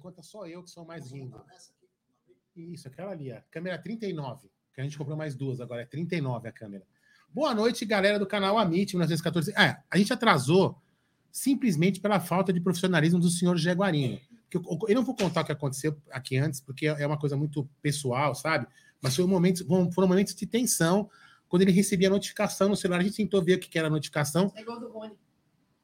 Enquanto é só eu que sou mais lindo. Isso, aquela ali, a câmera 39, que a gente comprou mais duas agora, é 39 a câmera. Boa noite, galera do canal Amit 1914. É, a gente atrasou simplesmente pela falta de profissionalismo do senhor Jaguarino. Eu, eu não vou contar o que aconteceu aqui antes, porque é uma coisa muito pessoal, sabe? Mas foi um momento, foram momentos de tensão quando ele recebia a notificação no celular. A gente tentou ver o que era a notificação. É gol do Rony.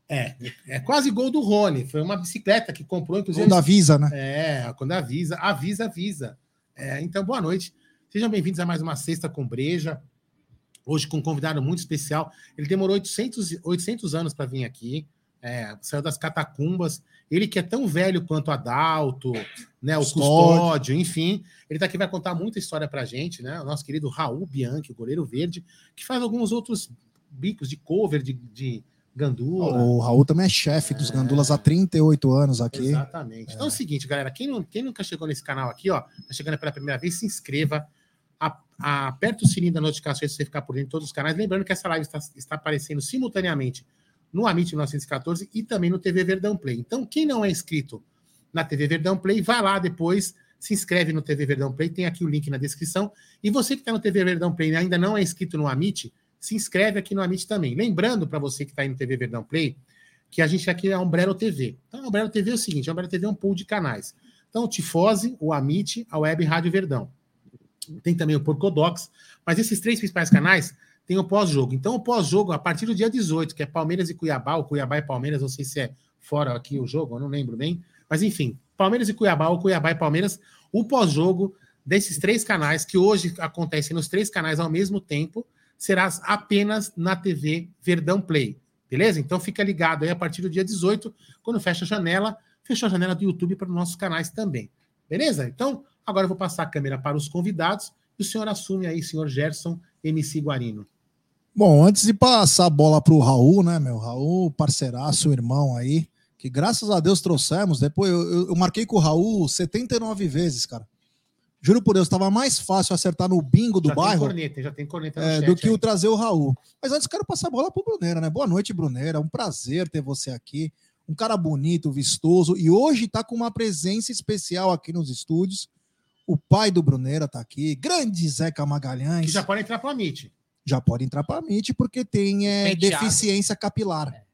É, é quase gol do Rony. Foi uma bicicleta que comprou, inclusive. Quando avisa, né? É, quando avisa, avisa, avisa. É, então, boa noite. Sejam bem-vindos a mais uma Sexta com Breja. Hoje com um convidado muito especial. Ele demorou 800, 800 anos para vir aqui. É, saiu das catacumbas. Ele que é tão velho quanto Adalto, né, o Custódio, Custódio enfim. Ele tá aqui vai contar muita história pra gente, né? O nosso querido Raul Bianchi, o goleiro verde, que faz alguns outros bicos de cover de, de Gandula. O Raul também é chefe dos é... Gandulas há 38 anos aqui. Exatamente. É. Então é o seguinte, galera, quem, não, quem nunca chegou nesse canal aqui, ó, tá chegando pela primeira vez, se inscreva, a, a, aperta o sininho da notificação para você ficar por dentro de todos os canais. Lembrando que essa live está, está aparecendo simultaneamente no Amit 1914 e também no TV Verdão Play. Então, quem não é inscrito na TV Verdão Play, vai lá depois, se inscreve no TV Verdão Play, tem aqui o link na descrição. E você que está no TV Verdão Play e ainda não é inscrito no Amit, se inscreve aqui no Amit também. Lembrando para você que está aí no TV Verdão Play, que a gente aqui é a Umbrella TV. Então, a Umbrella TV é o seguinte: a Umbrella TV é um pool de canais. Então, o Tifose, o Amit, a Web Rádio Verdão. Tem também o Porcodox, mas esses três principais canais tem o pós-jogo. Então, o pós-jogo, a partir do dia 18, que é Palmeiras e Cuiabá, ou Cuiabá e Palmeiras, não sei se é fora aqui o jogo, eu não lembro bem. Mas, enfim, Palmeiras e Cuiabá, ou Cuiabá e Palmeiras, o pós-jogo desses três canais, que hoje acontecem nos três canais ao mesmo tempo, será apenas na TV Verdão Play. Beleza? Então, fica ligado aí a partir do dia 18, quando fecha a janela, fechou a janela do YouTube para os nossos canais também. Beleza? Então, agora eu vou passar a câmera para os convidados e o senhor assume aí, senhor Gerson MC Guarino. Bom, antes de passar a bola para o Raul, né, meu? Raul, parceiraço, irmão aí, que graças a Deus trouxemos. Depois eu, eu, eu marquei com o Raul 79 vezes, cara. Juro por Deus, estava mais fácil acertar no bingo do já bairro. Tem corneta, já tem corneta é, do que aí. o trazer o Raul. Mas antes quero passar a bola pro Bruneira, né? Boa noite, Bruneira. Um prazer ter você aqui. Um cara bonito, vistoso. E hoje tá com uma presença especial aqui nos estúdios. O pai do Bruneira tá aqui. Grande Zeca Magalhães. Que já pode entrar para a MIT já pode entrar para a MIT porque tem é, deficiência capilar. É.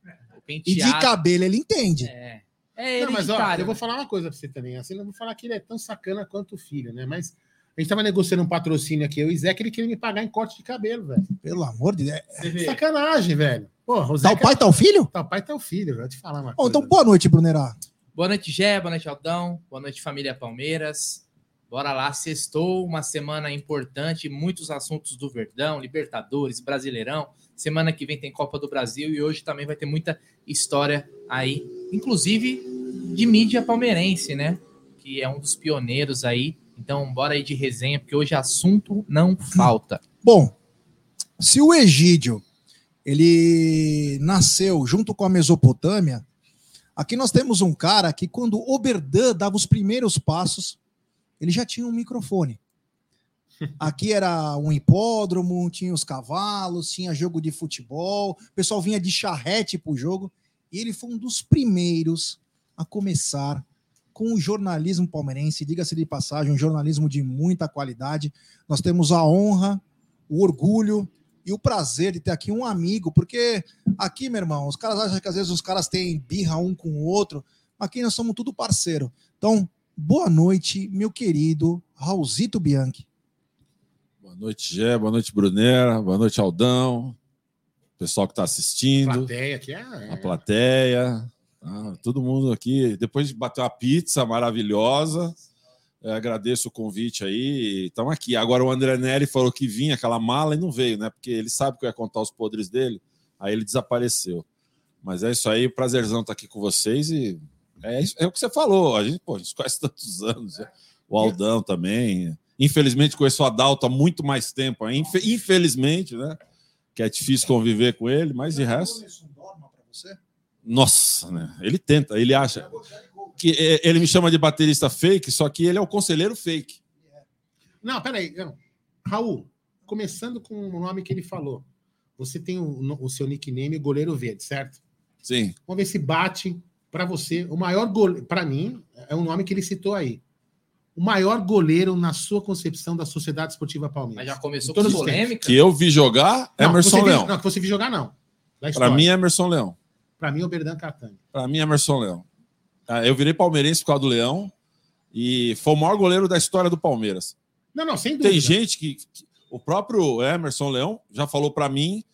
E de cabelo ele entende. É. É não, mas ó, eu vou falar uma coisa para você também. Assim, não vou falar que ele é tão sacana quanto o filho, né? Mas a gente tava negociando um patrocínio aqui, eu e Zé, que ele queria me pagar em corte de cabelo, velho. Pelo amor de Deus. É sacanagem, velho. Porra, o tá o pai, tá o filho? Tá o pai, tá o filho, vou te falar uma Bom, Então, boa noite, Brunerá. Boa noite, Gé, boa noite, Aldão, boa noite, família Palmeiras. Bora lá, sextou, uma semana importante, muitos assuntos do Verdão, Libertadores, Brasileirão. Semana que vem tem Copa do Brasil e hoje também vai ter muita história aí, inclusive de mídia palmeirense, né? Que é um dos pioneiros aí. Então, bora aí de resenha, porque hoje assunto não falta. Bom, se o Egídio ele nasceu junto com a Mesopotâmia, aqui nós temos um cara que quando Oberdan dava os primeiros passos, ele já tinha um microfone. Aqui era um hipódromo, tinha os cavalos, tinha jogo de futebol, o pessoal vinha de charrete para o jogo. E ele foi um dos primeiros a começar com o jornalismo palmeirense, diga-se de passagem, um jornalismo de muita qualidade. Nós temos a honra, o orgulho e o prazer de ter aqui um amigo, porque aqui, meu irmão, os caras acham que às vezes os caras têm birra um com o outro, aqui nós somos tudo parceiro. Então, Boa noite, meu querido Raulzito Bianchi. Boa noite, Gé. Boa noite, Brunera. Boa noite, Aldão. Pessoal que está assistindo. A plateia aqui é. A plateia. Ah, todo mundo aqui. Depois de bater uma pizza maravilhosa. É, agradeço o convite aí. Estamos aqui. Agora o André Neri falou que vinha aquela mala e não veio, né? Porque ele sabe que eu ia contar os podres dele. Aí ele desapareceu. Mas é isso aí. Prazerzão estar aqui com vocês e é, é o que você falou. A gente, pô, a gente conhece tantos anos. Né? O Aldão também. Infelizmente, conheço o Adalto há muito mais tempo. Infelizmente, né? Que é difícil conviver com ele, mas de resto. Nossa, né? Ele tenta, ele acha que é, ele me chama de baterista fake, só que ele é o conselheiro fake. Não, peraí. Raul, começando com o nome que ele falou. Você tem o, o seu nickname Goleiro Verde, certo? Sim. Vamos ver se bate para você, o maior goleiro, para mim, é um nome que ele citou aí. O maior goleiro na sua concepção da Sociedade Esportiva Mas Palmeiras. já começou com polêmica. Que eu vi jogar, Não, Emerson você Leão. Não, que você viu jogar, não. Para mim, é Emerson Leão. Pra mim, é o Berdan Catani. Para mim, é Emerson Leão. Ah, Eu virei palmeirense por causa do Leão e foi o maior goleiro da história do Palmeiras. Não, não, sem dúvida. Tem gente que, que- o próprio Emerson Leão já falou para mim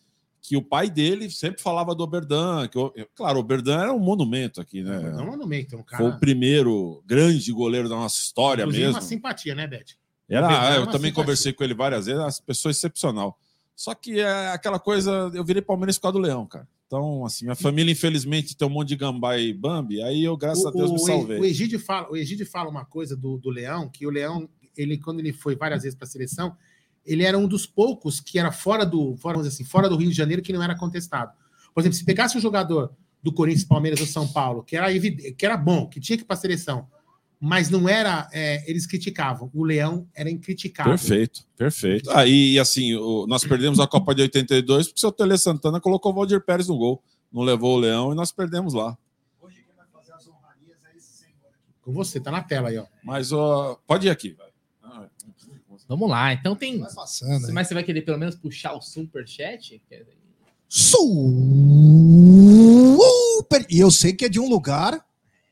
que o pai dele sempre falava do Oberdan, que o- claro, o Oberdan era um monumento aqui, né? Não, não no meio, então, cara. Foi o primeiro grande goleiro da nossa história Inclusive, mesmo. uma simpatia, né, Beth? Era, é eu uma também simpatia. conversei com ele várias vezes, uma pessoa excepcional. Só que é aquela coisa, eu virei palmeirense por causa do Leão, cara. Então, assim, minha família, infelizmente, tem um monte de gambá e bambi, aí eu, graças a Deus, me o, salvei. o Egídio fala, o Egídio fala uma coisa do, do Leão, que o Leão, ele, quando ele foi várias vezes para a seleção, ele era um dos poucos que era fora do, fora, assim, fora do Rio de Janeiro que não era contestado. Por exemplo, se pegasse um jogador do Corinthians, Palmeiras ou São Paulo, que era, que era bom, que tinha que ir para a seleção, mas não era, é, eles criticavam. O Leão era incriticável. Perfeito, perfeito. Aí, e assim, o- nós perdemos a Copa de 82 porque o seu Tele Santana colocou o Valdir Pérez no gol. Não levou o Leão e nós perdemos lá. Com você, tá na tela aí, ó. Mas ó, pode ir aqui. vai. Ah, Vamos lá. Então tem. Vai passando. Mas você vai querer pelo menos puxar o superchat? Super! E eu sei que é de um lugar.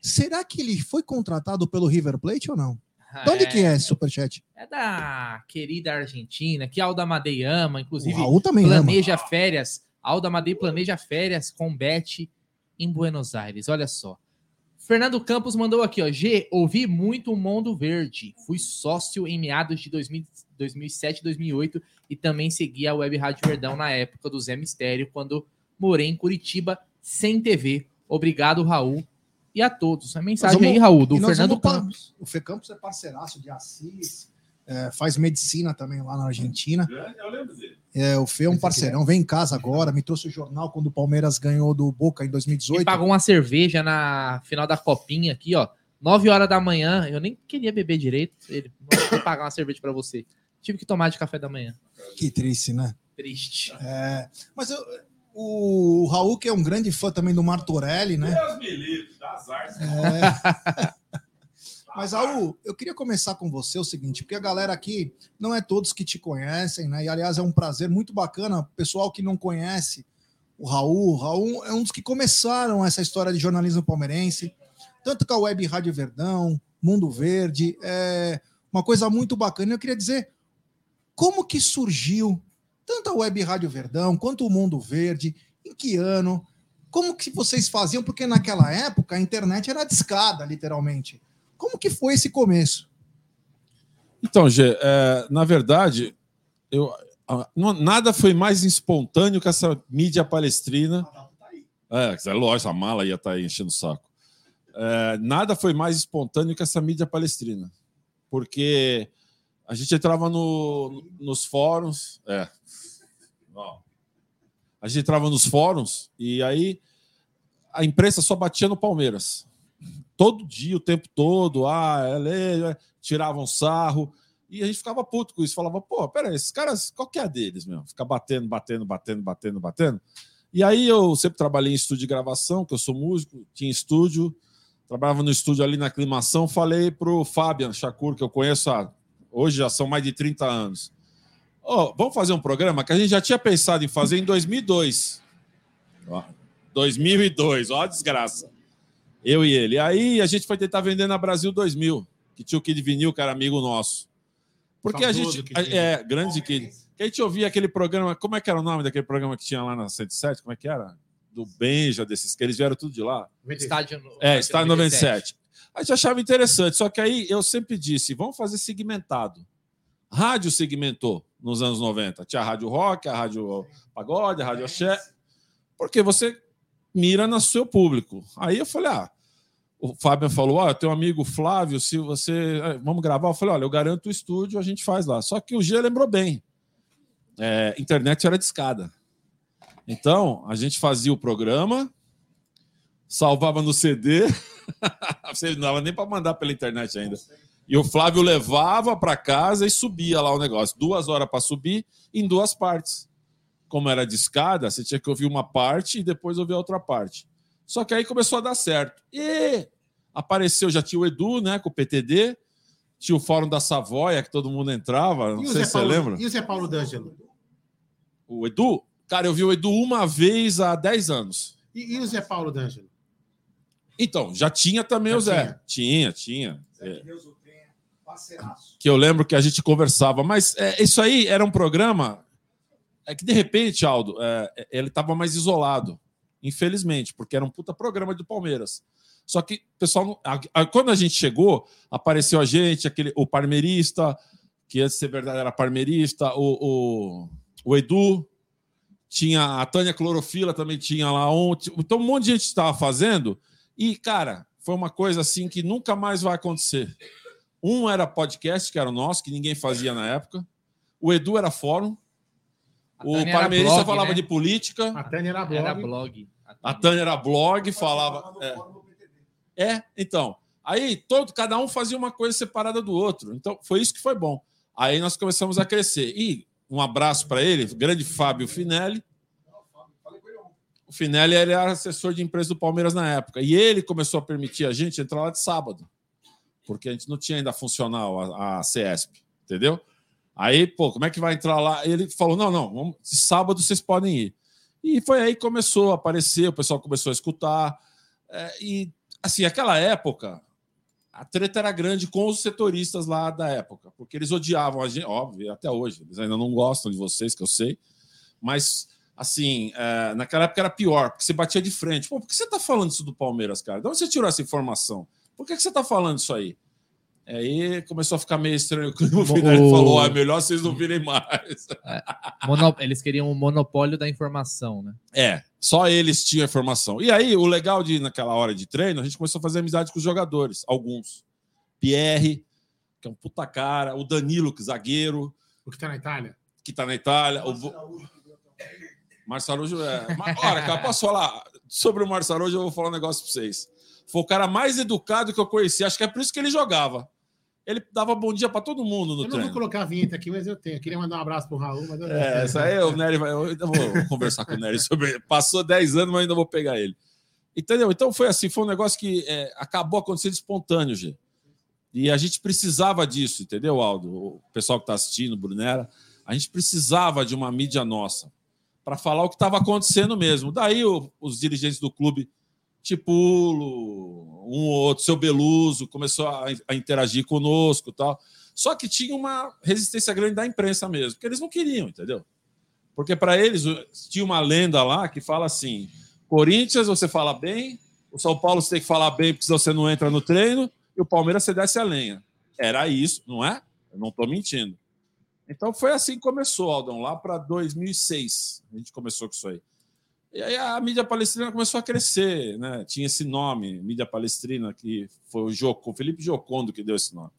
Será que ele foi contratado pelo River Plate ou não? De onde que é esse superchat? É da querida Argentina, que Alda Madei ama, O inclusive Raul também ama. planeja férias. Alda Madei planeja férias com Beth em Buenos Aires. Olha só. Fernando Campos mandou aqui, ó. G, ouvi muito o Mundo Verde. Fui sócio em meados de 2000 2007, 2008 e também segui a Web Rádio Verdão na época do Zé Mistério, quando morei em Curitiba sem TV. Obrigado, Raul. E a todos. A mensagem vamos- aí, Raul, do Fernando Campos. O Fê Campos é parceiraço de Assis, é, faz medicina também lá na Argentina. Eu lembro dele. É, o Fê é um parceirão, vem em casa agora, me trouxe o jornal quando o Palmeiras ganhou do Boca em Ele 2018. pagou uma cerveja na final da copinha aqui, ó. 9 horas da manhã. Eu nem queria beber direito. Ele "Não, vou pagar uma cerveja pra você. Tive que tomar de café da manhã. Que triste, né? Triste. É, mas eu- o Raul, que é um grande fã também do Martorelli, né? Deus me livre, dá azar. É. Mas, Raul, eu queria começar com você o seguinte, porque a galera aqui não é todos que te conhecem, né? E, aliás, é um prazer muito bacana. Pessoal que não conhece o Raul, o Raul é um dos que começaram essa história de jornalismo palmeirense, tanto com a Web Rádio Verdão, Mundo Verde, é uma coisa muito bacana. Eu queria dizer, como que surgiu tanto a Web Rádio Verdão quanto o Mundo Verde, em que ano, como que vocês faziam? Porque naquela época a internet era discada, literalmente. Como que foi esse começo? Então, Gê, é, na verdade, eu, não- nada foi mais espontâneo que essa mídia palestrina. É, é lógico, a mala ia estar aí enchendo o saco. É, nada foi mais espontâneo que essa mídia palestrina. Porque a gente entrava no- nos fóruns. É. Ó. A gente entrava nos fóruns e aí a imprensa só batia no Palmeiras. Todo dia, o tempo todo, ah, é lei, é tiravam sarro. E a gente ficava puto com isso. Falava, pô, peraí, esses caras, qual que é deles, meu? Ficar batendo, batendo, batendo, batendo, batendo. E aí eu sempre trabalhei em estúdio de gravação, que eu sou músico, tinha estúdio, trabalhava no estúdio ali na aclimação. Falei pro Fabian Shakur, que eu conheço há, hoje já são mais de 30 anos. Ó, vamos fazer um programa que a gente já tinha pensado em fazer em 2002. Ó, 2002, ó a desgraça. Eu e ele. Aí a gente foi tentar vender na Brasil 2000, que tinha o Kid Vinil, que era amigo nosso. Porque a gente. Vinil. É, grande Kid. Que a gente ouvia aquele programa. Como é que era o nome daquele programa que tinha lá na 107? Como é que era? Do Benja, desses, que eles vieram tudo de lá. Estádio É, está 97. A gente achava interessante, só que aí eu sempre disse: vamos fazer segmentado. Rádio segmentou nos anos 90. Tinha a rádio rock, a rádio pagode, a rádio axé, porque você mira no seu público. Aí eu falei: ah, o Fábio falou: ah, eu tenho um amigo Flávio, se você. eh, Vamos gravar? Eu falei: olha, eu garanto o estúdio, a gente faz lá. Só que o G lembrou bem. É, internet era de escada. Então, a gente fazia o programa, salvava no CD. Você não dava nem para mandar pela internet ainda. E o Flávio levava para casa e subia lá o negócio. Duas horas para subir em duas partes. Como era de escada, você tinha que ouvir uma parte e depois ouvir a outra parte. Só que aí começou a dar certo. E Apareceu, já tinha o Edu, né, com o PTD, tinha o Fórum da Savoia, que todo mundo entrava, não sei Zé se você Paulo, lembra. E o Zé Paulo D'Angelo? O Edu, cara, eu vi o Edu uma vez há 10 anos. E, e o Zé Paulo D'Angelo? Então, já tinha também Já o Zé. Tinha, tinha. Zé, É. que eu lembro que a gente conversava. Mas é, isso aí era um programa é que, de repente, Aldo, é, ele estava mais isolado, infelizmente, porque era um puta programa do Palmeiras. Só que pessoal, a- a- quando a gente chegou, apareceu a gente, aquele, o parmeirista, que antes de ser verdade era parmeirista, o, o, o Edu, tinha a Tânia Clorofila também tinha lá ontem. Então, um monte de gente estava fazendo. E, cara, foi uma coisa assim que nunca mais vai acontecer. Um era podcast, que era o nosso, que ninguém fazia na época. O Edu era fórum. A O Tânia blog, falava né? de política. A Tânia era blog. Era blog. A Tânia era blog, falava. É, é, então. Aí todo, cada um fazia uma coisa separada do outro. Então foi isso que foi bom. Aí nós começamos a crescer. E um abraço para ele, grande Fábio Finelli. O Finelli ele era assessor de empresa do Palmeiras na época. E ele começou a permitir a gente entrar lá de sábado. Porque a gente não tinha ainda funcional a, a CESP, entendeu? Aí, pô, como é que vai entrar lá? Ele falou: não, não, vamos, sábado vocês podem ir. E foi aí que começou a aparecer, o pessoal começou a escutar. É, e, assim, aquela época, a treta era grande com os setoristas lá da época, porque eles odiavam a gente, óbvio, até hoje. Eles ainda não gostam de vocês, que eu sei. Mas, assim, é, naquela época era pior, porque você batia de frente. Pô, por que você tá falando isso do Palmeiras, cara? De onde você tirou essa informação? Por que, que você tá falando isso aí? Aí começou a ficar meio estranho. O O- falou: ah, é melhor vocês não virem mais. Mono- Eles queriam o monopólio da informação, né? É, só eles tinham informação. E aí, o legal de naquela hora de treino, a gente começou a fazer amizade com os jogadores, alguns. Pierre, que é um puta cara, o Danilo, que é zagueiro, O que tá na Itália? que tá na Itália, o Vo- Márcio Araújo é. Mas, Olha, cara, posso falar sobre o Márcio Araújo? Eu vou falar um negócio pra vocês. Foi o cara mais educado que eu conheci. Acho que é por isso que ele jogava. Ele dava bom dia pra todo mundo no Eu não treino. vou colocar a vinheta aqui, mas eu tenho. Eu queria mandar um abraço pro Raul, mas eu É, essa aí o Nery vai. Eu ainda vou conversar com o Nery sobre. Passou 10 anos, mas ainda vou pegar ele. Entendeu? Então foi assim, foi um negócio que é, acabou acontecendo espontâneo, G. E a gente precisava disso, entendeu, Aldo? O pessoal que está assistindo, Brunera, a gente precisava de uma mídia nossa para falar o que estava acontecendo mesmo. Daí o- os dirigentes do clube, Tipulo, um ou outro, seu Beluso, começou a, a interagir conosco tal. Só que tinha uma resistência grande da imprensa mesmo, porque eles não queriam, entendeu? Porque para eles tinha uma lenda lá que fala assim: Corinthians você fala bem, o São Paulo você tem que falar bem porque senão você não entra no treino, e o Palmeiras você desce a lenha. Era isso, não é? Eu não estou mentindo. Então foi assim que começou, Aldão, lá para 2006. A gente começou com isso aí. E aí a mídia palestrina começou a crescer, né? Tinha esse nome, mídia palestrina, que foi o, Joco, o Felipe Jocondo que deu esse nome.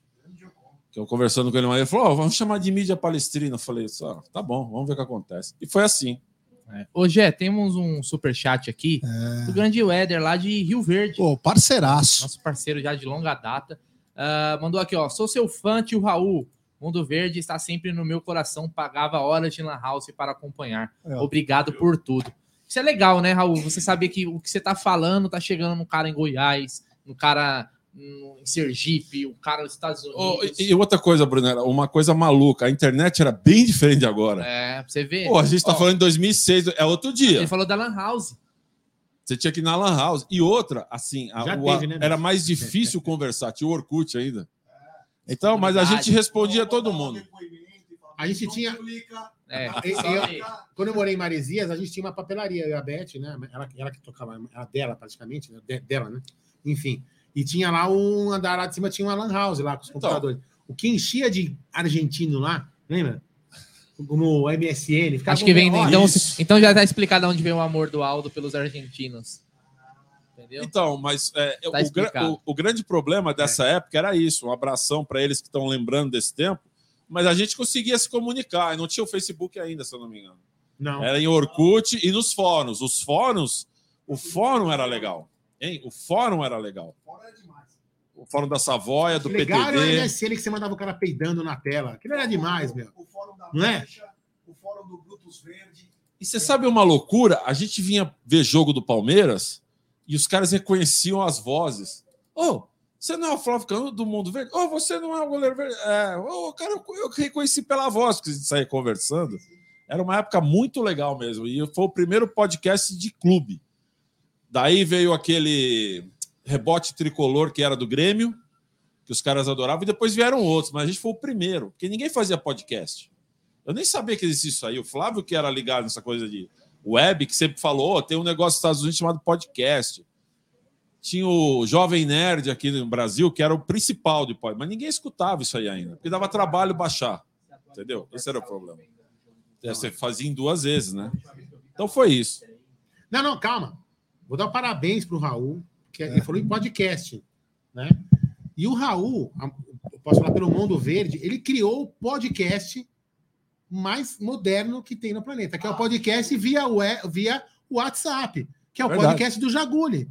Que eu conversando com ele, ele falou: "Ó, vamos chamar de mídia palestrina. Eu falei: "Só, tá bom, vamos ver o que acontece. E foi assim. É. Ô, Gé, temos um superchat aqui do grande Éder, lá de Rio Verde. Pô, parceiraço. nosso parceiro já de longa data. Ah, mandou aqui, ó. Sou seu fã, tio Raul. Mundo Verde está sempre no meu coração. Pagava horas de Lan House para acompanhar. É. Obrigado por tudo. Isso é legal, né, Raul? Você saber que o que você tá falando tá chegando no cara em Goiás, no cara em Sergipe, o cara nos Estados Oh, Unidos. e, e outra coisa, Brunera, uma coisa maluca: a internet era bem diferente de agora. É, pra você ver. Pô, a gente tá Ó, falando em 2006, é outro dia. Ele falou da Lan House. Você tinha que ir na Lan House. E outra, assim, a- Já o- teve, né, era Messi? mais difícil conversar. Tinha o Orkut ainda. Então, mas a gente respondia todo mundo. A gente tinha. É, eu-. Quando eu morei em Maresias, a gente tinha uma papelaria, eu e a Beth, né? Ela, ela que tocava, era dela praticamente, né? De- dela, né? Enfim. E tinha lá um andar lá de cima, tinha uma lan house lá com os Então. computadores. O que enchia de argentino lá, lembra? No MSN. ficava Acho que vem. Então, então já tá explicado onde vem o amor do Aldo pelos argentinos. Entendeu? Então, mas é, Tá o, o- o grande problema dessa época era isso. Um abração para eles que estão lembrando desse tempo. Mas a gente conseguia se comunicar. E não tinha o Facebook ainda, se eu não me engano. Não. Era em Orkut e nos fóruns. Os fóruns, o fórum era legal. Hein? O fórum era legal. O fórum da Savoia, do Legal era o. MSN que você mandava o cara peidando na tela. Aquilo era demais, meu. O fórum da Não é? Mancha, o fórum do Brutus Verde. E você sabe uma loucura? A gente vinha ver jogo do Palmeiras e os caras reconheciam as vozes. Ô, você não é o Flávio Cano do Mundo Verde? Ô, você não é o goleiro verde? É, ô, cara, eu, eu reconheci pela voz que a gente saía conversando. Era uma época muito legal mesmo. E foi o primeiro podcast de clube. Daí veio aquele rebote tricolor que era do Grêmio, que os caras adoravam, e depois vieram outros, mas a gente foi o primeiro, porque ninguém fazia podcast. Eu nem sabia que existia isso aí. O Flávio, que era ligado nessa coisa de web, que sempre falou: "Ô, tem um negócio nos Estados Unidos chamado podcast. Tinha o Jovem Nerd aqui no Brasil, que era o principal de podcast, mas ninguém escutava isso aí ainda, porque dava trabalho baixar. Entendeu? Esse era o problema. É, Você fazia em duas vezes, né? Então foi isso. Não, não, calma. Vou dar parabéns pro Raul, que ele falou em podcast, né? E o Raul, posso falar pelo Mundo Verde, ele criou o podcast mais moderno que tem no planeta, que é o podcast via, we- via WhatsApp, que é o Verdade. podcast do Jaguli,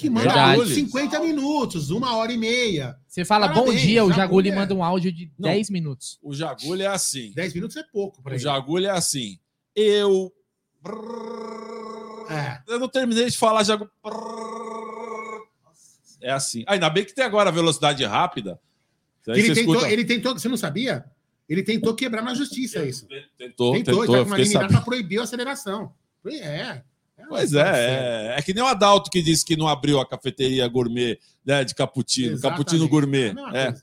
que manda Verdade. 50 minutos, uma hora e meia. Você fala bom Parabéns, dia, o Jaguli Jaguli é- manda um áudio de Não. 10 minutos. O Jagulho é assim. 10 minutos é pouco para O ele. Jagulho é assim. Eu. É. Eu não terminei de falar, já. É assim. Ainda bem que tem agora a velocidade rápida. Ele tentou, escuta- ele tentou, você não sabia? Ele tentou quebrar na justiça isso. Tentou, Tentou, tentou. tá eu com uma liminar para proibir a aceleração. É. é Pois é, é, é que nem o Adalto que disse que não abriu a cafeteria gourmet né, de cappuccino, Exatamente. cappuccino gourmet. É É.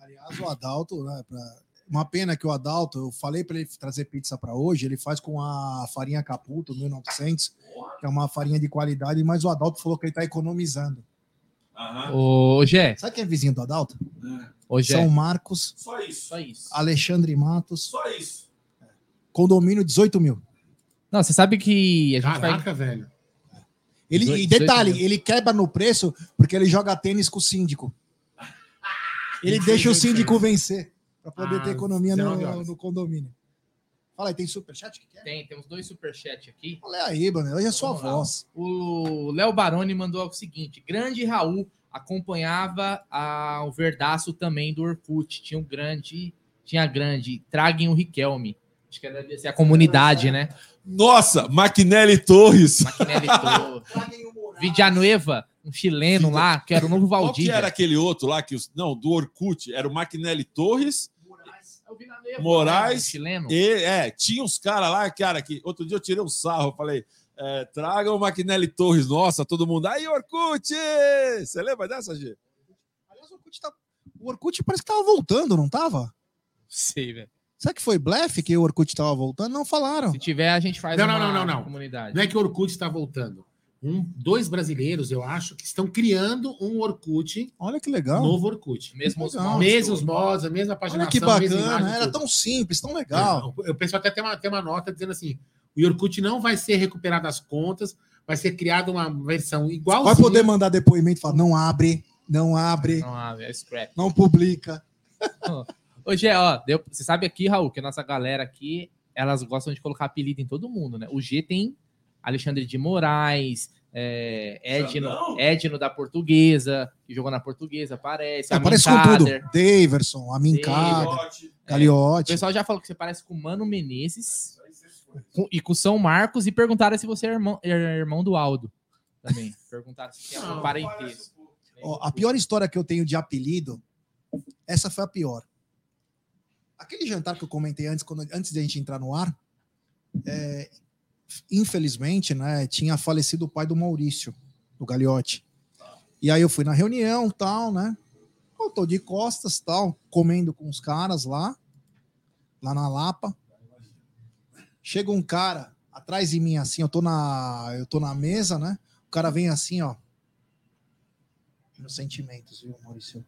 Aliás, o Adalto, né, pra- uma pena que o Adalto, eu falei para ele trazer pizza para hoje, ele faz com a farinha Caputo 1900, que é uma farinha de qualidade, mas o Adalto falou que ele está economizando. Aham. Ô, Gé, Sabe quem é vizinho do Adalto? Gé. São Marcos, Só isso. Só isso. Alexandre Matos, Só isso. condomínio 18 mil. Não, você sabe que a gente vai. Caraca, velho. Ele, 18 e detalhe, mil. ele quebra no preço porque ele joga tênis com o síndico. Ele deixa o síndico vencer para poder Ah, ter economia 19 no, no condomínio. Fala aí, tem superchat que quer? Tem, temos dois superchats aqui. Olha aí, mano. Hoje é sua Vamos lá. voz. O Léo Baroni mandou o seguinte: Grande Raul acompanhava a- o Verdaço também do Orkut. Tinha um grande, tinha grande. Traguem o Riquelme. Acho que deve ser a comunidade, né? Nossa, Maquinelli Torres. Maquinelli Torres. Villanueva, um chileno lá, que era o novo Qual que era aquele outro lá que os. Não, do Orkut. Era o Maquinelli Torres. É o Villanueva, Moraes né? Um chileno. E, é, tinha uns caras lá, cara, que outro dia eu tirei um sarro, eu falei, é, traga o Maquinelli Torres, nossa, todo mundo, aí Orkut! Você lembra dessa, G? Aliás, o Orkut, tá- o Orkut parece que tava voltando, não tava? Sei, velho. Será que foi blefe que o Orkut tava voltando? Não falaram. Se tiver, a gente faz Não, não, uma não, não, não. comunidade. Não é que o Orkut está voltando. Um, dois brasileiros, eu acho, que estão criando um Orkut, Olha que legal. novo Orkut. Mesmo os Legal. Mesmos mods, a mesma paginação, Olha que bacana. imagem, Era tudo. tão simples, tão legal. Eu penso até tem uma, tem uma nota dizendo assim: o Orkut não vai ser recuperado as contas, vai ser criada uma versão igual. Vai poder mandar depoimento e falar: não abre, não abre, Não, ah, é scrap. não publica. Hoje é, ó, deu, você sabe aqui, Raul, que a nossa galera aqui, elas gostam de colocar apelido em todo mundo, né? O G tem Alexandre de Moraes, é, Edno, Xandão? Edno da Portuguesa, que jogou na Portuguesa, aparece. Aparece Amin com tudo. Daverson, Amincada, O Gagliotti. pessoal já falou que você parece com o Mano Menezes com- e com o São Marcos e perguntaram se você é irmão, é irmão do Aldo. Também. Perguntaram se tem algum Não, parentesco. Ó, a pior história que eu tenho de apelido, essa foi a pior. Aquele jantar que eu comentei antes, quando, antes de a gente entrar no ar, é, infelizmente, né, tinha falecido o pai do Maurício, do Gagliotti. E aí eu fui na reunião, tal, né? Eu tô de costas, tal, comendo com os caras lá, lá na Lapa. Chega um cara atrás de mim assim, eu tô na, eu tô na mesa, né? O cara vem assim, ó, meus sentimentos, viu, Maurício?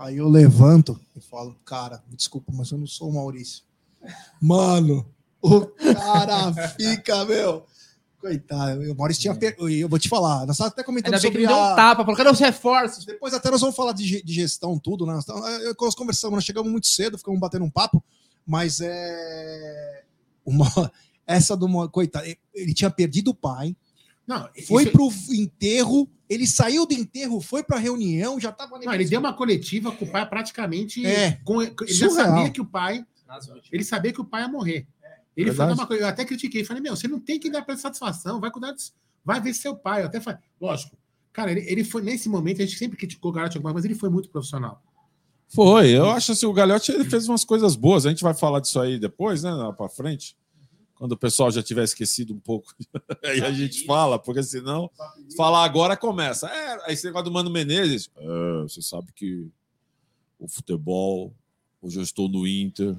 Aí eu levanto e falo, cara, me desculpa, mas eu não sou o Maurício. Mano, o cara fica, meu. Coitado, o Maurício tinha. Per... Eu vou te falar, nós estávamos até comentando Ainda bem que sobre me deu um a. tapa, falou, cadê os reforços? Depois até nós vamos falar de, ge- de gestão, tudo, né? Nós, nós conversamos, nós chegamos muito cedo, ficamos batendo um papo, mas é. Uma... Essa do. Coitado, ele tinha perdido o pai, Não, foi isso- pro enterro, ele saiu do enterro, foi pra reunião, já tava. Não, ele deu uma coletiva com o pai praticamente. É. com- ele já Surreal. sabia que o pai. Ele sabia que o pai ia morrer. Ele Verdade. falou uma coisa, eu até critiquei, falei, meu, você não tem que dar ele satisfação, vai cuidar disso, vai ver seu pai. Eu até falei, lógico, Cara, ele, ele foi, nesse momento, a gente sempre criticou o Garoto alguma mas ele foi muito profissional. Foi, eu acho assim, o Galhote ele fez umas coisas boas. A gente vai falar disso aí depois, né? Lá pra frente. Quando o pessoal já tiver esquecido um pouco. aí a gente fala, porque senão, falar agora começa. É, aí esse negócio do Mano Menezes. É, você sabe que o futebol, hoje eu estou no Inter,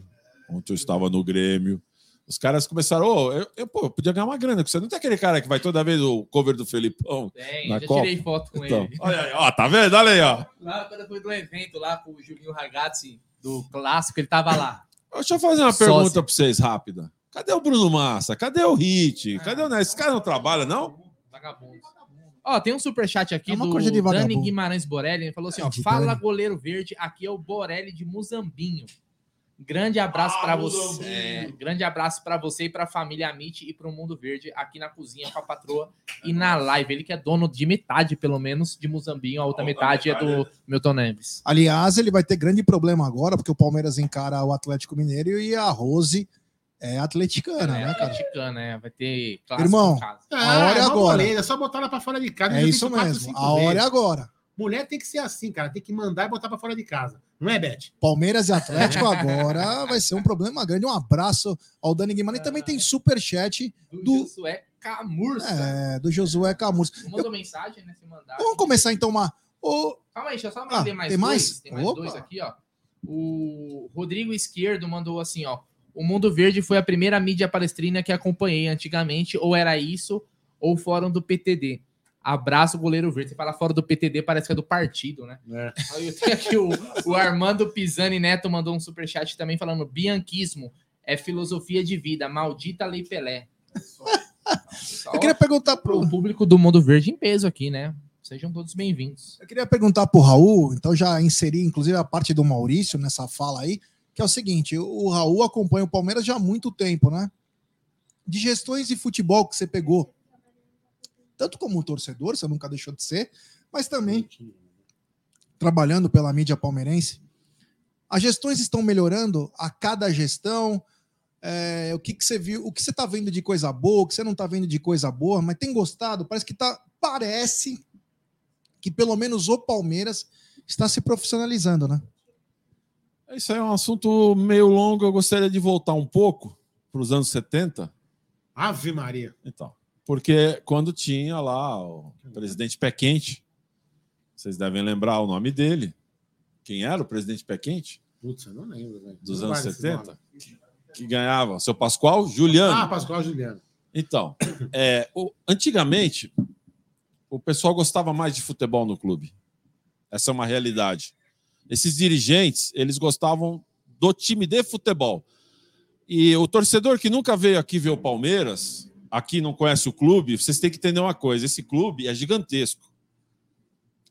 ontem eu estava no Grêmio. Os caras começaram, ô, eu, eu, pô, eu podia ganhar uma grana, porque você não tem aquele cara que vai toda vez o cover do Felipão. Tem, Na já Copa? tirei foto com Então, ele. olha aí, ó, tá vendo? Olha aí, ó. Lá quando fui do evento lá com o Julinho Ragazzi, do clássico, ele tava lá. Deixa eu fazer uma Sócio. pergunta para vocês rápida. Cadê o Bruno Massa? Cadê o Hit? Cadê o Né? Esse cara não trabalha, não? Vagabundo. Ó, tem um superchat aqui É uma do coisa de Dani vagabundo. Guimarães Borelli. Ele falou assim: ó, É, de fala Dani. goleiro verde, aqui é o Borelli de Muzambinho. Grande abraço Ah, pra você. Muzambinho. é, grande abraço pra você e pra família Amit e pro Mundo Verde aqui na cozinha com a patroa e na live. Ele que é dono de metade, pelo menos, de Muzambinho. A outra A outra metade é do Milton Neves. Aliás, ele vai ter grande problema agora, porque o Palmeiras encara o Atlético Mineiro e a Rose é atleticana, é, né, cara? atleticana, é. Vai ter clássico Irmão, casa. A hora é uma agora. moleza, É só botar ela pra fora de casa. É isso quatro, mesmo. A hora é vezes. agora. Mulher tem que ser assim, cara. Tem que mandar e botar pra fora de casa. Não é, Beth? Palmeiras e Atlético agora vai ser um problema grande. Um abraço ao Dani Guimarães. E também tem superchat Do, Do- Josué Camurça. é, do Josué Camus. Mandou mensagem, né? Se mandar. Vamos começar então uma. Ô, Calma aí, deixa eu só Ah, mais tem dois. mais? Tem mais Opa. dois aqui, ó. O Rodrigo Esquerdo mandou assim, ó. O Mundo Verde foi a primeira mídia palestrina que acompanhei antigamente, ou era isso, ou fórum do PTD. Abraço, goleiro verde. Você fala fora do PTD, parece que é do partido, né? É. Aí eu tenho aqui o, o Armando Pisani Neto mandou um superchat também falando: bianquismo é filosofia de vida, maldita Lei Pelé. Eu queria perguntar pro, o público do Mundo Verde em peso aqui, né? Sejam todos bem-vindos. Eu queria perguntar pro Raul, então já inseri inclusive a parte do Maurício nessa fala aí, que é o seguinte: o Raul acompanha o Palmeiras já há muito tempo, né? De gestões de futebol que você pegou, tanto como torcedor, você nunca deixou de ser, mas também trabalhando pela mídia palmeirense. As gestões estão melhorando a cada gestão. É, o que, que você viu, o que você está vendo de coisa boa, o que você não está vendo de coisa boa, mas tem gostado? Parece que tá. Parece que pelo menos o Palmeiras está se profissionalizando, né? Isso aí é um assunto meio longo. Eu gostaria de voltar um pouco para os anos 70. Ave Maria. Então, porque quando tinha lá o presidente Pé Quente, vocês devem lembrar o nome dele. Quem era o presidente Pé Quente? Putz, eu não lembro, velho. Dos Não anos guardo esse 70? nome. Que ganhava? Seu Pascoal? Juliano. Ah, Pascoal Juliano. Então, é, o- antigamente, o pessoal gostava mais de futebol no clube. Essa é uma realidade. Esses dirigentes, eles gostavam do time de futebol. E o torcedor que nunca veio aqui ver o Palmeiras, aqui não conhece o clube, vocês têm que entender uma coisa: esse clube é gigantesco.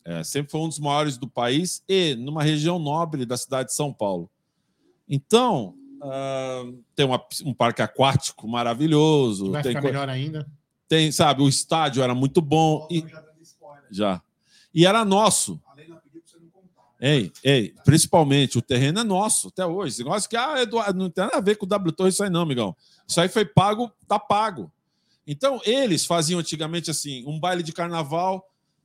É, sempre foi um dos maiores do país e numa região nobre da cidade de São Paulo. Então, ah, tem uma- um parque aquático maravilhoso, Que vai tem ficar co- melhor ainda. tem, sabe, o estádio era muito bom e já. E era nosso. Ei, ei, principalmente o terreno é nosso até hoje. Esse negócio que ah, Eduardo, não tem nada a ver com o W Torre isso aí não, amigão. Isso aí foi pago, tá pago. Então, eles faziam antigamente assim, um baile de carnaval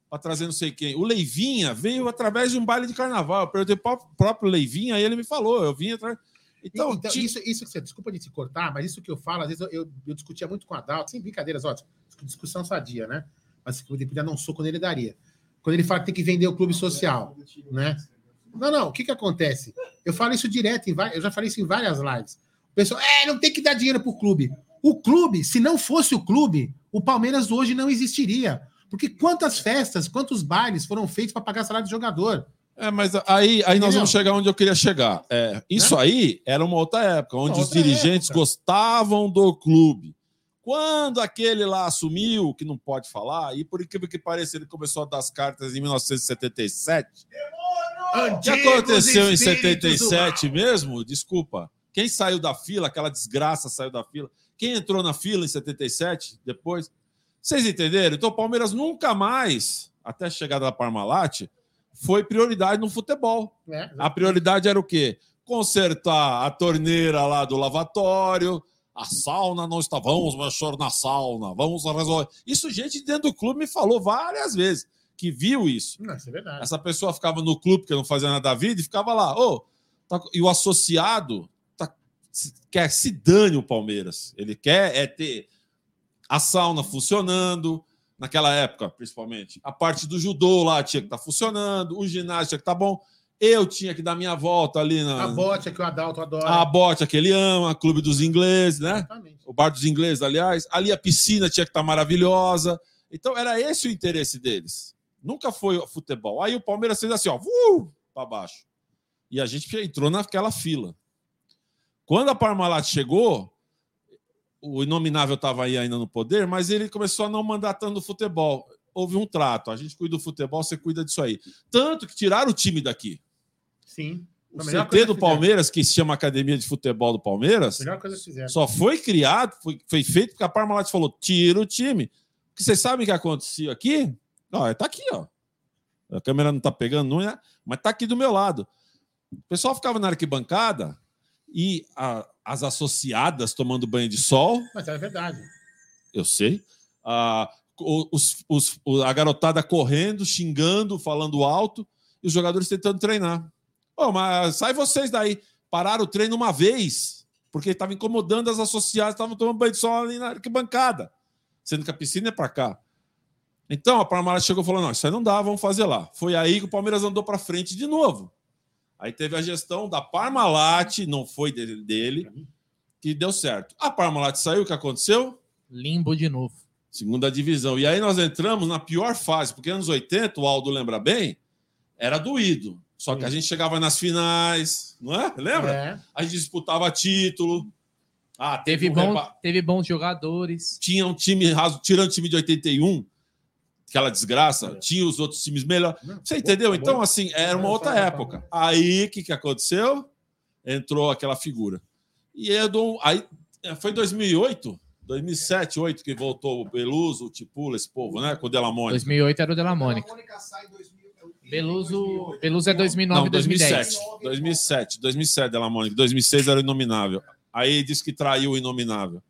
para trazer não sei quem. O Leivinha veio através de um baile de carnaval. Eu perguntei para o próprio Leivinha, aí ele me falou, eu vim atrás. Então, Então, ti- isso, isso que você, desculpa de te cortar, mas isso que eu falo, às vezes eu, eu, eu discutia muito com a Adalto, sem brincadeiras, ótimo, discussão sadia, né? Mas que eu podia dar um soco nele daria. Quando ele fala que tem que vender o clube social, né? Não, não, o que que acontece? Eu falo isso direto, em eu já falei isso em várias lives. O pessoal, é, não tem que dar dinheiro pro clube. O clube, se não fosse o clube, o Palmeiras hoje não existiria. Porque quantas festas, quantos bailes foram feitos para pagar salário de jogador? É, mas aí, aí nós vamos chegar onde eu queria chegar. É, isso aí era uma outra época, onde Uma os outra dirigentes época. gostavam do clube. Quando aquele lá assumiu, que não pode falar, e por incrível que pareça, ele começou a dar as cartas em 1977. O que aconteceu em 77 mesmo? Desculpa. Quem saiu da fila, aquela desgraça saiu da fila. Quem entrou na fila em 77 depois? Vocês entenderam? Então o Palmeiras nunca mais, até a chegada da Parmalat, foi prioridade no futebol. É, A prioridade era o quê? Consertar a torneira lá do lavatório, a sauna não está. Vamos mexer na sauna, vamos resolver. Isso, gente dentro do clube me falou várias vezes. que viu isso. Não, isso é verdade. Essa pessoa ficava no clube porque não fazia nada da vida e ficava lá. Ô, tá- e o associado tá- quer se dane o Palmeiras. Ele quer é ter a sauna funcionando, naquela época, principalmente. A parte do judô lá tinha que estar funcionando, o ginásio tinha que estar bom. Eu tinha que dar minha volta ali na. A bote que o Adalto adora. A bote que ele ama, clube dos ingleses, né? Exatamente. o bar dos ingleses, aliás. Ali a piscina tinha que estar maravilhosa. Então era esse o interesse deles. Nunca foi futebol. Aí o Palmeiras fez assim, ó, uh, para baixo. E a gente entrou naquela fila. Quando a Parmalat chegou, o inominável estava aí ainda no poder, mas ele começou a não mandar tanto futebol. Houve um trato. A gente cuida do futebol, você cuida disso aí. Tanto que tiraram o time daqui. Sim. O A CT do. Palmeiras, que se chama Academia de Futebol do Palmeiras, A só foi criado, foi, foi feito porque a Parmalat falou: tira o time. Porque vocês sabem o que aconteceu aqui? Ó, tá aqui, ó. A câmera não tá pegando, não é? Mas tá aqui do meu lado. O pessoal ficava na arquibancada e a- as associadas tomando banho de sol, Mas é verdade. eu sei. O- os- os- a garotada correndo, xingando, falando alto, e os jogadores tentando treinar. Ô, mas sai vocês daí. Pararam o treino uma vez, porque estava incomodando as associadas, estavam tomando banho de sol ali na arquibancada, sendo que a piscina é para cá. Então a Parmalat chegou e falou: não, isso aí não dá, vamos fazer lá. Foi aí que o Palmeiras andou para frente de novo. Aí teve a gestão da Parmalat, não foi dele, dele, que deu certo. A Parmalat saiu, o que aconteceu? Limbo de novo. Segunda divisão. E aí nós entramos na pior fase, porque anos 80, o Aldo lembra bem, era doído. Só que a gente chegava nas finais, não é? Lembra? É. A gente disputava título. Ah, Teve, um bom, repa- teve bons jogadores. Tinha um time raso, tirando o time de 81, aquela desgraça, É. tinha os outros times melhor. Não, Você entendeu? bom, Então, bom. assim, era uma outra época. Aí, o que, que aconteceu? Entrou aquela figura. E eu dou, aí, é, foi 2008, 2007, 2008 que voltou o Beluso, o Tipula, esse povo, né? Com o Delamone. 2008 era o Della Mônica. Beluso, Beluso é 2009 Não, e 2010. 2007. 2007, 2007, Delamone. 2006 era o inominável. Aí disse que traiu o inominável.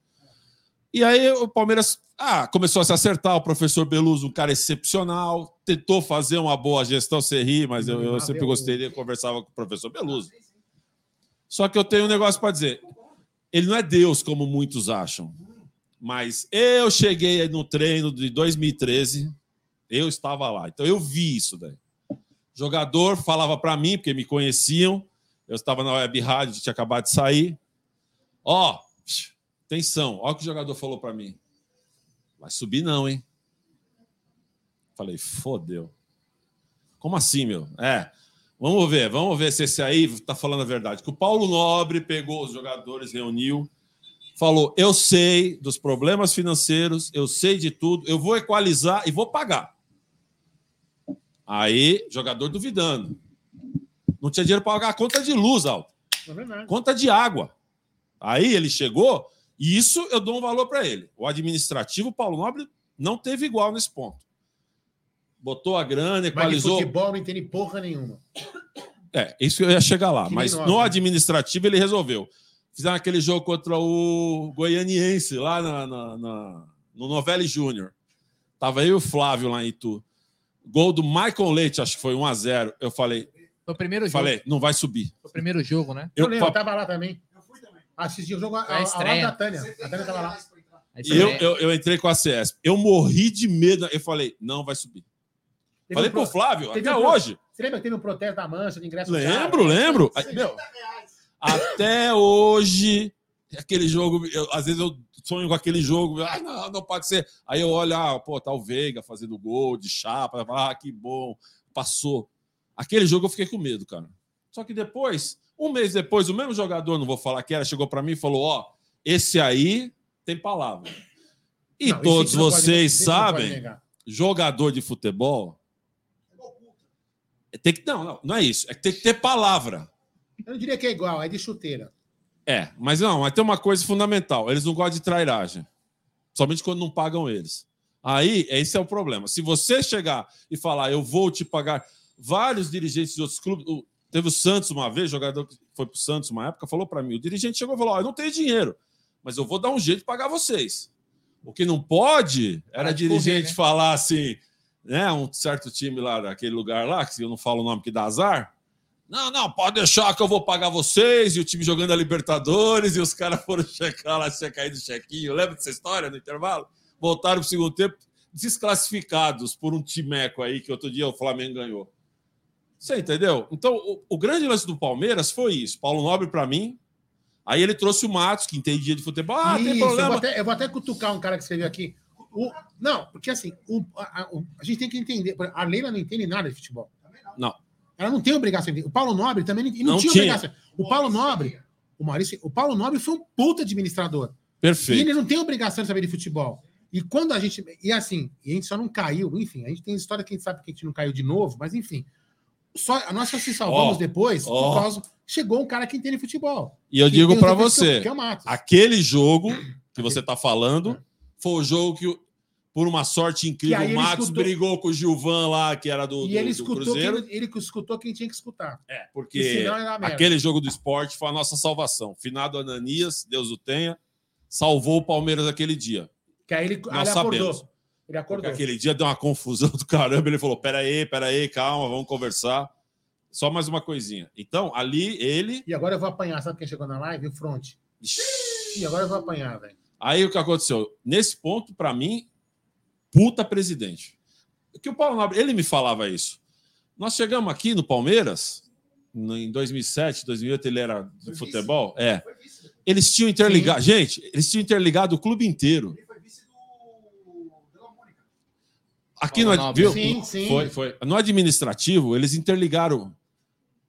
E aí o Palmeiras ah, começou a se acertar. O professor Beluso, um cara excepcional, tentou fazer uma boa gestão. Você ri, mas eu, eu sempre gostei de conversar com o professor Beluso. Só que eu tenho um negócio para dizer. Ele não é Deus, como muitos acham. Mas eu cheguei no treino de 2013, eu estava lá. Então eu vi isso daí jogador falava para mim, porque me conheciam, eu estava na web rádio, tinha acabado de sair. Ó, atenção, ó o que o jogador falou para mim. Vai subir não, hein? Falei, fodeu. Como assim, meu? É, vamos ver, vamos ver se esse aí tá falando a verdade. Que o Paulo Nobre pegou os jogadores, reuniu, falou: eu sei dos problemas financeiros, eu sei de tudo, eu vou equalizar e vou pagar. Aí, jogador duvidando. Não tinha dinheiro para pagar a conta de luz, Alto. É. Conta de água. Aí ele chegou, e isso eu dou um valor para ele. O administrativo, Paulo Nobre, não teve igual nesse ponto. Botou a grana, Mas de equalizou. futebol não entende porra nenhuma. É, isso que eu ia chegar lá. Que Mas no né? administrativo ele resolveu. Fizeram aquele jogo contra o Goianiense, lá na, na- na- no Novelli Júnior. Tava eu e o Flávio lá em Itu. Gol do Michael Leite, acho que foi 1x0. Eu falei, Foi o primeiro jogo. falei, não vai subir. Foi o primeiro jogo, né? Eu, Eu, lembro, eu tava lá também. Assisti o jogo a, Foi a a, a estreia. da Tânia. A Tânia tava lá. Eu, eu, eu entrei com a CS. Eu morri de medo. Eu falei, não vai subir. Teve falei um pro pro- Flávio, até um hoje. Você lembra que teve um protesto da mancha de ingresso? Lembro, lembro. Aí, meu, até hoje, aquele jogo, eu- às vezes eu sonho com aquele jogo, ai, não, não pode ser. Aí eu olho, ah, pô, tá o Veiga fazendo gol de chapa, ah, que bom, passou. Aquele jogo eu fiquei com medo, cara. Só que depois, um mês depois, o mesmo jogador, não vou falar que era, chegou para mim e falou: ó, esse aí tem palavra. E Não, todos vocês pode sabem, jogador de futebol. Tem que, não, não, não é isso. É que tem que ter palavra. Eu não diria que é igual, é de chuteira. É, mas não, mas tem uma coisa fundamental: eles não gostam de trairagem. Somente quando não pagam eles. Aí, esse é o problema. Se você chegar e falar, eu vou te pagar, vários dirigentes de outros clubes. o- Teve o Santos uma vez, jogador que foi pro Santos uma época, falou para mim: o dirigente chegou e falou: ó, eu não tenho dinheiro, mas eu vou dar um jeito de pagar vocês. O que não pode era dirigente correr, né? falar assim: né, um certo time lá daquele lugar lá, que eu não falo o nome que dá azar. Não, não, pode deixar que eu vou pagar vocês. E o time jogando a Libertadores, e os caras foram checar lá, tinha caído o chequinho. Lembra dessa história no intervalo? Voltaram pro segundo tempo, desclassificados por um timeco aí, que outro dia o Flamengo ganhou. Você entendeu? Então, o, o grande lance do Palmeiras foi isso. Paulo Nobre, para mim. Aí ele trouxe o Matos, que entendia de futebol. Ah, Isso, tem eu, vou problema. até, eu vou até cutucar um cara que escreveu aqui. O, não, porque assim, o- a, a- a gente tem que entender. A Leila não entende nada de futebol. Não. Ela não tem obrigação de. O Paulo Nobre também não, e não, tinha, tinha. obrigação. O Paulo Nobre, o Maurício, o Paulo Nobre foi um puta administrador. E Perfeito. ele não tem obrigação de saber de futebol. E quando a gente. E assim, e a gente só não caiu, enfim, a gente tem história que a gente sabe que a gente não caiu de novo, mas enfim. Só, nós só se salvamos Ó, depois ó. por causa. Chegou um cara que entende futebol. E eu digo para defeitos que eu- você, Que é Matos. aquele jogo que você tá falando foi o jogo que, por uma sorte incrível, o ele Matos escutou- brigou com o Gilvan lá, que era do, e do- ele do escutou, Cruzeiro. quem, ele escutou quem tinha que escutar. É, porque aquele jogo do esporte foi a nossa salvação. Finado Ananias, Deus o tenha, salvou o Palmeiras aquele dia. Que aí ele, Nós ele acordou. sabemos. Ele Porque acordou. aquele dia deu uma confusão do caramba. Ele falou: peraí, peraí, calma, vamos conversar. Só mais uma coisinha. Então, ali, ele. E agora eu vou apanhar. Sabe quem chegou na live? O Front. E agora eu vou apanhar, velho. Aí o que aconteceu? Nesse ponto, para mim, puta presidente. Que o Paulo Nobre, ele me falava isso. Nós chegamos aqui no Palmeiras, no- em 2007, 2008, ele era do futebol. É. Eles tinham interligado. Gente, eles tinham interligado o clube inteiro. Aqui no, Paulo Nobre. viu? Sim, sim. Foi, foi. No administrativo, eles interligaram.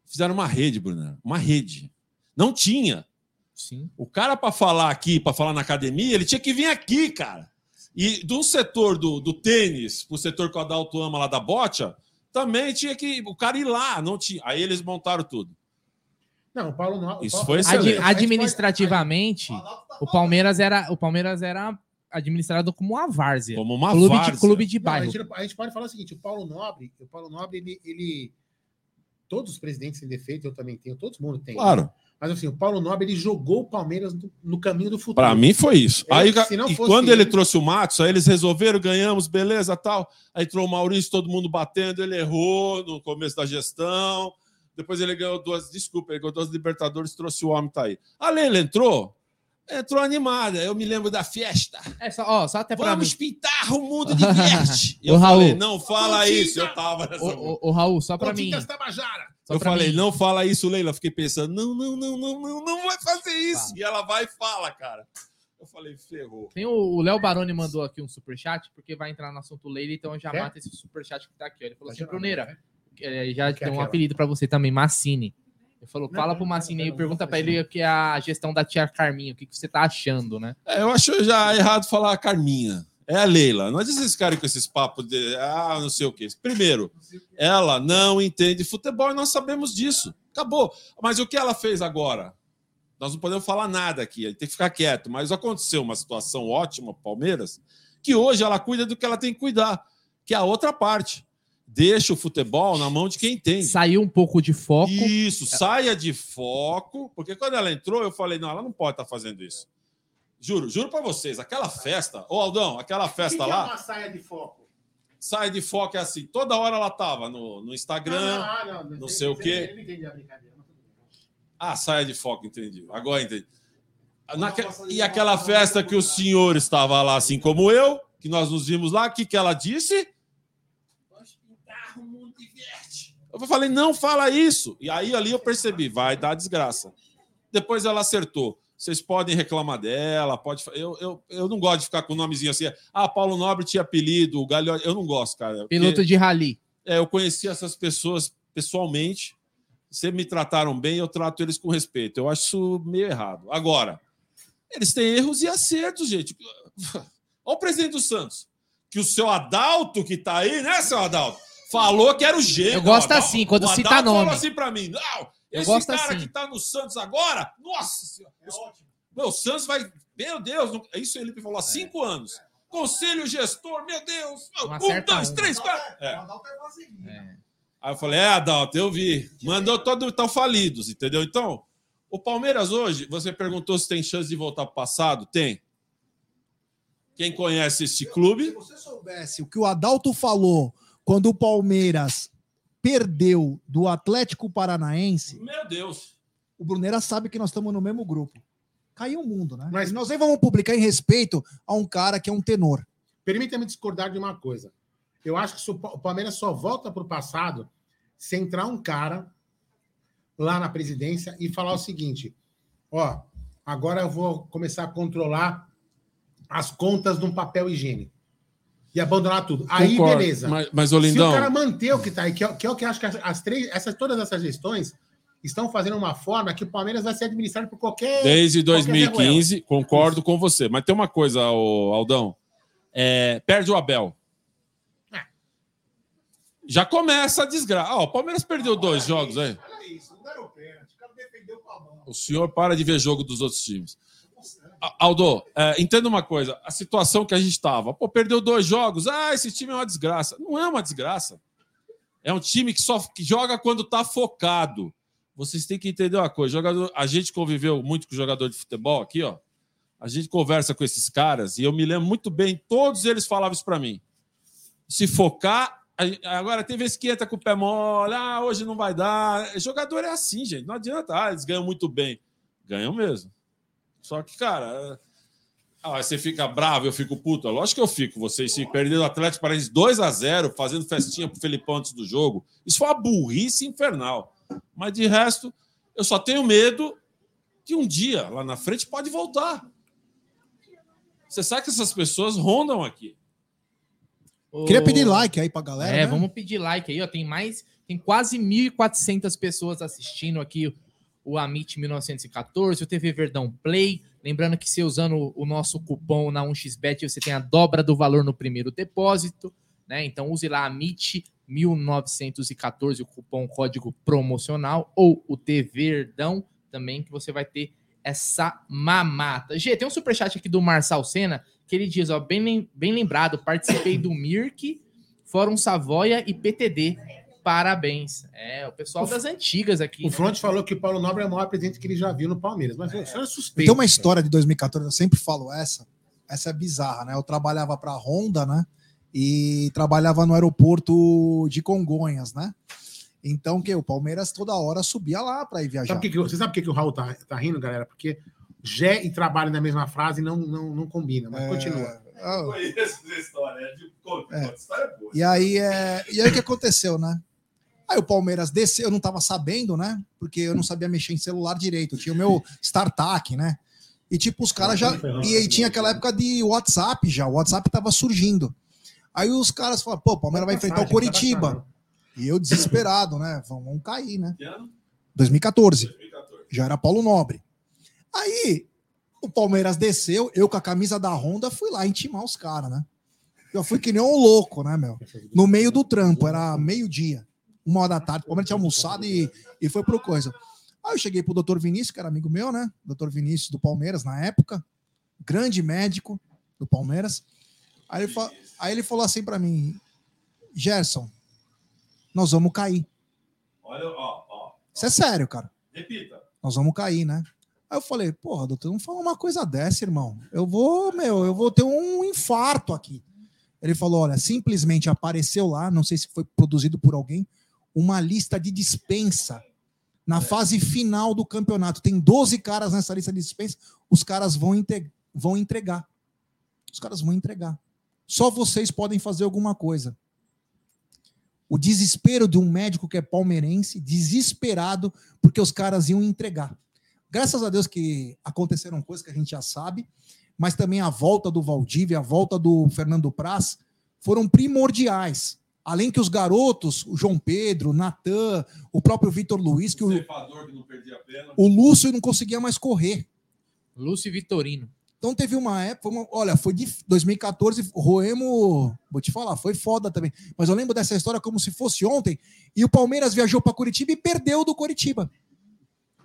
Fizeram uma rede, Bruno. Uma rede. Não tinha. Sim. O cara, para falar aqui, para falar na academia, ele tinha que vir aqui, cara. E do setor do, do tênis, pro setor que o Adalto ama lá da bocha, também tinha que o cara ir lá. Não tinha. Aí eles montaram tudo. Não, o Paulo não. Isso o Paulo- foi a excelente. administrativamente, o Palmeiras era o Palmeiras era administrado como uma várzea. Como uma clube, várzea. de, clube de Não, a, bairro. gente, a gente pode falar o seguinte: o Paulo Nobre, o Paulo Nobre, ele. ele- todos os presidentes têm defeito, eu também tenho, todo mundo tem. Claro. Mas assim, o Paulo Nobre ele jogou o Palmeiras no, no caminho do futuro. Para mim foi isso. Ele- aí, e quando ele, ele- trouxe o Matos, aí eles resolveram, ganhamos, beleza, tal. Aí entrou o Maurício, todo mundo batendo, ele errou no começo da gestão. Depois ele ganhou duas, desculpa, ele ganhou duas Libertadores, trouxe o homem, tá aí. A Leila entrou, entrou animada. Eu me lembro da festa. É só, ó, só até pra Vamos mim. pintar o mundo de verde. Eu Raul. falei, não fala isso. Eu tava nessa. Ô, ô, ô, Raul, só pra mim. Tabajara. Só eu falei, mim. não fala isso, Leila. Fiquei pensando, não, não, não, não, não, não vai fazer isso. Fala. E ela vai e fala, cara. Eu falei, ferrou. Tem o Léo Baroni mandou aqui um superchat, porque vai entrar no assunto Leila, então eu já Quer? mata esse superchat que tá aqui. ó. Ele falou assim, Tá Bruneira, é, já Que é tem um apelido pra você também, Massini. Ele falou, fala não, pro Massini aí, pergunta não. ele o que é a gestão da tia Carminha, o que, que você tá achando, né? É, eu acho já errado falar a Carminha. É a Leila. Não adianta esses caras com esses papos de ah, não sei o quê. Primeiro, ela não entende futebol e nós sabemos disso. Acabou. Mas o que ela fez agora? Nós não podemos falar nada aqui, tem que ficar quieto. Mas aconteceu uma situação ótima Palmeiras, que hoje ela cuida do que ela tem que cuidar, que é a outra parte. Deixa o futebol na mão de quem entende. Saiu um pouco de foco. Isso, saia de foco, porque quando ela entrou, eu falei: não, ela não pode estar fazendo isso. Juro, juro para vocês, aquela festa, ô Aldão, aquela O que, festa que é lá, uma saia de foco? sai de foco é assim, toda hora ela tava no, no Instagram. Ah, não, não, não sei o quê. Ele não entende a brincadeira. Ah, saia de foco, entendi. Agora entendi. Naque- E aquela festa que o senhor estava lá, assim como eu, que nós nos vimos lá, o que, que ela disse? Nós pintar o mundo de verde. Eu falei, não fala isso. E aí ali eu percebi, vai dar desgraça. Depois ela acertou. Vocês podem reclamar dela, pode. Eu, eu, eu não gosto de ficar com o nomezinho assim. Ah, Paulo Nobre tinha apelido, o Galho. Eu não gosto, cara. porque- Piloto de rally. é, eu conheci essas pessoas pessoalmente. Sempre me trataram bem, eu trato eles com respeito. Eu acho isso meio errado. Agora, eles têm erros e acertos, gente. Olha o presidente do Santos. Que o seu Adalto, que tá aí, né, seu Adalto? Falou que era o gênio. Eu gosto Adalto- assim, quando o cita Adalto nome. falou assim pra mim: não, esse gosto cara assim. que tá no Santos agora, nossa senhora. Meu, o Santos vai. Meu Deus, não- é isso ele falou há cinco anos. Conselho gestor, meu Deus. Não um, dois, um. três, quatro. É. É. Aí eu falei, é, Adalto, eu vi. Mandou todos estão falidos, entendeu? Então, o Palmeiras hoje, você perguntou se tem chance de voltar para o passado? Tem. Quem conhece este Se clube, você soubesse o que o Adalto falou quando o Palmeiras perdeu do Atlético Paranaense, Meu Deus. o Brunera sabe que nós estamos no mesmo grupo. Caiu o mundo, né? Mas- E nós nem vamos publicar em respeito a um cara que é um tenor. Permita-me discordar de uma coisa. Eu acho que se o Pa- o Palmeiras só volta para o passado se entrar um cara lá na presidência e falar o seguinte: ó, agora eu vou começar a controlar as contas de um papel higiênico e abandonar tudo. Aí, Concordo. beleza. Mas, mas ô Se Lindão, o cara manter o que está aí, que é, que é o que eu acho que as, três, essas, todas essas gestões estão fazendo uma forma que o Palmeiras vai ser administrado por qualquer. desde qualquer Zé Ruela. 2015, concordo com você. Mas tem uma coisa, Aldão. É, perde o Abel. É. Já começa a desgraça. Ah, o Palmeiras perdeu dois jogos aí. Olha isso, não deram pênalti. O cara defendeu com a mão. O senhor para de ver jogo dos outros times. Aldo, é, entenda uma coisa: a situação que a gente estava. Pô, perdeu dois jogos. Ah, esse time é uma desgraça. Não é uma desgraça. É um time que só que joga quando está focado. Vocês têm que entender uma coisa: jogador, a gente conviveu muito com jogador de futebol aqui, ó. A gente conversa com esses caras e eu me lembro muito bem, todos eles falavam isso para mim. Se focar. Agora, tem vezes que entra com o pé mole, ah, hoje não vai dar. Jogador é assim, gente. Não adianta. Ah, eles ganham muito bem. Ganham mesmo. Só que, cara, ah, você fica bravo, eu fico puto. Lógico que eu fico. Vocês se perderam o Atlético Paranaense 2 a 0 fazendo festinha pro Felipão antes do jogo. Isso foi uma burrice infernal. Mas de resto, eu só tenho medo que um dia, lá na frente, pode voltar. Você sabe que essas pessoas rondam aqui. Queria pedir like aí pra galera. É, né? vamos pedir like aí, ó. Tem mais, tem quase 1.400 pessoas assistindo aqui o Amit 1914, o TV Verdão Play. Lembrando que você usando o nosso cupom na 1xBet, você tem a dobra do valor no primeiro depósito, né? Então use lá Amit 1914, o cupom código promocional ou o TV Verdão também que você vai ter essa mamata. G, tem um superchat aqui do Marçal Senna que ele diz, ó, bem, bem lembrado, participei do Mirk, Fórum Savoia e PTD. Parabéns. É, o pessoal das antigas aqui. O né? Front falou que o Paulo Nobre é o maior presidente que ele já viu no Palmeiras. Mas isso é suspeito. Tem uma história de 2014, eu sempre falo essa. Essa é bizarra, né? Eu trabalhava para a Honda, né? E trabalhava no aeroporto de Congonhas, né? Então, que o Palmeiras toda hora subia lá para ir viajar. Sabe por que você sabe por que, o Raul tá, tá rindo, galera? Porque Gé e trabalho na mesma frase não, não, não combina. Mas É, continua. ah, Conheço essa história. É de... É. história boa. E aí, é... e aí o que aconteceu, né? Aí o Palmeiras desceu, eu não tava sabendo, né? Porque eu não sabia mexer em celular direito. Eu tinha o meu StarTAC, né? E tipo, os caras já. E aí tinha aquela época de WhatsApp já. O WhatsApp tava surgindo. Aí os caras falaram, pô, o Palmeiras vai enfrentar o Coritiba. E eu desesperado, né? Vamos cair, né? Que ano? 2014. 2014. Já era Paulo Nobre. Aí o Palmeiras desceu, eu com a camisa da Honda fui lá intimar os caras, né? Eu fui que nem um louco, né, meu? No meio do trampo, era meio-dia, uma hora da tarde. O Palmeiras tinha almoçado e, e foi pro coisa. Aí eu cheguei pro doutor Vinícius, que era amigo meu, né? Doutor Vinícius do Palmeiras na época, grande médico do Palmeiras. Aí ele, fa- aí ele falou assim pra mim: Gerson, nós vamos cair. Olha, ó, ó. Isso é sério, cara. Repita. nós vamos cair, né? Aí eu falei, porra, doutor, não fala uma coisa dessa, irmão. Eu vou, meu, eu vou ter um infarto aqui. Ele falou, olha, simplesmente apareceu lá, não sei se foi produzido por alguém, uma lista de dispensa na fase final do campeonato. Tem 12 caras nessa lista de dispensa, os caras vão, vão entregar. Os caras vão entregar. Só vocês podem fazer alguma coisa. O desespero de um médico que é palmeirense, desesperado, porque os caras iam entregar. Graças a Deus que aconteceram coisas que a gente já sabe, mas também a volta do Valdívia, a volta do Fernando Praz foram primordiais. Além que os garotos, o João Pedro, o Natan, o próprio Vitor Luiz, que o, que não perdia a pena. o Lúcio não conseguia mais correr. Lúcio Vitorino. Então teve uma época, uma- olha, foi de 2014, Roemo, vou te falar, foi foda também. Mas eu lembro dessa história como se fosse ontem, e o Palmeiras viajou para Curitiba e perdeu do Curitiba.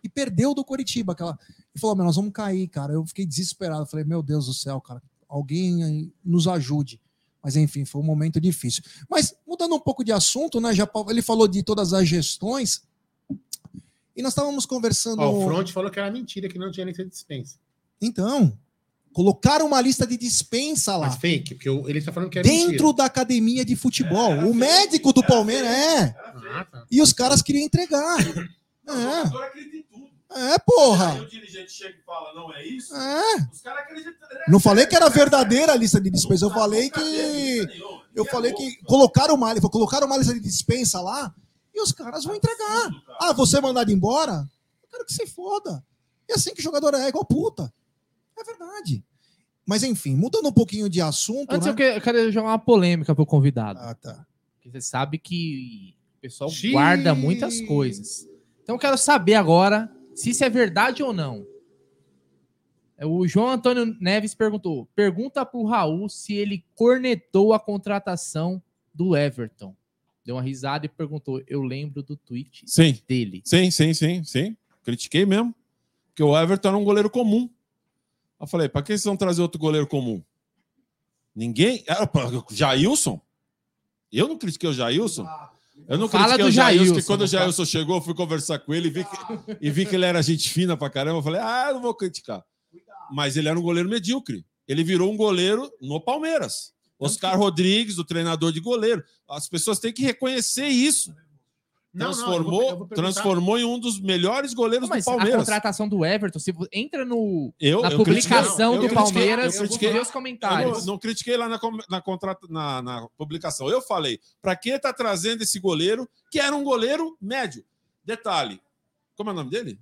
E perdeu do Curitiba, aquela. E falou: "Meu, nós vamos cair, cara". Eu fiquei desesperado, falei: "Meu Deus do céu, cara, alguém nos ajude". Mas enfim, foi um momento difícil. Mas mudando um pouco de assunto, né, já ele falou de todas as gestões. E nós estávamos conversando Ó, o Front falou que era mentira, que não tinha lista de dispensa. Então, Colocaram uma lista de dispensa lá. Mas fake, porque ele tá falando que é Dentro mentira. da academia de futebol. O médico do Palmeiras é. Ah, tá. E os caras queriam entregar. O É, é, porra. Aí o dirigente chega e fala, não é isso. É. Os caras acreditam. Não falei que era verdadeira a lista de dispensa. Eu falei que. Eu falei que colocaram uma, colocaram uma lista de dispensa lá e os caras vão entregar. Ah, você é mandado embora? Eu quero que se foda. E assim que o jogador é igual puta. É verdade. Mas enfim, mudando um pouquinho de assunto. Antes né? eu, que- eu quero jogar uma polêmica pro convidado. Ah, tá. Porque você sabe que o pessoal Xiii. guarda muitas coisas. Então eu quero saber agora se isso é verdade ou não. É, O João Antônio Neves perguntou: pergunta pro Raul se ele cornetou a contratação do Everton. Deu uma risada e perguntou: eu lembro do tweet Sim, dele. sim, sim, sim, sim. Critiquei mesmo. Porque o Everton era um goleiro comum. Eu falei, pra que vocês vão trazer outro goleiro comum? Ninguém. Era pra- Jailson? Eu não critiquei o Jailson. Eu não Fala do o Jailson, quando o fala- Jailson chegou, eu fui conversar com ele e vi que, e vi que ele era gente fina pra caramba. Eu falei, ah, eu não vou criticar. Mas ele era um goleiro medíocre. Ele virou um goleiro no Palmeiras. Oscar Rodrigues, o treinador de goleiro. As pessoas têm que reconhecer isso. Não, não, eu Transformou, vou- eu vou transformou em um dos melhores goleiros Mas do a Palmeiras. contratação do Everton, se entra no, Eu, na eu publicação do Palmeiras, eu critiquei- os Eu comentários. não, não critiquei lá na, na, contrata- na, na publicação. Eu falei, para que tá trazendo esse goleiro, que era um goleiro médio? Detalhe, como é o nome dele?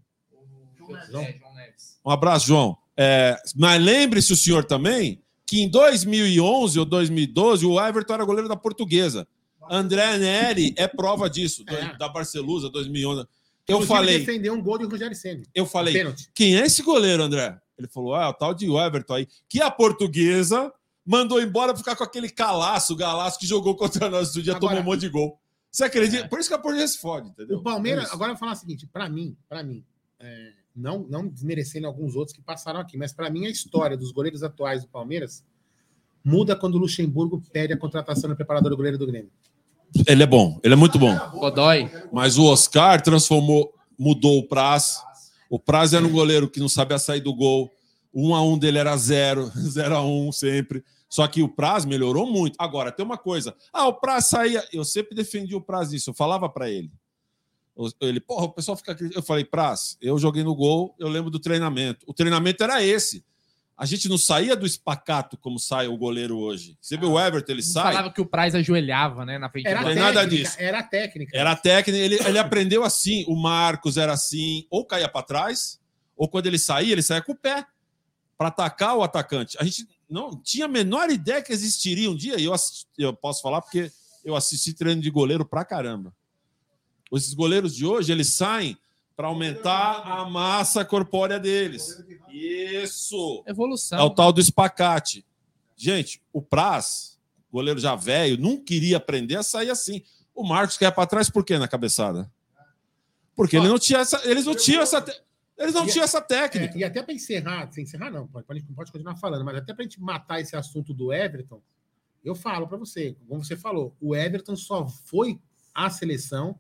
É, João Neves. Um abraço, João. É, mas lembre-se o senhor também que em 2011 ou 2012 o Everton era goleiro da Portuguesa. André Neri é prova disso, É. da Barcelusa 2011. Eu falei, defendeu um gol de Rogério Ceni. eu falei, Pênalti. quem é esse goleiro, André? Ele falou: ah, o tal de Everton aí, que a portuguesa mandou embora pra ficar com aquele calaço, galaço que jogou contra nós do dia, Agora- tomou um monte de gol. Você acredita? Por isso que a portuguesa se fode, entendeu? O Palmeiras, É agora eu vou falar o seguinte, para mim, para mim, é, não, não desmerecendo alguns outros que passaram aqui, mas para mim a história dos goleiros atuais do Palmeiras muda quando o Luxemburgo pede a contratação do preparador do goleiro do Grêmio. Ele é bom, ele é muito bom. Godoy. Mas o Oscar transformou, mudou o Praz. O Praz era um goleiro que não sabia sair do gol. Um a um dele era zero, zero a um sempre. Só que o Praz melhorou muito. Agora, tem uma coisa. Ah, o Praz saía. Eu sempre defendi o Praz nisso. Eu falava para ele. Ele, porra, o pessoal fica. Eu falei, Praz, eu joguei no gol, eu lembro do treinamento. O treinamento era esse. A gente não saía do espacato como sai o goleiro hoje. Você vê o Everton, ele sai. Falava que o Praz ajoelhava, né, na frente Era do tem a nada técnica, disso. Era a técnica. Era técnico, ele, ele aprendeu assim. O Marcos era assim, ou caía para trás, ou quando ele saía, ele saía com o pé para atacar o atacante. A gente não tinha a menor ideia que existiria um dia, e eu, eu posso falar porque eu assisti treino de goleiro pra caramba. Esses goleiros de hoje, eles saem para aumentar a massa corpórea deles. Isso! Evolução. É o tal do espacate. Gente, o Praz, goleiro já velho, não queria aprender a sair assim. O Marcos quer para trás por quê na cabeçada? Porque ele não tinha essa, eles não tinham essa, eles não E- tinham essa É, técnica. e até para encerrar, sem encerrar não, pode, pode, pode continuar falando, mas até para a gente matar esse assunto do Everton, eu falo para você, como você falou, o Everton só foi à seleção,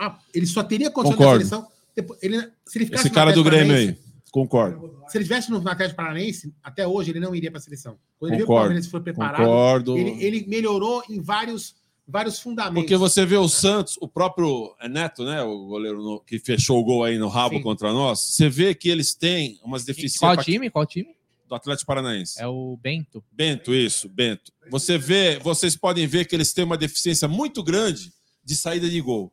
ah, ele só teria condição da Concordo. seleção, depois, ele, se ele ficasse Esse cara do Grêmio aí, concordo. Se ele estivesse no Atlético Paranaense, até hoje ele não iria para a seleção. Quando ele veio para o Concordo. Palmeiras foi preparado, Concordo. ele, ele melhorou em vários, vários fundamentos. Porque você vê o Santos, o próprio é Neto, né, o goleiro no- que fechou o gol aí no rabo Sim. contra nós, você vê que eles têm umas deficiências Qual time? Qual time? do Atlético Paranaense. É o Bento. Bento, isso, Bento. Você vê, vocês podem ver que eles têm uma deficiência muito grande de saída de gol.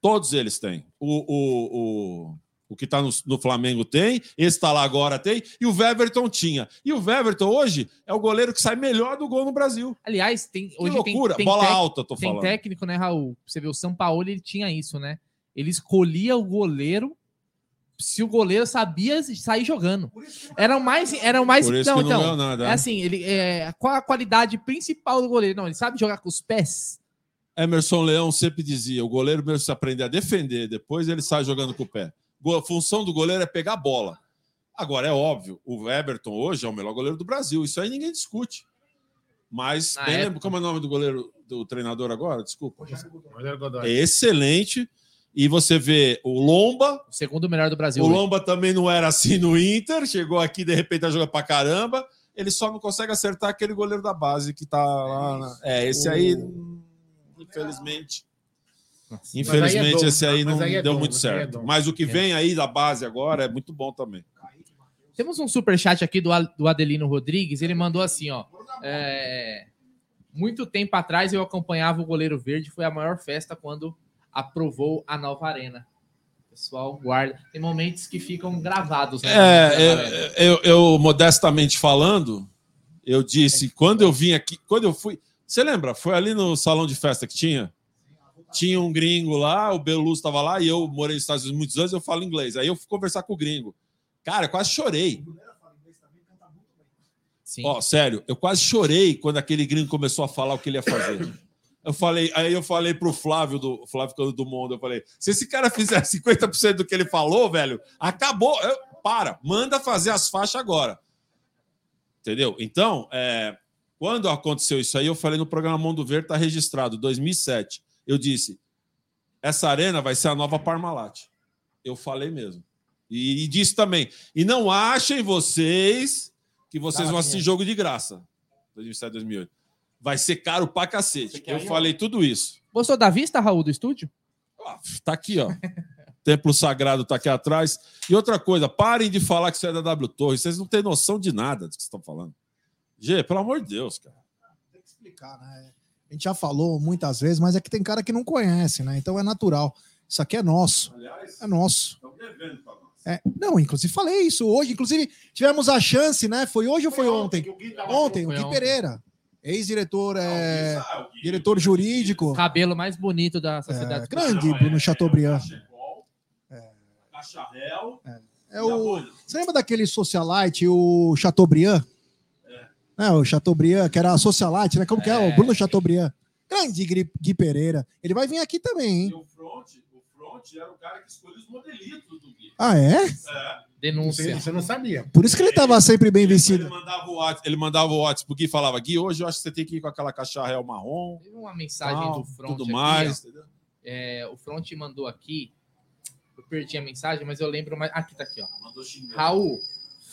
Todos eles têm. O, o, o, o que está no, no Flamengo tem, esse está lá agora tem, e o Weverton tinha. E o Weverton hoje é o goleiro que sai melhor do gol no Brasil. Aliás, tem, Que hoje loucura. tem, tem, Bola tec- alta, tô tem falando. técnico, né, Raul? Você vê, o São Paulo ele tinha isso, né? Ele escolhia o goleiro se o goleiro sabia sair jogando. Era o mais. Era o mais Por isso não, que não então, nada. É assim, ele, é, qual a qualidade principal do goleiro? Não, ele sabe jogar com os pés. Emerson Leão sempre dizia: o goleiro mesmo se aprender a defender, depois ele sai jogando com o pé. A função do goleiro é pegar a bola. Agora, é óbvio, o Everton hoje é o melhor goleiro do Brasil. Isso aí ninguém discute. Mas, Na bem época. lembro como é o nome do goleiro do treinador agora? Desculpa. Rogério Godoy. É excelente. E você vê o Lomba, O segundo melhor do Brasil. o hoje. Lomba também não era assim no Inter, chegou aqui, de repente tá jogando pra caramba. Ele só não consegue acertar aquele goleiro da base que tá lá. na- É, esse aí, hum, infelizmente. Nossa. Infelizmente, dom, esse aí mas não aí é deu dom, muito aí é certo. dom. Mas o que É. vem aí da base agora é muito bom também. Temos um superchat aqui do, do Adelino Rodrigues. Ele mandou assim, ó. é, muito tempo atrás eu acompanhava o goleiro verde. Foi a maior festa quando aprovou a nova arena. Pessoal, guarda. Tem momentos que ficam gravados. né, É, eu, eu- eu, modestamente falando, eu disse, quando eu vim aqui, quando eu fui. Você lembra? Foi ali no salão de festa que tinha? Tinha um gringo lá, o Belus estava lá, e eu morei nos Estados Unidos muitos anos, eu falo inglês. Aí eu fui conversar com o gringo. Cara, quase chorei. Sim. Ó, sério, eu quase chorei quando aquele gringo começou a falar o que ele ia fazer. Eu falei, aí eu falei pro Flávio do Flávio do Mundo, eu falei: se esse cara fizer 50% do que ele falou, velho, acabou. Eu- para, manda fazer as faixas agora. Entendeu? Então, é, quando aconteceu isso aí, eu falei no programa Mundo Verde, tá registrado, 2007. Eu disse: essa arena vai ser a nova Parmalat. Eu falei mesmo. E, e disse também. E não achem vocês que vocês Ah, vão assistir é. jogo de graça. 2007, 2008. Vai ser caro pra cacete. Eu ir, falei tudo isso. Gostou da vista, Raul, do estúdio? Ó, Tá aqui, ó. Templo Sagrado tá aqui atrás. E outra coisa, parem de falar que isso é da W Torre. Vocês não têm noção de nada do que vocês estão falando. Gê, pelo amor de Deus, cara. Tem que explicar, né? A gente já falou muitas vezes, mas é que tem cara que não conhece, né? Então é natural. Isso aqui é nosso. Aliás, É nosso. estão devendo pra nós. É, não, inclusive falei isso hoje. Inclusive, tivemos a chance, né? Foi hoje ou foi ontem? que o Gui Ontem, o Gui ontem. Pereira, ex-diretor, é, Ah, o Gui, diretor jurídico, Cabelo mais bonito da é, sociedade. grande Bruno Chateaubriand. Cachecol, Cacharel. É o, você lembra daquele socialite, o Chateaubriand? É, o Chateaubriand, que era socialite, né? Como que é? O Bruno Chateaubriand. Grande Gui, Pereira. Ele vai vir aqui também, E hein? o front, o front era o cara que escolheu os modelitos do Gui. Ah, é? É. Denúncia. Você, você não sabia. Por isso que ele tava sempre bem Ele vestido. mandava o WhatsApp, ele mandava o WhatsApp pro Gui e falava: Gui, hoje eu acho que você tem que ir com aquela cacharel marrom. Teve uma mensagem tal, do Front tudo aqui, mais. ó. É, o Front mandou aqui. Eu perdi a mensagem, mas eu lembro mais. Aqui tá aqui, ó. Mandou xingar. Raul,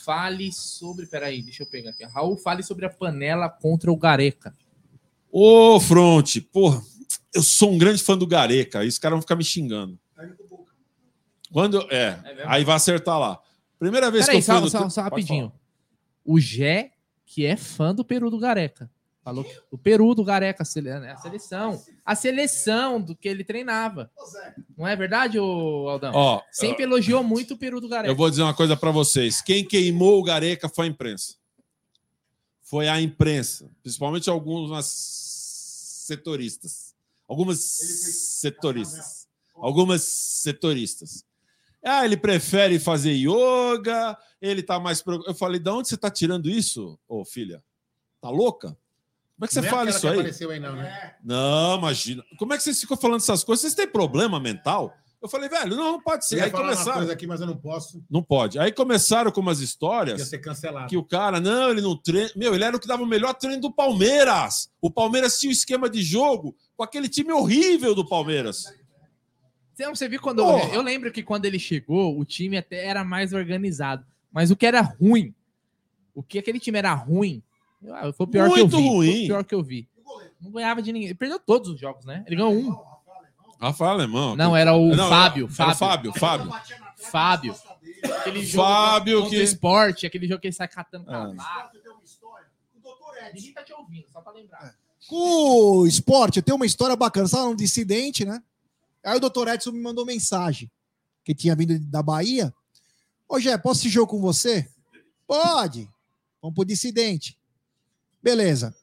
fale sobre. Peraí, deixa eu pegar aqui. Raul, fale sobre a panela contra o Gareca. Ô, Front, porra, eu sou um grande fã do Gareca. Aí os caras vão ficar me xingando. Quando eu- é, É aí vai acertar lá. Primeira vez Peraí, que eu fui só, no só, só rapidinho. O Gé, que é fã do Peru do Gareca. Falou que o Peru do Gareca, a sele- a seleção. A seleção do que ele treinava. Não é verdade, Aldão? Ó, Sempre elogiou muito o Peru do Gareca. eu vou dizer uma coisa pra vocês. Quem queimou o Gareca foi a imprensa. Foi a imprensa, principalmente algumas setoristas. Algumas setoristas. Algumas setoristas. Ah, ele prefere fazer yoga, ele tá mais. Eu falei, de onde você tá tirando isso, ô filha? Tá louca? Como é que você Não é fala aquela isso aí? apareceu aí, não, né? Não, imagina. Como é que vocês ficam falando essas coisas? Vocês têm problema mental? Eu falei, velho, não, não pode Eu ser. ia Aí falar uma começaram. coisa aqui, mas eu não posso. Não pode. Aí começaram com umas Ia histórias ser cancelado. que o cara, não, ele não treina. Meu, ele era o que dava o melhor treino do Palmeiras. O Palmeiras tinha um esquema de jogo com aquele time horrível do Palmeiras. Então, você viu quando. Porra. Eu lembro que quando ele chegou, o time até era mais organizado. Mas o que era ruim, o que aquele time era ruim, foi o pior que eu Muito vi. Foi ruim. o pior que eu vi. Não ganhava de ninguém. Ele perdeu todos os jogos, né? Ele ganhou um. Rafael Alemão. Não, era o Não, Fábio. era o Fábio. Fábio, Fábio. Fábio. Aquele jogo Fábio que- o esporte, aquele jogo que ele sai catando Ah. cavalo. Ninguém tá te ouvindo, só pra lembrar. Com o esporte, eu tenho uma história bacana. Você um dissidente, né? Aí o doutor Edson me mandou mensagem, que tinha vindo da Bahia. Ô, Jé, posso esse jogo com você? Pode. Vamos pro dissidente. Beleza.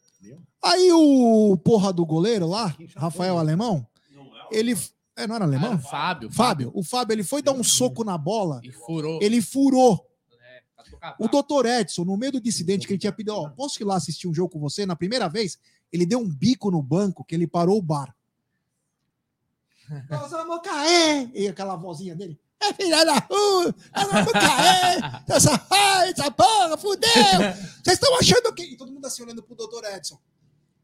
Aí o porra do goleiro lá, Rafael Alemão, ele. É, não era Ah, era alemão? o Fábio. Fábio. O Fábio, ele foi dar um soco na bola, E furou. ele furou. É. O doutor Edson, no meio do dissidente, que ele tinha pedido, ó, posso ir lá assistir um jogo com você? Na primeira vez, ele deu um bico no banco que ele parou o bar. Nós vamos cair! E aquela vozinha dele. É filha da rua! Nós vamos cair! Essa, essa porra, fudeu! Vocês estão achando que. E todo mundo assim olhando pro doutor Edson.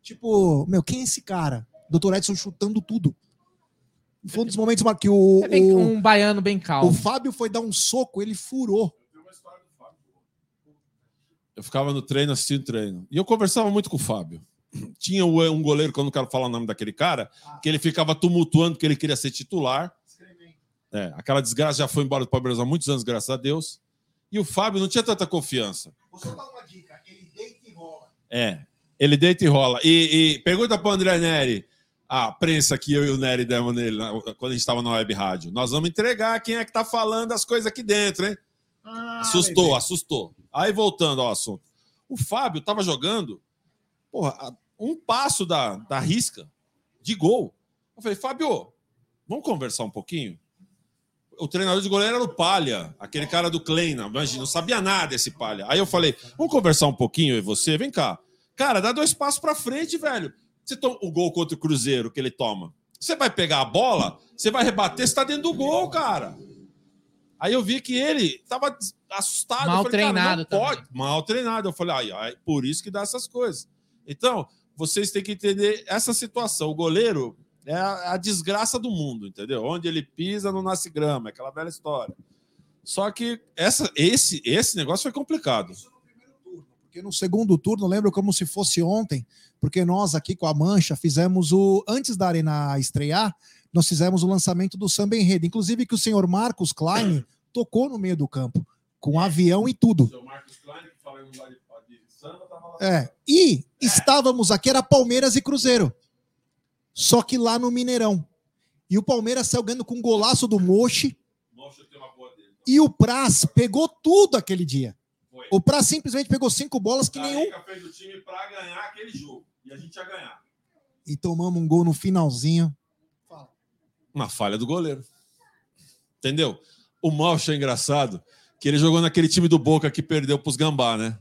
Tipo, meu, quem é esse cara? Doutor Edson chutando tudo. Foi um dos momentos que o, É bem, o, um baiano bem o calmo. Fábio foi dar um soco, ele furou. Eu ficava no treino assistindo treino. E eu conversava muito com o Fábio. Tinha o- um goleiro, que eu não quero falar o nome daquele cara, que ele ficava tumultuando que ele queria ser titular. É, aquela desgraça já foi embora do Palmeiras há muitos anos, graças a Deus. E o Fábio não tinha tanta confiança. Vou só dar uma dica, ele deita e rola. É, ele deita e rola. E, e pergunta para o André Neri, a prensa que eu e o Neri demos nele quando a gente estava na web rádio. Nós vamos entregar quem é que tá falando as coisas aqui dentro, hein? Ah, Assustou, assustou. Aí voltando ao assunto. O Fábio tava jogando, porra, um passo da, da risca de gol. Eu falei, Fábio, vamos conversar um pouquinho? O treinador de goleiro era o Palha, aquele cara do Kleina, imagina, não sabia nada esse Palha. Aí eu falei, vamos conversar um pouquinho, e você? Vem cá. Cara, dá dois passos pra frente, velho. Você toma o gol contra o Cruzeiro que ele toma. Você vai pegar a bola, você vai rebater, você tá dentro do gol, cara. Aí eu vi que ele tava assustado. Mal falei, treinado pode. Mal treinado. Eu falei, ai, ai, por isso que dá essas coisas. Então, vocês têm que entender essa situação. O goleiro é a, a desgraça do mundo, entendeu? Onde ele pisa, não nasce grama, aquela velha história. Só que essa, esse, esse negócio foi complicado. Porque no segundo turno, lembro como se fosse ontem, porque nós aqui com a Mancha fizemos o. Antes da Arena estrear, nós fizemos o lançamento do samba enredo. Inclusive que o senhor Marcos Klein tocou no meio do campo, com avião e tudo. seu Marcos Klein, que fala em lugar de, samba, tava lá. É. E estávamos aqui, era Palmeiras e Cruzeiro. Só que lá no Mineirão. E o Palmeiras saiu ganhando com um golaço do Mochi. E o Praz pegou tudo aquele dia. Foi. O Praz simplesmente pegou cinco bolas que nenhum. Fez o time para ganhar aquele jogo. E a gente ia ganhar. E tomamos um gol no finalzinho. Uma falha do goleiro. Entendeu? O Malcha é engraçado que ele jogou naquele time do Boca que perdeu pros Gambá, né?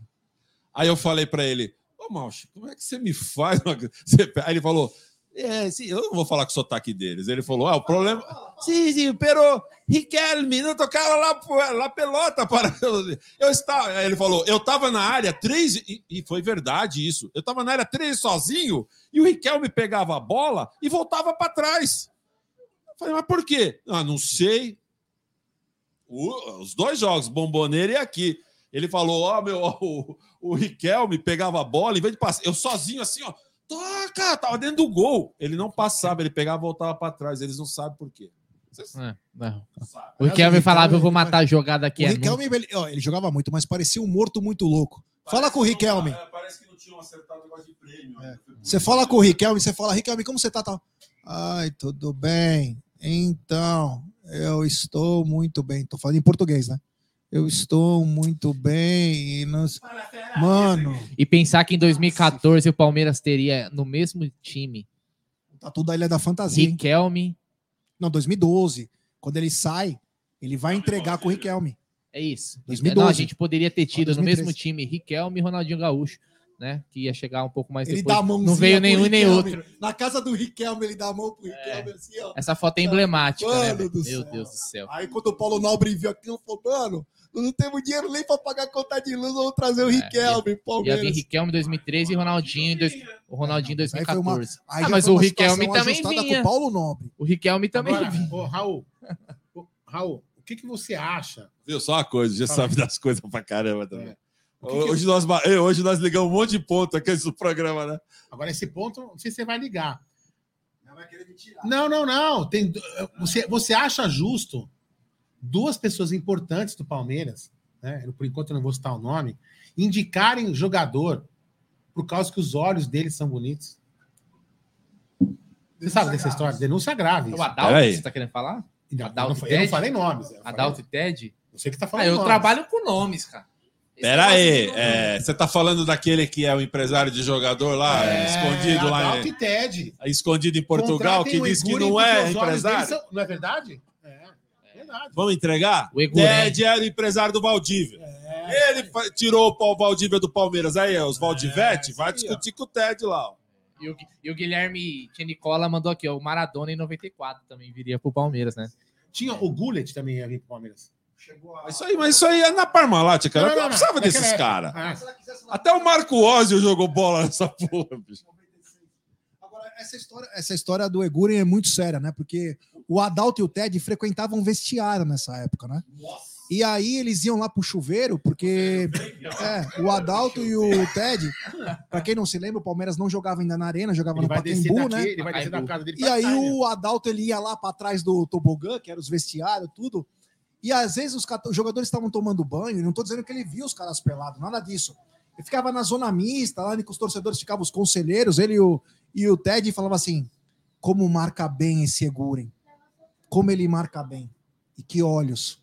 Aí eu falei pra ele: Ô Malcha, como é que você me faz? uma- Aí ele falou: É, sim, eu não vou falar com o sotaque deles. Ele falou: Ah, o problema. Sim, sim, pero Riquelme, não tocava lá, lá pelota para. Eu estava. Ele falou: Eu estava na área três. E, e foi verdade isso. Eu estava na área três sozinho e o Riquelme pegava a bola e voltava para trás. Eu falei, mas por quê? Ah, não sei. O- os dois jogos, Bomboneira e aqui. Ele falou: Ó, meu, ó, o, o Riquelme pegava a bola, em vez de passar, eu sozinho assim, ó, toca, tava dentro do gol. Ele não passava, ele pegava e voltava para trás. Eles não sabem por quê. Vocês É, não. O Riquelme falava, eu vou matar a jogada aqui. o é Riquelme, ele, ó, ele jogava muito, mas parecia um morto muito louco. Fala com o Riquelme. É, Parece que não tinham acertado o negócio de prêmio. né? Você fala com o Riquelme, você fala, Riquelme, como você tá? Tal? Ai, tudo bem. Então, eu estou muito bem. Tô falando em português, né? Eu estou muito bem. E não... Mano, E pensar que em 2014 o Palmeiras teria no mesmo time tá tudo a Ilha da Fantasia. hein? Riquelme. Não, 2012. Quando ele sai, ele vai entregar com o Riquelme. É isso. 2012. Não, a gente poderia ter tido no 2013. mesmo time Riquelme e Ronaldinho Gaúcho, né? Que ia chegar um pouco mais Ele depois. dá a Não veio nenhum e nem outro. Na casa do Riquelme, ele dá a mão pro Riquelme assim, ó. Essa foto é emblemática, né? Mano velho? do Meu céu. Deus do céu. Aí quando o Paulo Nobre viu aquilo, falou, mano, nós não temos dinheiro nem pra pagar a conta de luz, vamos trazer o Riquelme, É, Ia vir Palmeiras. Riquelme em 2013 e Ronaldinho em, dois... o Ronaldinho em Aí foi uma- 2014. Aí Ah, mas o uma Riquelme também vinha. com o Paulo Nobre. O Riquelme também Agora, vinha. ô, Raul, ô, Raul, o que, que você acha? Viu só uma coisa, já Fala. sabe das coisas pra caramba também. É. Que que Hoje, nós, hoje nós ligamos um monte de ponto aqui nesse programa, né? Agora, esse ponto, não sei se você vai ligar. Não, não, não. Tem, você, você acha justo duas pessoas importantes do Palmeiras, né? eu, por enquanto eu não vou citar o nome, indicarem o jogador por causa que os olhos deles são bonitos? Você sabe dessa história? Denúncia grave. O isso. Adalto, Peraí. você tá querendo falar? Não, eu, Adalto não, eu não falei nomes. eu falei- Adalto e Ted? Você que tá Ah, falando eu nomes. trabalho com nomes, cara. Esse Pera aí, é, você tá falando daquele que é o empresário de jogador lá, É, escondido lá Adalto em, Ted. escondido em Portugal, Contratem que o diz que não é empresário? são- Não é verdade? É, verdade. Vamos entregar? O. Ted era o empresário do Valdívia. É, Ele fa- tirou o Paulo Valdívia do Palmeiras. Aí, os Valdivete, isso vai aí, discutir com o Ted lá. ó. E o, e o Guilherme Nicola mandou aqui, ó, o Maradona em 94 também viria pro Palmeiras, né? Tinha o Gullet também ia vir pro Palmeiras. Isso aí, mas isso aí é na Parmalat, cara. Não, Eu não, não, precisava naquela desses caras. Ah, Até o Marco Ózio jogou bola nessa porra, bicho. Agora, essa história, essa história do Eguren é muito séria, né? Porque o Adalto e o Ted frequentavam vestiário nessa época, né? E aí eles iam lá pro chuveiro, porque é, o Adalto e o Ted, pra quem não se lembra, o Palmeiras não jogava ainda na arena, jogava Ele no Pacaembu, né? ele vai descer da casa dele E pra aí Itália. o Adalto ele ia lá pra trás do tobogã, que era os vestiários, tudo. E às vezes os, os jogadores estavam tomando banho, e não tô dizendo que ele via os caras pelados, nada disso. Ele ficava na zona mista, lá que os torcedores ficavam os conselheiros, ele e o, e o Ted falava assim: como marca bem esse Eguren. Como ele marca bem. E que olhos.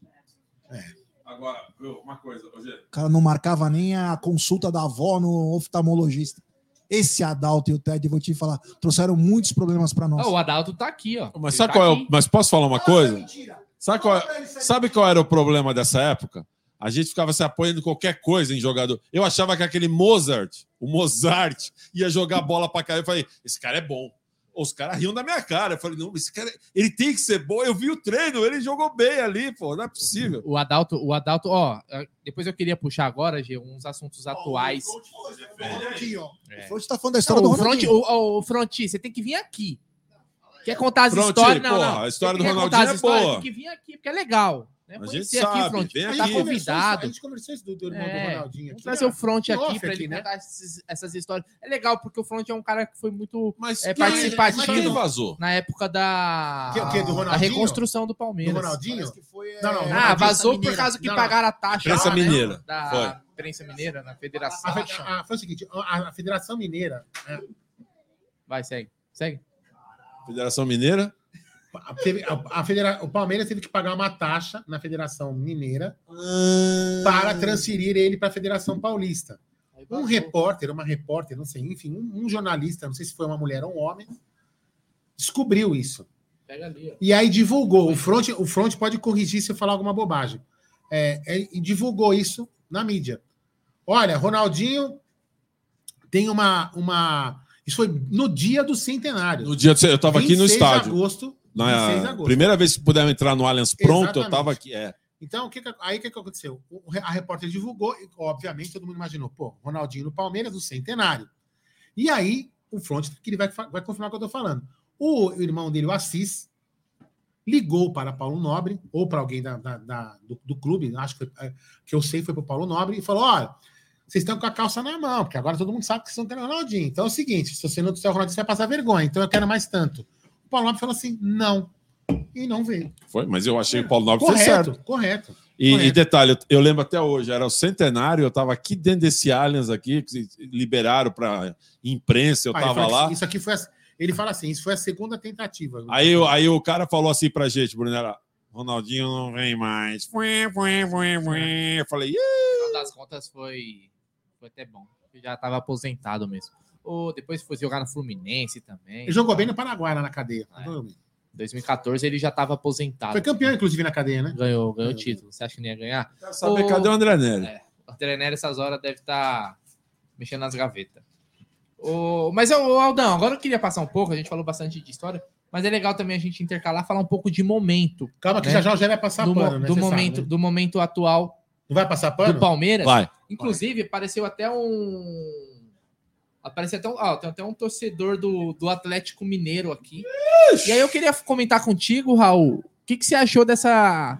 Agora, viu, uma coisa, Rogério. O cara não marcava nem a consulta da avó no oftalmologista. Esse Adalto e o Ted, vou te falar, trouxeram muitos problemas pra nós. Ah, o Adalto tá aqui, ó. Mas Ele sabe tá qual é aqui. o... Mas posso falar uma coisa? Mentira. Sabe qual, é- sabe qual era o problema dessa época? A gente ficava se apoiando em qualquer coisa em jogador. Eu achava que aquele Mozart, o Mozart, ia jogar bola pra cá. Eu falei, esse cara é bom. Os caras riam da minha cara. Eu falei, não, esse cara, ele tem que ser bom. Eu vi o treino, ele jogou bem ali, pô, não é possível. O Adalto, o Adalto, ó, depois eu queria puxar agora, G, uns assuntos atuais. É. O Front tá falando da história Não, do o Front, Ronaldinho. o, o Fronti, você tem que vir aqui. Quer contar as Fronti, histórias? Não, porra, não. a história do Ronaldinho é boa. Tem que vir aqui, porque é legal. Né? A gente sabe, Fronti. vem Tá aqui. isso- convidado. A gente conversou isso do, do irmão É, do Ronaldinho Vamos aqui. trazer o ó. Front aqui pra ele aqui, né? contar esses- essas histórias. É legal, porque o Front é um cara que foi muito Mas É quem- participativo. Mas quem vazou? na época da, Que- o quê, do da Ronaldinho? reconstrução do Do Palmeiras. Ronaldinho? Parece que foi, é, Não, não, Ah, Ronaldinho vazou por causa que Não, não. pagaram a taxa. Imprensa lá, né? Mineira. Da Foi. imprensa mineira, na A, federação. fe- a- foi o seguinte: a, a Federação Mineira. é, Vai, segue. Segue. Federação Mineira? A- a- federa- o Palmeiras teve que pagar uma taxa na Federação Mineira para transferir ele para a Federação Paulista. Um repórter, uma repórter, não sei, enfim, um, um jornalista, não sei se foi uma mulher ou um homem, descobriu isso. Pega ali. E aí divulgou. O front, o front pode corrigir se eu falar alguma bobagem. É, é, e divulgou isso na mídia. Olha, Ronaldinho tem uma. uma isso foi no dia do centenário. No dia do... Eu tava aqui no 26 de estádio. agosto. Na 26 de agosto. primeira vez que puderam entrar no Allianz pronto, eu Exatamente. tava aqui. É. Então, o que que- aí o que, que aconteceu? O- a repórter divulgou, e, obviamente, todo mundo imaginou, pô, Ronaldinho no Palmeiras, no centenário. E aí, o front, que ele vai, vai confirmar o que eu tô falando. O irmão dele, o Assis, ligou para Paulo Nobre, ou para alguém da, da- da- do, do clube, acho que, foi, é, que eu sei foi para o Paulo Nobre, e falou: olha, vocês estão com a calça na mão, porque agora todo mundo sabe que vocês estão querendo o Ronaldinho. Então é o seguinte: se você não disser o Ronaldinho, você vai passar vergonha, então eu quero mais tanto. O Paulo Nobre falou assim: não. E não veio. Foi, mas eu achei que o Paulo Nobre fez certo. Correto, correto. E, Correto. e detalhe, eu, eu lembro até hoje, era o centenário, eu estava aqui dentro desse Allianz aqui, que se liberaram para imprensa, eu Ah, estava fala lá. Isso aqui foi a- ele fala assim: isso foi a segunda tentativa. Aí, o- aí o cara falou assim pra gente, Brunera, Ronaldinho não vem mais. Eu falei, "Ih". No final das contas foi, foi até bom. Eu já estava aposentado mesmo. Ou depois foi jogar no Fluminense também. Ele jogou bem no Paraguai, lá na cadeia. É. Em 2014 ele já estava aposentado. Foi campeão, inclusive, na cadeia, né? Ganhou, ganhou o É. título. Você acha que não ia ganhar? quero saber Ô, cadê o André Nery? É. O André Nery, essas horas, deve estar mexendo nas gavetas. O... Mas, ô, Aldão, agora eu queria passar um pouco. A gente falou bastante de história, mas é legal também a gente intercalar, falar um pouco de momento. Calma, que Né? já já o vai passar do, pano, né? do Você sabe, momento, né? do momento atual Não vai passar pano? do Palmeiras. Vai. Inclusive, apareceu até um. Apareceu até um. Ó, tem até um torcedor do, do Atlético Mineiro aqui. E aí eu queria comentar contigo, Raul. O que, que você achou dessas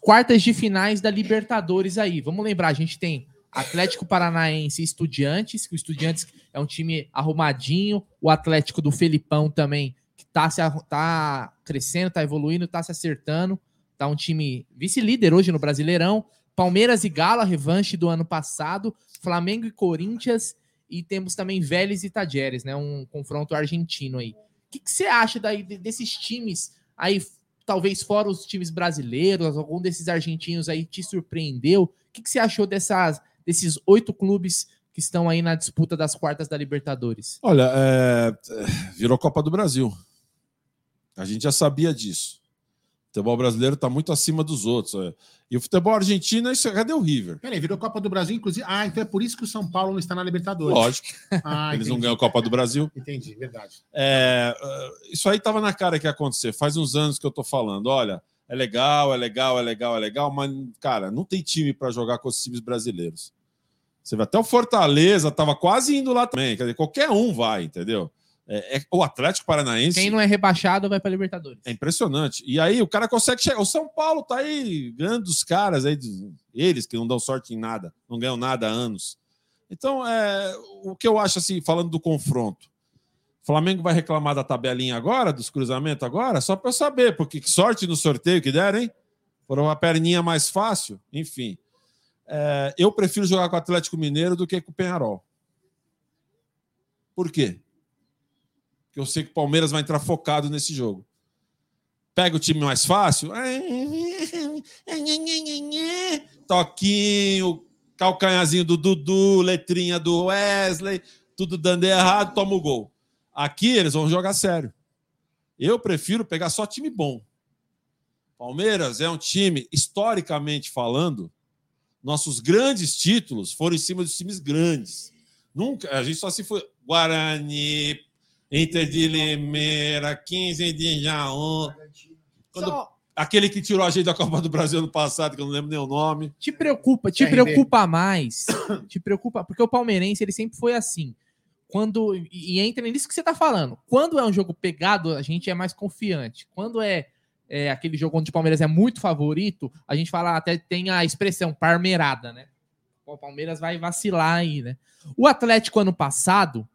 quartas de finais da Libertadores aí? Vamos lembrar, a gente tem Atlético Paranaense e Estudiantes, que o Estudiantes é um time arrumadinho, o Atlético do Felipão também, que tá, se, tá crescendo, tá evoluindo, tá se acertando. Tá um time vice-líder hoje no Brasileirão. Palmeiras e Galo, a revanche do ano passado. Flamengo e Corinthians. E temos também Vélez e Tajeres, né? Um confronto argentino aí. O que, você acha daí de- desses times aí, talvez fora os times brasileiros, algum desses argentinos aí te surpreendeu? O que, que você achou dessas, desses oito clubes que estão aí na disputa das quartas da Libertadores? Olha, é, virou Copa do Brasil. A gente já sabia disso. O futebol brasileiro está muito acima dos outros. é. E o futebol argentino, isso, cadê o River? Peraí, virou Copa do Brasil, inclusive. Ah, então é por isso que o São Paulo não está na Libertadores. Lógico, Ah, eles não ganham a Copa do Brasil. Entendi, verdade. É, uh, isso aí estava na cara que ia acontecer. Faz uns anos que eu tô falando. Olha, é legal, é legal, é legal, é legal, mas, cara, não tem time para jogar com os times brasileiros. Você vê, até o Fortaleza tava quase indo lá também. Quer dizer, qualquer um vai, entendeu? É, é- o Atlético Paranaense Quem não é rebaixado vai pra Libertadores. é impressionante. E aí o cara consegue chegar. O São Paulo tá aí ganhando dos caras aí, eles que não dão sorte em nada, não ganham nada há anos. Então, é, o que eu acho assim, falando do confronto. O Flamengo vai reclamar da tabelinha agora, dos cruzamentos agora, só para eu saber, porque que sorte no sorteio que deram, hein? Foram uma perninha mais fácil, enfim. É, eu prefiro jogar com o Atlético Mineiro do que com o Penharol. Por quê? Porque eu sei que o Palmeiras vai entrar focado nesse jogo. Pega o time mais fácil. Toquinho, calcanhazinho do Dudu, letrinha do Wesley, tudo dando errado, toma o gol. Aqui eles vão jogar sério. Eu prefiro pegar só time bom. Palmeiras é um time, historicamente falando, nossos grandes títulos foram em cima dos times grandes. Nunca, a gente só se foi Guarani, Inter de Limeira, 15 de Jaú. Quando- Só Aquele que tirou a gente da Copa do Brasil ano passado, que eu não lembro nem o nome. te preocupa, te preocupa mais. te preocupa, porque o palmeirense ele sempre foi assim. Quando e e entra nisso que você tá falando. Quando é um jogo pegado, a gente é mais confiante. Quando é, é aquele jogo onde o Palmeiras é muito favorito, a gente fala até tem a expressão parmeirada, né? O Palmeiras vai vacilar aí, né? O Atlético ano passado,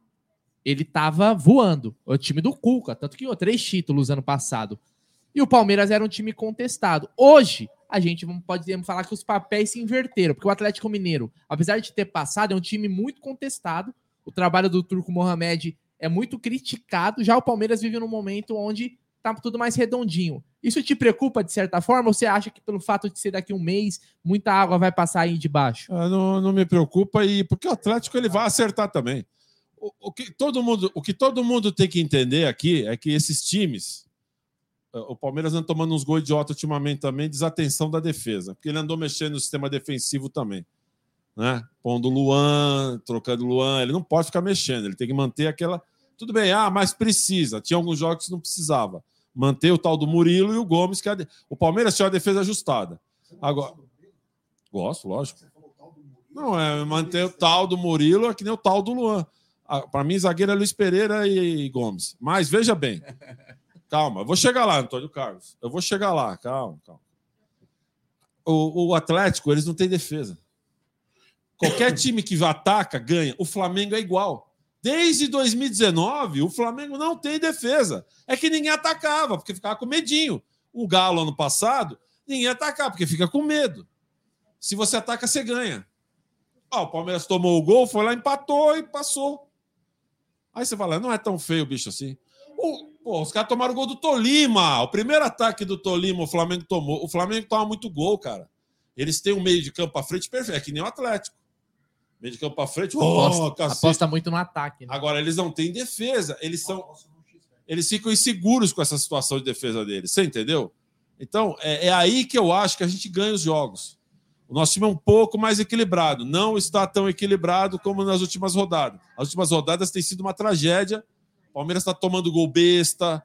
ele tava voando. O time do Cuca, tanto que ganhou três títulos ano passado. E o Palmeiras era um time contestado. Hoje, a gente pode falar que os papéis se inverteram, porque o Atlético Mineiro, apesar de ter passado, é um time muito contestado. O trabalho do Turco Mohamed é muito criticado. Já o Palmeiras vive num momento onde tá tudo mais redondinho. Isso te preocupa de certa forma? Ou você acha que pelo fato de ser daqui um mês, muita água vai passar aí de baixo? Ah, não, não me preocupa, e porque o Atlético ele vai acertar também. O, o que todo mundo, o que todo mundo tem que entender aqui é que esses times. ah, O Palmeiras anda tomando uns gols idiota ultimamente também, desatenção da defesa, porque ele andou mexendo no sistema defensivo também. Né? Pondo o Luan, trocando o Luan, ele não pode ficar mexendo, ele tem que manter aquela. Tudo bem, ah, mas precisa. Tinha alguns jogos que não precisava. Manter o tal do Murilo e o Gomes, que é de- o Palmeiras tinha a defesa ajustada. Agora. Gosto, lógico. Não, é manter o tal do Murilo é que nem o tal do Luan. Para mim, zagueiro é Luiz Pereira e Gomes. Mas veja bem. Calma, eu vou chegar lá, Antônio Carlos. Eu vou chegar lá, calma, calma. O, o Atlético, eles não têm defesa. Qualquer time que ataca, ganha. O Flamengo é igual. Desde 2019, o Flamengo não tem defesa. É que ninguém atacava, porque ficava com medinho. O Galo, ano passado, ninguém atacava, porque fica com medo. Se você ataca, você ganha. Ah, o Palmeiras tomou o gol, foi lá, empatou e passou. Aí você fala, não é tão feio o bicho assim. O- pô, os caras tomaram o gol do Tolima. O primeiro ataque do Tolima, o Flamengo tomou. O Flamengo toma muito gol, cara. Eles têm um meio de campo à frente perfeito, é que nem o Atlético. Meio de campo à frente, oh, aposta, aposta muito no ataque. né? Agora, eles não têm defesa. Eles são. Eles ficam inseguros com essa situação de defesa deles. Você entendeu? Então, é, é aí que eu acho que a gente ganha os jogos. O nosso time é um pouco mais equilibrado. Não está tão equilibrado como nas últimas rodadas. As últimas rodadas têm sido uma tragédia. O Palmeiras está tomando gol besta.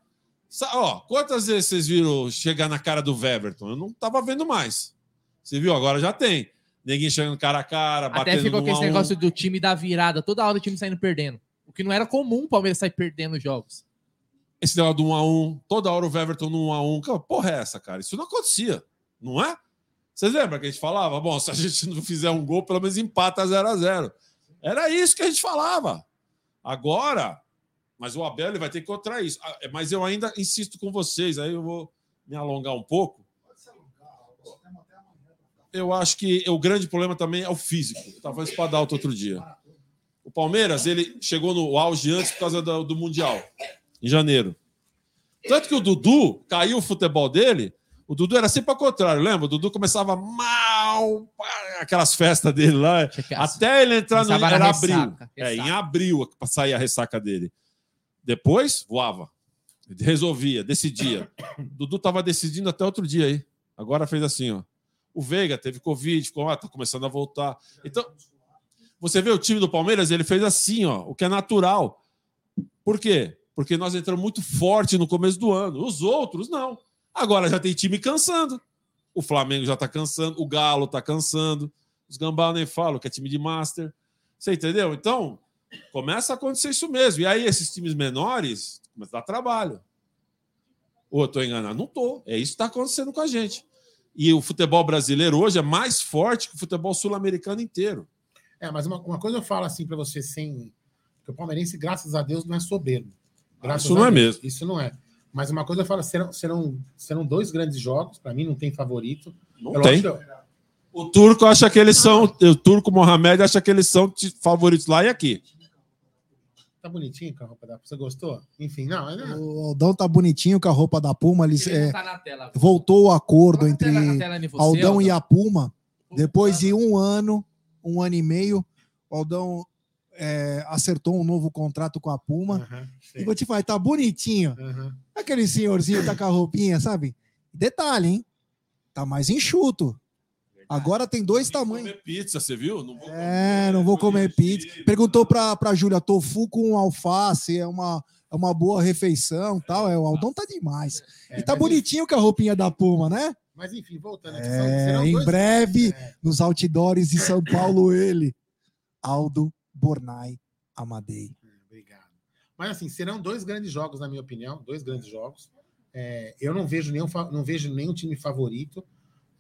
Ó, quantas vezes vocês viram chegar na cara do Weverton? Eu não estava vendo mais. Você viu? Agora já tem. Ninguém chegando cara a cara, Até batendo ficou no com esse a um. negócio do time da virada, toda hora o time saindo perdendo. O que não era comum o Palmeiras sair perdendo jogos. esse negócio do 1 a 1 toda hora o Everton no 1 a 1 Cara, porra é essa, cara? Isso não acontecia, não é? Vocês lembram que a gente falava? Bom, se a gente não fizer um gol, pelo menos empata 0 a 0 Era isso que a gente falava. Agora, mas o Abel ele vai ter que encontrar isso. Ah, Mas eu ainda insisto com vocês, aí eu vou me alongar um pouco. Eu acho que o grande problema também é o físico. Eu estava falando isso para outro dia. O Palmeiras ele chegou no auge antes por causa do, do Mundial, em janeiro. Tanto que o Dudu caiu o futebol dele. O Dudu era sempre ao contrário, lembra? O Dudu começava mal, aquelas festas dele lá. Até ele entrar no. Começava Era ressaca, abril. É, em abril para sair a ressaca dele. Depois, voava. Resolvia, decidia. O Dudu estava decidindo até outro dia aí. Agora fez assim, ó. O Veiga teve Covid, ficou, ah, tá começando a voltar. Então, você vê o time do Palmeiras, ele fez assim, ó, o que é natural. Por quê? Porque nós entramos muito forte no começo do ano. Os outros, não. Agora já tem time cansando. O Flamengo já tá cansando, o Galo tá cansando. Os Gambá nem falo, que é time de Master. Você entendeu? Então, Começa a acontecer isso mesmo. E aí, esses times menores começam a dar trabalho. Ou eu estou enganado? Não estou. É isso que está acontecendo com a gente. E o futebol brasileiro hoje é mais forte que o futebol sul-americano inteiro. É, mas uma, uma coisa eu falo assim para você, sem. Que o palmeirense, graças a Deus, não é soberbo. Graças isso não é Deus. mesmo. Isso não é. Mas uma coisa eu falo, serão, serão, serão dois grandes jogos. Para mim, não tem favorito. Não Eu tem. O turco acha que eles são. O turco Mohamed acha que eles são favoritos lá e aqui. Tá bonitinho com a roupa da. Você gostou? Enfim, não. é- O Aldão tá bonitinho com a roupa da Puma. Eles, Ele não é, tá na tela. voltou o acordo entre tela- você, Aldão e a Puma. Aldão. Depois de um ano, um ano e meio, o Aldão é, acertou um novo contrato com a Puma. Aham, E vou te falar, tá bonitinho. Aham. Aquele senhorzinho tá com a roupinha, sabe? Detalhe, hein? Tá mais enxuto. Agora tem dois tamanhos. Comer pizza, você viu? Não vou É, não vou comer pizza. Perguntou pra, pra Júlia, tofu com alface é uma, é uma boa refeição tal. É, o Aldão tá demais. É, E tá bonitinho com a roupinha da Puma, né? Mas enfim, voltando aqui. É, em dois- breve, É, nos outdoors de São Paulo, ele. Aldo Bornai Amadei. é, obrigado. Mas assim, serão dois grandes jogos, na minha opinião. Dois grandes jogos. É, eu não vejo nenhum, não vejo nenhum time favorito.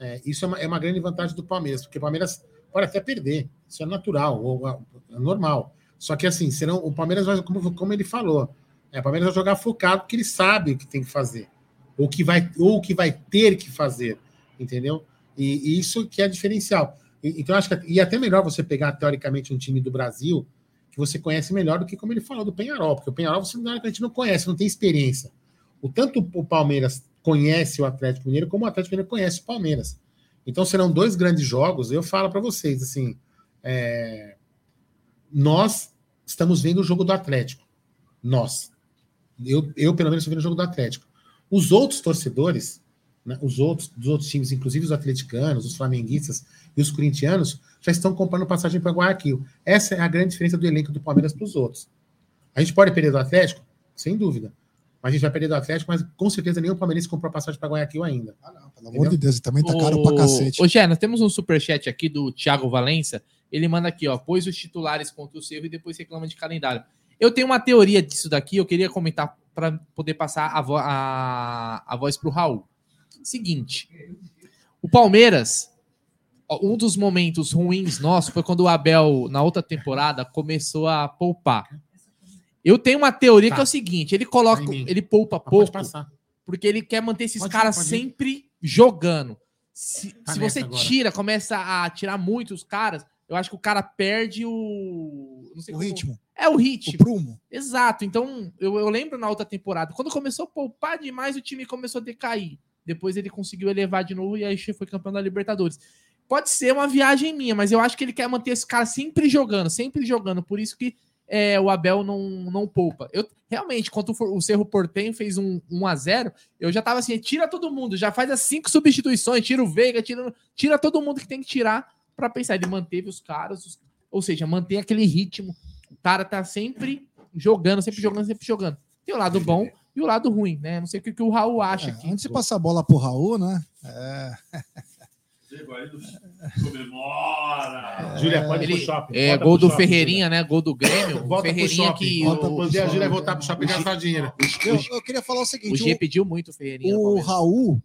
É, isso é uma, é uma grande vantagem do Palmeiras, porque o Palmeiras pode até perder. Isso é natural, ou, é normal. Só que assim, serão, o Palmeiras vai, como, como ele falou, é, o Palmeiras vai jogar focado porque ele sabe o que tem que fazer. Ou que vai, ou que vai ter que fazer. Entendeu? E, e isso que é diferencial. Então, acho que e é até melhor você pegar, teoricamente, um time do Brasil que você conhece melhor do que, como ele falou, do Penharol, porque o Penharol você teoricamente não conhece, não tem experiência. O tanto o Palmeiras conhece o Atlético Mineiro, como o Atlético Mineiro conhece o Palmeiras. Então serão dois grandes jogos. Eu falo para vocês assim, é, nós estamos vendo o jogo do Atlético. Nós, eu, eu pelo menos estou vendo o jogo do Atlético. Os outros torcedores, né, os outros dos outros times, inclusive os atleticanos, os flamenguistas e os corintianos, já estão comprando passagem para Guayaquil. Essa é a grande diferença do elenco do Palmeiras para os outros. A gente pode perder do Atlético, sem dúvida. Mas a gente vai perder do Atlético, mas com certeza nenhum palmeirense comprou passagem para Guayaquil ainda. Ah, não, pelo amor de Deus, também tá caro pra cacete. Ô, Gé, nós temos um superchat aqui do Thiago Valença. Ele manda aqui, ó, pôs os titulares contra o Cerro e depois reclama de calendário. Eu tenho uma teoria disso daqui, eu queria comentar para poder passar a, vo a, a voz pro Raul. Seguinte, o Palmeiras, um dos momentos ruins nossos foi quando o Abel, na outra temporada, começou a poupar. Eu tenho uma teoria Tá. que é o seguinte: ele coloca, Tá ele poupa Mas pouco porque ele quer manter esses Pode caras pode sempre jogando. Se, Tá se você agora. tira, começa a tirar muito os caras, eu acho que o cara perde o. O ritmo, É o o ritmo. prumo. Exato. Então, eu, eu lembro na outra temporada, quando começou a poupar demais, o time começou a decair. Depois ele conseguiu elevar de novo e aí foi campeão da Libertadores. Pode ser uma viagem minha, mas eu acho que ele quer manter esse cara sempre jogando, sempre jogando. Por isso que é, o Abel não, não poupa. Eu realmente, quando o Cerro Portenho fez um 1 a 0 eu já tava assim: tira todo mundo, já faz as cinco substituições, tira o Veiga, tira, tira todo mundo que tem que tirar para pensar. Ele manteve os caras, os- ou seja, mantém aquele ritmo. O cara tá sempre jogando, sempre jogando, sempre jogando. Tem o lado bom e o lado ruim, né? Não sei o que, que o Raul acha É, aqui. antes de passar a bola pro Raul, né? É, Comemora! Júlia, pode ir Ele- pro shopping. É, gol pro do shopping, Ferreirinha, né? Gol do Grêmio. O Volta pro Ferreirinha shopping. que Volta o, pro dia a Júlia voltar pro shopping e gastar dinheiro. eu, eu queria falar o o seguinte: G pediu muito o Ferreirinha. o, o. Raul,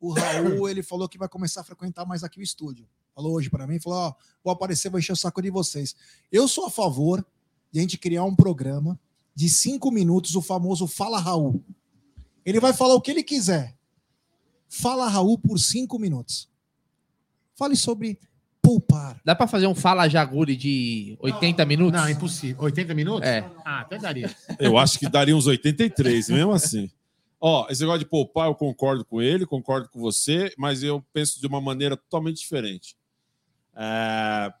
o Raul, ele falou que vai começar a frequentar mais aqui o estúdio. Falou hoje para mim, falou: ó, vou aparecer, vou encher o saco de vocês. Eu sou a favor de a gente criar um programa de cinco minutos, o famoso Fala Raul. Ele vai falar o que ele quiser. Fala Raul por cinco minutos. Fale sobre poupar. Dá pra fazer um Fala Jaguri de 80 minutos? Não, impossível. 80 minutos? É. Ah, até daria. Eu acho que daria uns 83, mesmo assim. Ó, esse negócio de poupar, eu concordo com ele, concordo com você, mas eu penso de uma maneira totalmente diferente. É,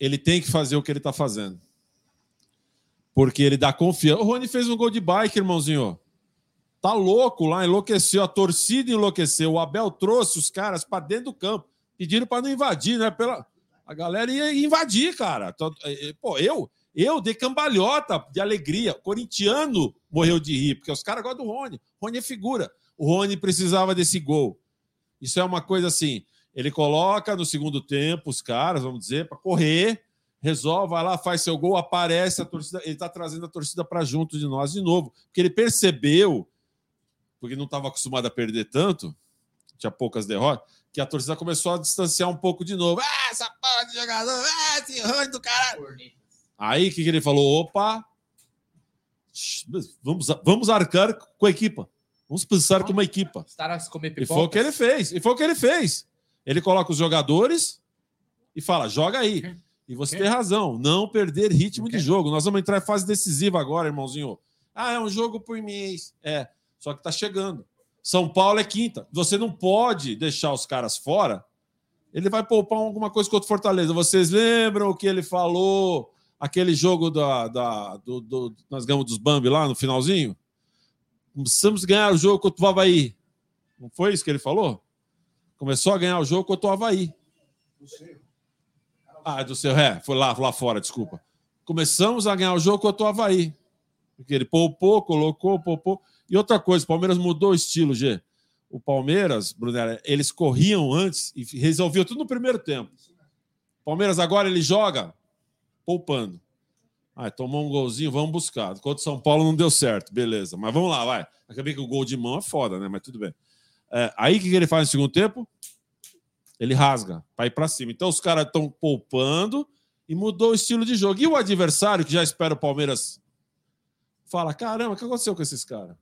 Ele tem que fazer o que ele está fazendo. Porque ele dá confiança. O Rony fez um gol de bike, irmãozinho. Tá louco lá, enlouqueceu. A torcida enlouqueceu. O Abel trouxe os caras para dentro do campo. Pediram para não invadir, né? Pela... A galera ia invadir, cara. Tô- eh, eh, Pô, eu, eu dei cambalhota de alegria. Corintiano morreu de rir, porque os caras gostam do Rony. Rony é figura. O Rony precisava desse gol. Isso é uma coisa assim. Ele coloca no segundo tempo os caras, vamos dizer, para correr. resolve, vai lá, faz seu gol, aparece a torcida, ele está trazendo a torcida para junto de nós de novo, porque ele percebeu, porque não estava acostumado a perder tanto, tinha poucas derrotas, que a torcida começou a distanciar um pouco de novo. Ah, essa porra de jogador, ah, esse ranho do caralho. Aí o que, que ele falou? Opa, vamos, vamos arcar com a equipa. Vamos pensar como uma equipa. E foi o que ele fez. E foi o que ele fez. Ele coloca os jogadores e fala: joga aí. E você tem razão, não perder ritmo de jogo. Nós vamos entrar em fase decisiva agora, irmãozinho. Ah, é um jogo por mês. É, só que tá chegando. São Paulo é quinta. Você não pode deixar os caras fora. Ele vai poupar alguma coisa contra o Fortaleza. Vocês lembram o que ele falou? Aquele jogo da, da do, do, nós ganhamos dos Bambi lá no finalzinho? Precisamos ganhar o jogo contra o Havaí. Não foi isso que ele falou? Começou a ganhar o jogo contra o Havaí. Ah, do seu ré, foi lá, lá fora, desculpa. Começamos a ganhar o jogo contra o Havaí. Porque ele poupou, colocou, poupou. E outra coisa, o Palmeiras mudou o estilo, G. O Palmeiras, Brunera, eles corriam antes e resolviam tudo no primeiro tempo. Palmeiras agora ele joga poupando. Ah, tomou um golzinho, vamos buscar. Contra o São Paulo não deu certo, beleza. Mas vamos lá, vai. Acabei que o gol de mão é foda, né? Mas tudo bem. É, aí o que ele faz no segundo tempo? Ele rasga para ir para cima. Então os caras estão poupando e mudou o estilo de jogo. E o adversário, que já espera o Palmeiras, fala: caramba, o que aconteceu com esses caras?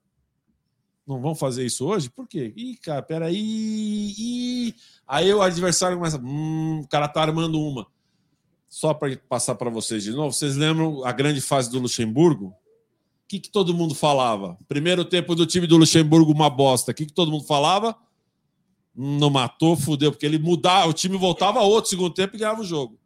Não vão fazer isso hoje? Por quê? Ih, cara, peraí. Ih. Aí o adversário começa: hum, o cara tá armando uma só para passar para vocês de novo, vocês lembram a grande fase do Luxemburgo? O que, que todo mundo falava? Primeiro tempo do time do Luxemburgo, uma bosta. O que, que todo mundo falava? Não matou, fudeu, porque ele mudava, o time voltava outro segundo tempo e ganhava o jogo.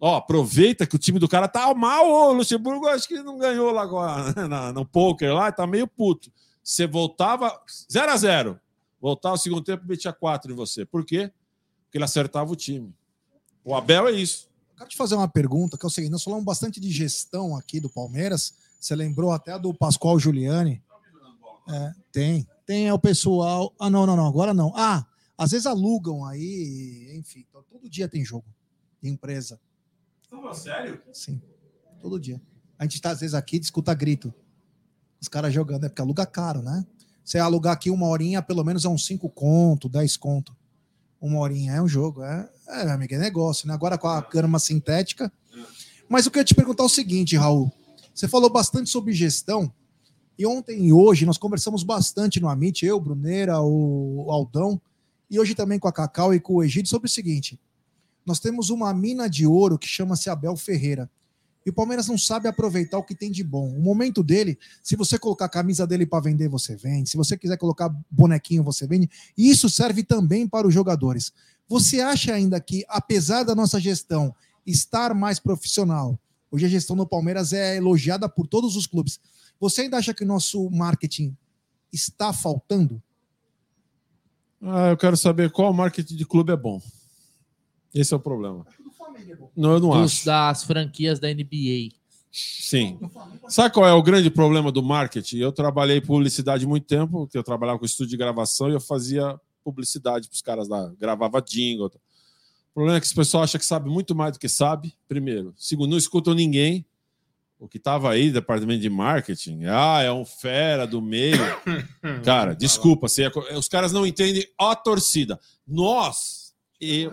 Ó, aproveita que o time do cara tá mal, o Luxemburgo acho que não ganhou lá agora, no poker lá, tá meio puto. Você voltava 0 a 0 voltava o segundo tempo e metia 4 em você. Por quê? Porque ele acertava o time. O Abel é isso quero te fazer uma pergunta, que é o seguinte: nós falamos bastante de gestão aqui do Palmeiras. Você lembrou até do Pascoal Giuliani? É, tem. Tem é o pessoal. Ah, não, não, não, agora não. Ah, às vezes alugam aí, enfim. Então, todo dia tem jogo de empresa. Fala sério? Sim, todo dia. A gente está, às vezes, aqui escuta grito. Os caras jogando, é porque aluga caro, né? Você alugar aqui uma horinha, pelo menos é uns 5 conto, 10 conto uma horinha. É um jogo, é, é amigo, é negócio, né? Agora com a grama sintética. Mas eu queria te perguntar o seguinte, Raul. Você falou bastante sobre gestão. E ontem e hoje nós conversamos bastante no Amit, eu, Bruneira, o Aldão, e hoje também com a Cacau e com o Egídio, sobre o seguinte: nós temos uma mina de ouro que chama-se Abel Ferreira. E o Palmeiras não sabe aproveitar o que tem de bom. O momento dele, se você colocar a camisa dele para vender, você vende. Se você quiser colocar bonequinho, você vende. E isso serve também para os jogadores. Você acha ainda que, apesar da nossa gestão estar mais profissional, hoje a gestão do Palmeiras é elogiada por todos os clubes, você ainda acha que o nosso marketing está faltando? Ah, eu quero saber qual marketing de clube é bom. Esse é o problema. Não, eu não Dos, acho. Das franquias da NBA. Sim. Sabe qual é o grande problema do marketing? Eu trabalhei publicidade muito tempo, eu trabalhava com estúdio de gravação e eu fazia publicidade para os caras lá, gravava jingle. O problema é que esse pessoal acha que sabe muito mais do que sabe, primeiro. Segundo, não escutam ninguém. O que estava aí, departamento de marketing, ah, é um fera do meio. Cara, desculpa, você, os caras não entendem a torcida. Nós, eu,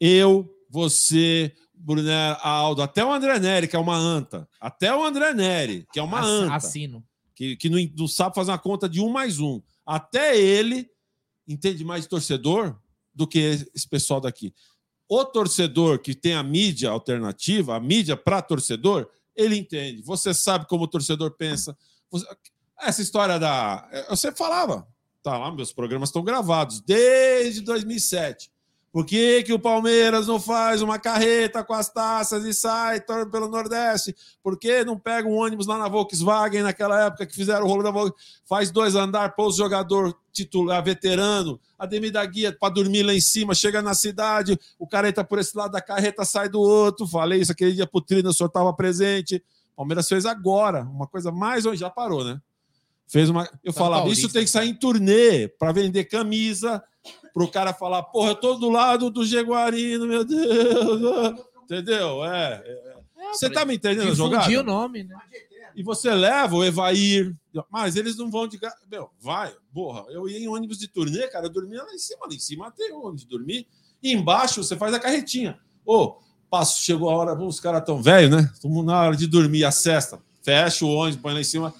eu você, Brunner Aldo, até o André Neri, que é uma anta. Até o André Neri, que é uma anta. Assino. Que, que não, não sabe fazer uma conta de um mais um. Até ele entende mais de torcedor do que esse pessoal daqui. O torcedor que tem a mídia alternativa, a mídia para torcedor, ele entende. Você sabe como o torcedor pensa. Essa história da. Você falava, tá lá, meus programas estão gravados desde 2007. Por que, que o Palmeiras não faz uma carreta com as taças e sai pelo Nordeste? Por que não pega um ônibus lá na Volkswagen, naquela época que fizeram o rolo da Volkswagen? Faz dois andar, pôs o jogador titular, veterano, Ademir da Guia para dormir lá em cima, chega na cidade, o careta por esse lado da carreta sai do outro. Falei isso aquele dia pro Trina, o senhor estava presente. Palmeiras fez agora, uma coisa mais onde já parou, né? Fez uma. Eu falava, isso tem que sair em turnê para vender camisa, para o cara falar, porra, eu tô do lado do Jaguarino, meu Deus. Entendeu? É. é. Você falei, tá me entendendo jogada? o nome, né? E você leva o Evair, mas eles não vão de. Meu, vai, porra. Eu ia em ônibus de turnê, cara, eu dormia lá em cima. Lá em cima tem onde dormir. E embaixo você faz a carretinha. Ô, passo, chegou a hora, os caras tão velhos, né? Estamos na hora de dormir, a cesta. Fecha o ônibus, põe lá em cima.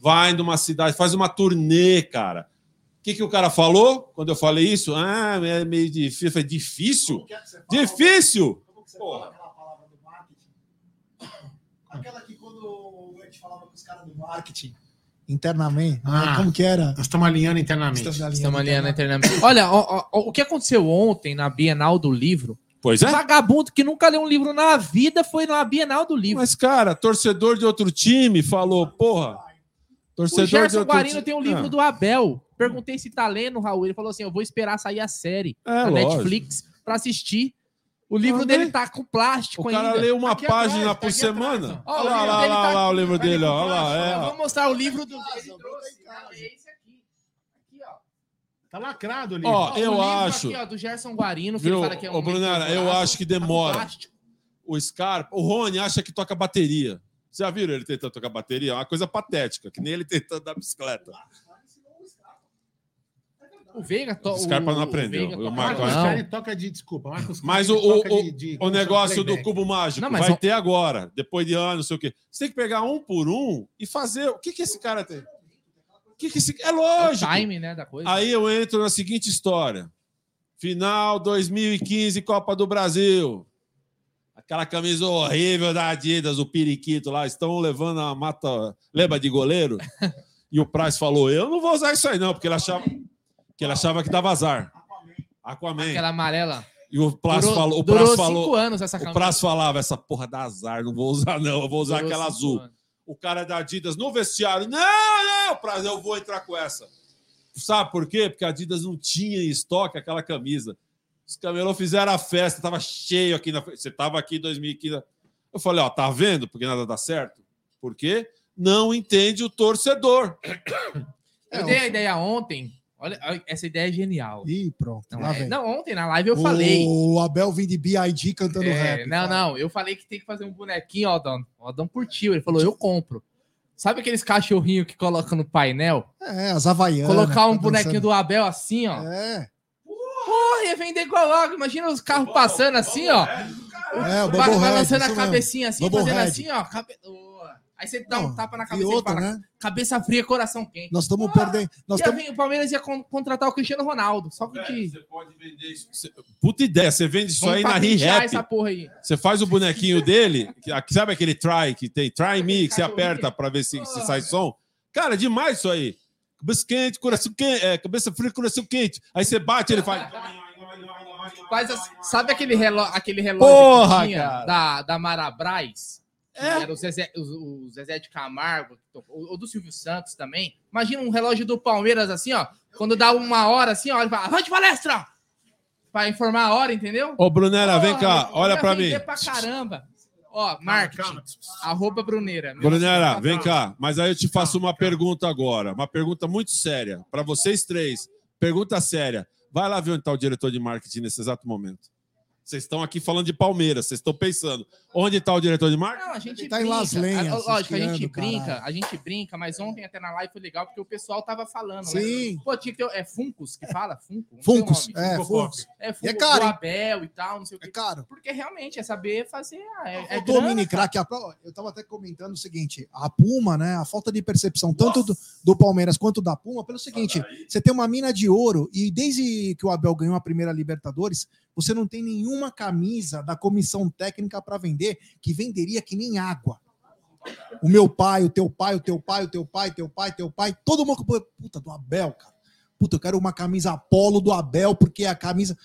Vai numa cidade, faz uma turnê, cara. O que, que o cara falou quando eu falei isso? Ah, é meio difícil. Eu falei, difícil? Difícil? Como que você Porra. fala aquela palavra do marketing? Aquela que quando a gente falava com os caras do marketing internamente, né? Ah. como que era? Nós estamos alinhando internamente. Estamos alinhando internamente. Olha, ó, ó, ó, o que aconteceu ontem na Bienal do Livro? Pois é. vagabundo que nunca leu um livro na vida foi na Bienal do Livro. Mas, cara, torcedor de outro time falou, porra. O Torcedor de Gerson Guarino tem um livro Ah, do Abel. Perguntei se tá lendo, Raul. Ele falou assim: eu vou esperar sair a série É, na lógico. Netflix pra assistir. O livro Ah, dele né? tá com plástico O cara ainda. lê uma Aqui página atrás, por semana. ó. Olha o lá, livro lá, dele lá, tá lá, o livro dele, ó. Olha lá, é, Eu vou mostrar o livro do. casa, Ele eu vou trouxe. em casa. É esse aqui. Aqui, ó. Tá lacrado ali. Ó, Ó, o eu livro acho. Aqui, ó, do Gerson Guarino, que Viu, ele fala que é um. ô, Brunera, eu acho que tá demora. plástico. O Scarpa, o Rony acha que toca bateria. Vocês já viram ele tentando tocar bateria? É uma coisa patética, que nem ele tentando dar bicicleta. O Veiga to... O Scarpa não aprendeu. O toca- Marco- Marcos toca de. Desculpa, Marcos Mas o, o, toca o- de- de- o negócio do cubo mágico Não, vai o- ter agora, depois de anos, não sei o quê. Você tem que pegar um por um e fazer. O que, que esse cara tem? O que, que esse. É É o lógico. time, né, da coisa. Aí eu entro na seguinte história. Final 2015, Copa do Brasil. Aquela camisa horrível da Adidas, o periquito lá, estão levando a mata leva de goleiro. E o Price falou: "Eu não vou usar isso aí não, porque ele achava que ele achava que dava azar". Aquaman. Aquela amarela. E o durou falou, o cinco falou, anos essa o camisa. Price falava essa porra dá azar, não vou usar não, eu vou usar Durou aquela azul. anos. O cara da Adidas no vestiário, não, não, Price, eu vou entrar com essa. Sabe por quê? Porque a Adidas não tinha em estoque aquela camisa. Os camelô fizeram a festa, tava cheio aqui na. Você tava aqui em 2015. Eu falei, ó, tá vendo? Porque nada dá certo. Por quê? Não entende o torcedor. Eu dei a ideia ontem. Olha, essa ideia é genial. Ih, pronto. Não, lá é- vem. não, ontem na live eu falei. O Abel vem de B.I.D. cantando É, rap. não, fala. não, eu falei que tem que fazer um bonequinho, ó, Adão. O Adão curtiu. Ele falou, eu compro. Sabe aqueles cachorrinhos que colocam no painel? É, as Havaianas. Colocar um tá bonequinho dançando. do Abel assim, ó. É, Porra, ia vender igual logo. Imagina os carros passando assim, ó. é, o Bobo balançando Red, a cabecinha assim, Bubble fazendo Head. assim, ó. cabe- Ô, Aí você dá um tapa na E cabeça e, outra, fala, né? cabeça fria, coração quente. Nós estamos perdendo. Nós estamos vir- o Palmeiras ia con- contratar o Cristiano Ronaldo. Só que Velho, Você pode vender isso. Você- Puta ideia, você vende isso vamos aí na aí. Você faz o bonequinho dele, que- sabe aquele try que tem? Try me, que você aperta para ver se, se sai som. Cara, demais isso aí. Cabeça quente, coração quente, é, cabeça fria, coração quente. Aí você bate, ele faz. Faz as- sabe aquele relógio, aquele relógio Porra, que tinha cara. da, da Marabras? É. Era o Zezé, o, o Zezé de Camargo, o, o do Silvio Santos também. Imagina um relógio do Palmeiras assim, ó. Quando dá uma hora assim, ó, ele fala, vai de palestra! Pra informar a hora, entendeu? Ô, Brunera, vem cá, olha pra mim. Pra caramba. Ó, marketing. Calma, Arroba Bruneira. Brunera, vem cá. Mas aí eu te faço uma pergunta agora. Uma pergunta muito séria. Para vocês três. Pergunta séria. Vai lá ver onde está o diretor de marketing nesse exato momento. Vocês estão aqui falando de Palmeiras. Vocês estão pensando. Onde está o diretor de marketing? Não, a gente Ele tá em. Las Lenhas, A- Lógico, a gente brinca, caralho. a gente brinca, mas ontem até na live foi legal porque o pessoal tava falando, né? Sim. Pô, tinha que ter. É Funcos que fala? Funko? O Funcos. É, Funcos. É Funko é caro? Abel e tal, não sei o É quê. caro. Porque realmente é saber fazer. ah, É, é Faltou o grana, mini cara. crack. a- Eu tava até comentando o seguinte: a Puma, né? A falta de percepção tanto do, do Palmeiras quanto da Puma, pelo seguinte: você tem uma mina de ouro e desde que o Abel ganhou a primeira Libertadores, você não tem nenhuma camisa da comissão técnica para vender que venderia que nem água. O meu pai, o teu pai, o teu pai, o teu pai, teu pai, teu pai, todo mundo. Puta, do Abel, cara. Puta, eu quero uma camisa Apolo do Abel, porque é a camisa.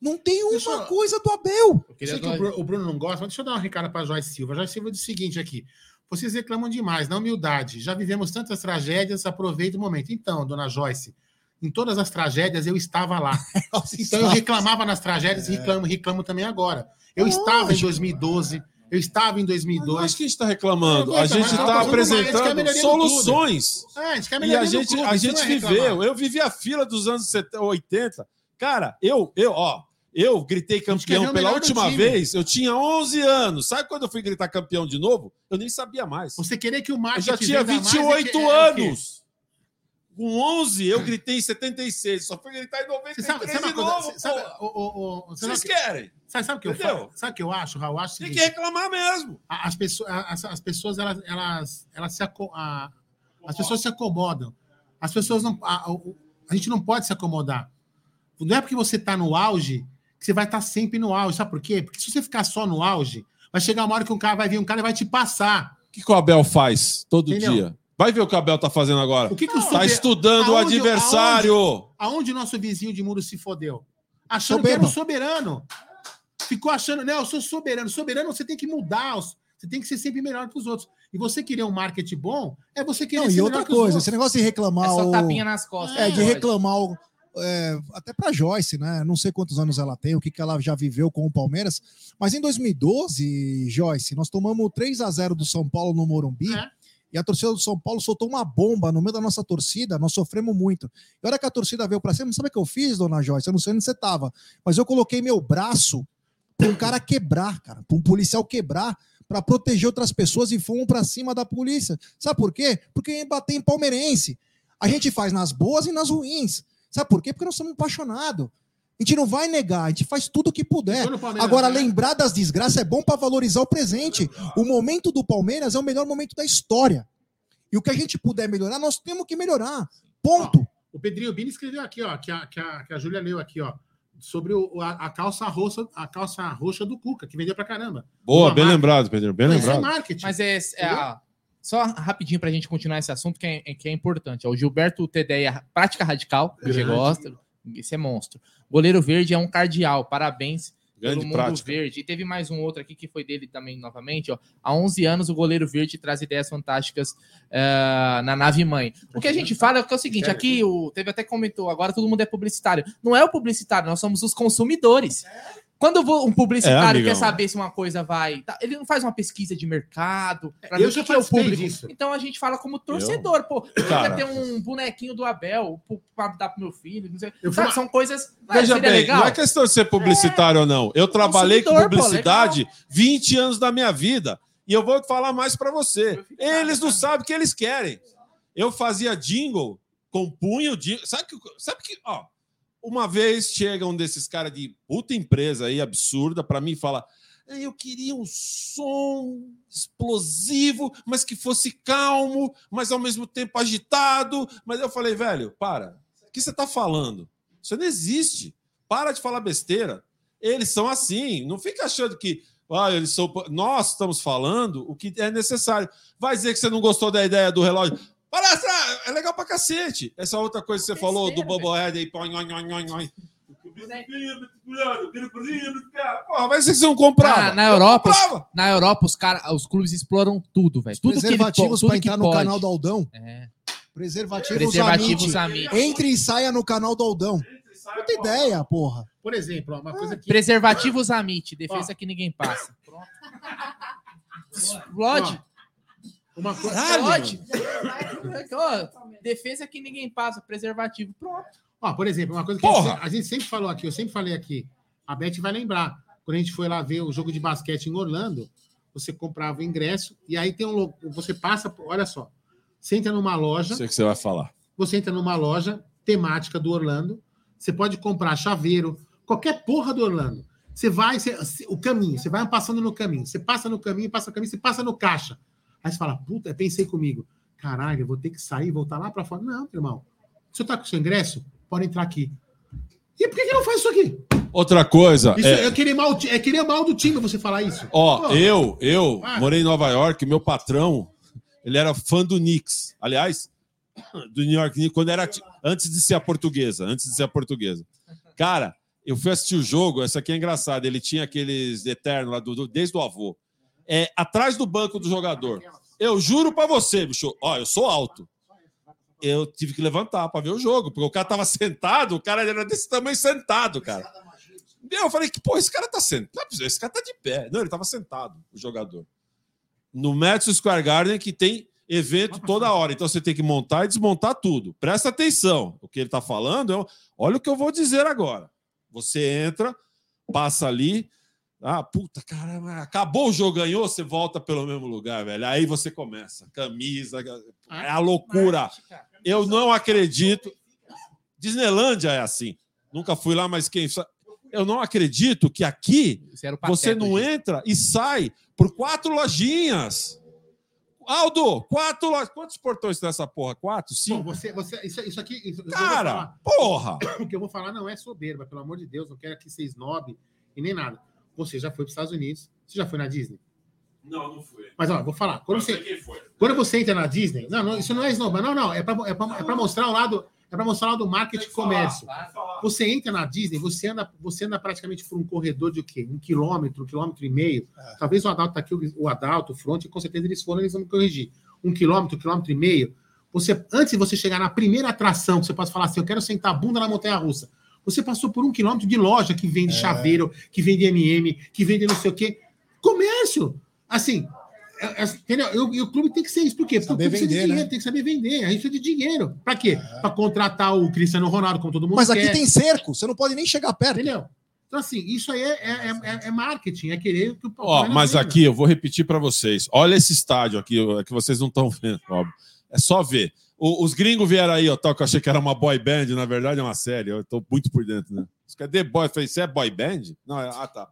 Não tem uma eu- coisa do Abel. Eu Eu queria sei que o dois- Bruno, o Bruno não gosta, mas deixa eu dar uma recada para Joyce Silva. Joyce Silva diz o seguinte aqui: vocês reclamam demais, na humildade. Já vivemos tantas tragédias, aproveita o momento. Então, dona Joyce, em todas as tragédias eu estava lá. Então eu reclamava nas tragédias e reclamo, reclamo também agora. Eu estava em Lógico. 2012, eu estava em Não 2002. acho que a gente está reclamando. A gente mas está apresentando no soluções. É, a gente quer E a gente, clube, a gente é viveu. Eu vivi a fila dos anos 70, 80. Cara, eu, eu, ó, Eu gritei campeão pela última vez, eu tinha 11 anos. Sabe quando eu fui gritar campeão de novo? Eu nem sabia mais. Você querer que o Eu marketing já tinha venda mais 28 é que- é anos. Com 11, eu gritei em 76. Só fui gritar em Você sabe, 93 sabe de coisa? novo. Sabe, o, o, o, você Vocês querem? sabe, sabe o que eu falo? Sabe o que eu acho, Raul? Acho Tem que reclamar mesmo. as pessoas, as, as pessoas elas, elas, elas se aco- a- as pessoas se acomodam. As pessoas não, a, a gente não pode se acomodar. Não é porque você está no auge que você vai estar sempre no auge. Sabe por quê? Porque se você ficar só no auge, vai chegar uma hora que um cara vai vir um cara e vai te passar. O que, que o Abel faz todo Entendeu? dia? Vai ver o que o Abel tá fazendo agora. O que, que o Tá estudando o Aonde- adversário. Aonde o nosso vizinho de muro se fodeu? Achando que era o soberano. Ficou achando, não, eu sou soberano. Soberano você tem que mudar, você tem que ser sempre melhor que os outros. E você querer um marketing bom, é você querer Não, ser e outra melhor que os coisa, esse negócio de É reclamar. só o- tapinha nas costas. É, de Pode. reclamar o- é, até pra Joyce, né? Não sei quantos anos ela tem, o que, que ela já viveu com o Palmeiras. Mas em 2012, Joyce, nós tomamos 3 a 0 do São Paulo no Morumbi. É. E a torcida do São Paulo soltou uma bomba no meio da nossa torcida, nós sofremos muito. E a hora que a torcida veio pra cima, sabe o que eu fiz, dona Joyce? Eu não sei onde você tava, mas eu coloquei meu braço pra um cara quebrar, cara, pra um policial quebrar, pra proteger outras pessoas e fomos pra cima da polícia. Sabe por quê? Porque bater em palmeirense. A gente faz nas boas e nas ruins. Sabe por quê? Porque nós somos apaixonados. A gente não vai negar, a gente faz tudo o que puder. Agora, ganha- lembrar das desgraças é bom para valorizar o presente. O momento do Palmeiras é o melhor momento da história. E o que a gente puder melhorar, nós temos que melhorar. Ponto. O Pedrinho Bini escreveu aqui, ó, que a, que a, que a Júlia leu aqui, ó, sobre o, a, a calça roxa, a calça roxa do Cuca, que vendeu pra caramba. Boa, Uma bem marca. lembrado, Pedro. Bem Mas é lembrado. marketing. Mas é, é a- só rapidinho pra gente continuar esse assunto que é, que é importante. ó. O Gilberto Tedeia, prática radical, que gosta. Esse é monstro. Goleiro verde é um cardeal. Parabéns Grande mundo prática. verde. E teve mais um outro aqui que foi dele também, novamente. Ó. Há 11 anos, o goleiro verde traz ideias fantásticas eh, na nave mãe. O que a gente fala é que é o seguinte: aqui o, teve até comentou, agora todo mundo é publicitário. Não é o publicitário, nós somos os consumidores. Quando um publicitário É, quer saber se uma coisa vai. tá, Ele não faz uma pesquisa de mercado. pra Eu ver já que é o público. disso. Então a gente fala como torcedor, pô. Eu Cara. queria ter um bonequinho do Abel pra dar pro meu filho. Não sei. Eu Sabe, são coisas. Ah, Veja seria bem, legal? não é questão de ser publicitário ou não. Eu trabalhei com Consumidor, pô, publicidade 20 anos da minha vida. E eu vou falar mais para você. Eles não sabem o que eles querem. Eu fazia jingle, compunha o jingle. Sabe que, sabe que ó, uma vez chega um desses caras de puta empresa aí, absurda, para mim fala: "Ah, eu queria um som explosivo, mas que fosse calmo, mas ao mesmo tempo agitado. Mas eu falei, velho, para. O que você tá falando? Isso não existe. Para de falar besteira. Eles são assim. Não fica achando que ah, eles são. Nós estamos falando o que é necessário. Vai dizer que você não gostou da ideia do relógio. Palestra é legal pra cacete. Essa outra coisa que você falou do velho. Bobohead aí. nhoi, nhoi, nhoi, nhoi. Porra, vai ser que você não comprava. Na, na Europa, Comprava. na Europa os, cara, os clubes exploram tudo, vello. Tudo que ele Preservativos tudo para que entrar no pode. canal do Aldão. É. Preservativos, Preservativos. Amit. Entre e saia no canal do Aldão. Puta ideia, porra. Por exemplo, ó, uma coisa que. Preservativos Amit, defesa que ninguém passa. Pronto. Explode. Uma coisa. Explode. Ó, defesa que ninguém passa, preservativo. Pronto. Ó, por exemplo, uma coisa que a gente, Porra! sempre- a gente sempre falou aqui, eu sempre falei aqui, a Beth vai lembrar. Quando a gente foi lá ver o jogo de basquete em Orlando, você comprava o ingresso e aí tem um. Você passa, por- olha só. Você entra numa loja, Sei o que você vai falar. você entra numa loja temática do Orlando, você pode comprar chaveiro, qualquer porra do Orlando. Você vai, você- o caminho, você vai passando no caminho, você passa no caminho, passa no caminho, você passa no caixa. Aí você fala, puta, pensei comigo, caralho, eu vou ter que sair, voltar lá para fora. Não, irmão, senhor tá com seu ingresso? Pode entrar aqui. E por que, que não faz isso aqui? Outra coisa. Isso é- é, querer mal, é querer mal do time você falar isso. Ó, Pô, eu, eu Ah. morei em Nova York, meu patrão, ele era fã do Knicks. Aliás, do New York Knicks, quando era antes de ser a portuguesa, antes de ser a portuguesa. Cara, eu fui assistir o jogo, essa aqui é engraçada, ele tinha aqueles eternos lá do, do- desde o avô. É atrás do banco do jogador. Eu juro pra você, bicho, ó, eu sou alto. Eu tive que levantar pra ver o jogo, porque o cara tava sentado, o cara era desse tamanho sentado, cara. Eu falei que, pô, esse cara tá sentado. Esse cara tá de pé. Não, ele tava sentado, o jogador. No Madison Square Garden, que tem evento toda hora. Então você tem que montar e desmontar tudo. Presta atenção. O que ele tá falando é. Olha o que eu vou dizer agora. Você entra, passa ali. Ah, puta, caramba, acabou o jogo, ganhou, você volta pelo mesmo lugar, velho. Aí você começa. Camisa, é a loucura. Eu não acredito. Disneylândia é assim. Nunca fui lá, mas quem. Eu não acredito que aqui você não entra e sai por quatro lojinhas. Aldo, quatro lojas. Quantos portões tem essa porra? Quatro? Bom, Cinco? você, você, isso, isso aqui. Isso, Cara, falar. porra! o que eu vou falar não é soberba, pelo amor de Deus, não quero aqui ser snob e nem nada. Você já foi para os Estados Unidos, você já foi na Disney. Não, não fui. Mas ó, vou falar. Quando você, quem foi. quando você entra na Disney, não, não isso não é snob, não, não, é para é pra, é pra mostrar o lado, é para mostrar o lado do marketing e comércio. Você entra na Disney, você anda, você anda praticamente por um corredor de o quê? Um quilômetro, um quilômetro e meio. É. Talvez o Adalto tá aqui, o- o Adalto, o Front, com certeza eles foram, eles vão me corrigir. Um quilômetro, um quilômetro e meio. Você, antes de você chegar na primeira atração, que você pode falar assim, eu quero sentar a bunda na montanha-russa. Você passou por um quilômetro de loja que vende É. chaveiro, que vende MM, que vende não sei o quê. Comércio! Assim, é- é- entendeu? E o, clube tem que ser isso. Por quê? Porque Saber o clube precisa de vender, dinheiro, né? tem que saber vender. A gente precisa de dinheiro. Pra quê? Pra contratar o Cristiano Ronaldo, como todo mundo Mas quer. aqui tem cerco, você não pode nem chegar perto. Entendeu? Então, assim, isso aí é, é, é- é marketing, é querer que o Ó, mas aqui eu vou repetir para vocês. Olha esse estádio aqui, que vocês não estão vendo, óbvio. É só ver. O- os gringos vieram aí, ó, tal, que eu achei que era uma boy band, na verdade é uma série. Eu tô muito por dentro, né? Os caras The Boy, eu falei, você é boy band? Não, é- ah, tá.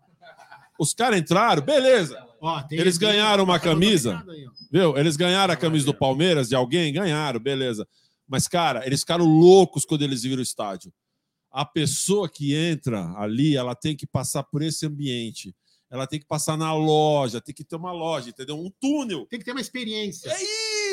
Os caras entraram, beleza. Ó, tem- Eles tem- ganharam uma tá camisa? aí. Viu? Eles ganharam a camisa do Palmeiras de alguém? Ganharam, beleza. Mas, cara, eles ficaram loucos quando eles viram o estádio. A pessoa que entra ali, ela tem que passar por esse ambiente. Ela tem que passar na loja, tem que ter uma loja, entendeu? Um túnel. Tem que ter uma experiência. É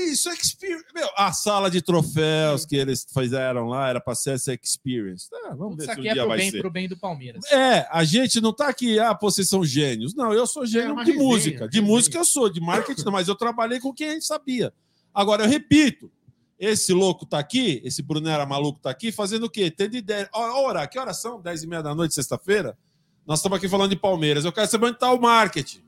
isso, experience. Meu, a sala de troféus que eles fizeram lá era para ser essa experience. É, vamos ver Isso se um aqui é dia pro vai bem, ser. pro bem do Palmeiras. É, a gente não tá aqui, ah, pô, vocês são gênios. Não, eu sou gênio É de resenha, música. De resenha. música eu sou, de marketing não, mas eu trabalhei com quem a gente sabia. Agora, eu repito, esse louco tá aqui, esse Brunera maluco tá aqui, fazendo o quê? Tendo ideia. Ó, Hora, que horas são? 10 e meia da noite, sexta-feira? Nós estamos aqui falando de Palmeiras. Eu quero saber onde tá o marketing.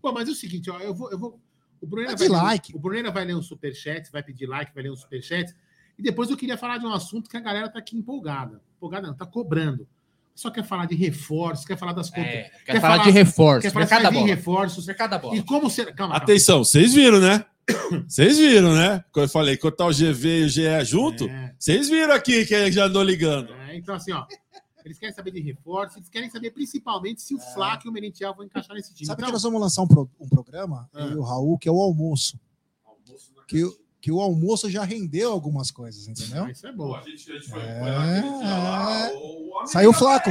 Pô, mas é o seguinte, ó, eu vou. Eu vou o Brunera É vai de ler- like. O Brunera vai ler um superchat, vai pedir like, vai ler um superchat. E depois eu queria falar de um assunto que a galera tá aqui empolgada. Empolgada não, tá cobrando. Só quer falar de reforços, quer falar das contas. É, quer, Quer falar, falar- de reforço. quer falar mercado bola. reforços. Mercado da bola. E como ser. Calma, calma. Atenção, vocês viram, né? Vocês viram, né? Quando eu falei que tá o GV e o GE junto, É, vocês viram aqui que já andou ligando. é, então, assim, ó. Eles querem saber de reforços, eles querem saber principalmente se o Flá e o Merentiel vão encaixar nesse time. É. Sabe Então, que nós vamos lançar um, pro- um programa, Ah. eu e o Raul, que é o almoço. Que, o- que o almoço já rendeu algumas coisas, entendeu? ah, isso é bom. É. Saiu flaco.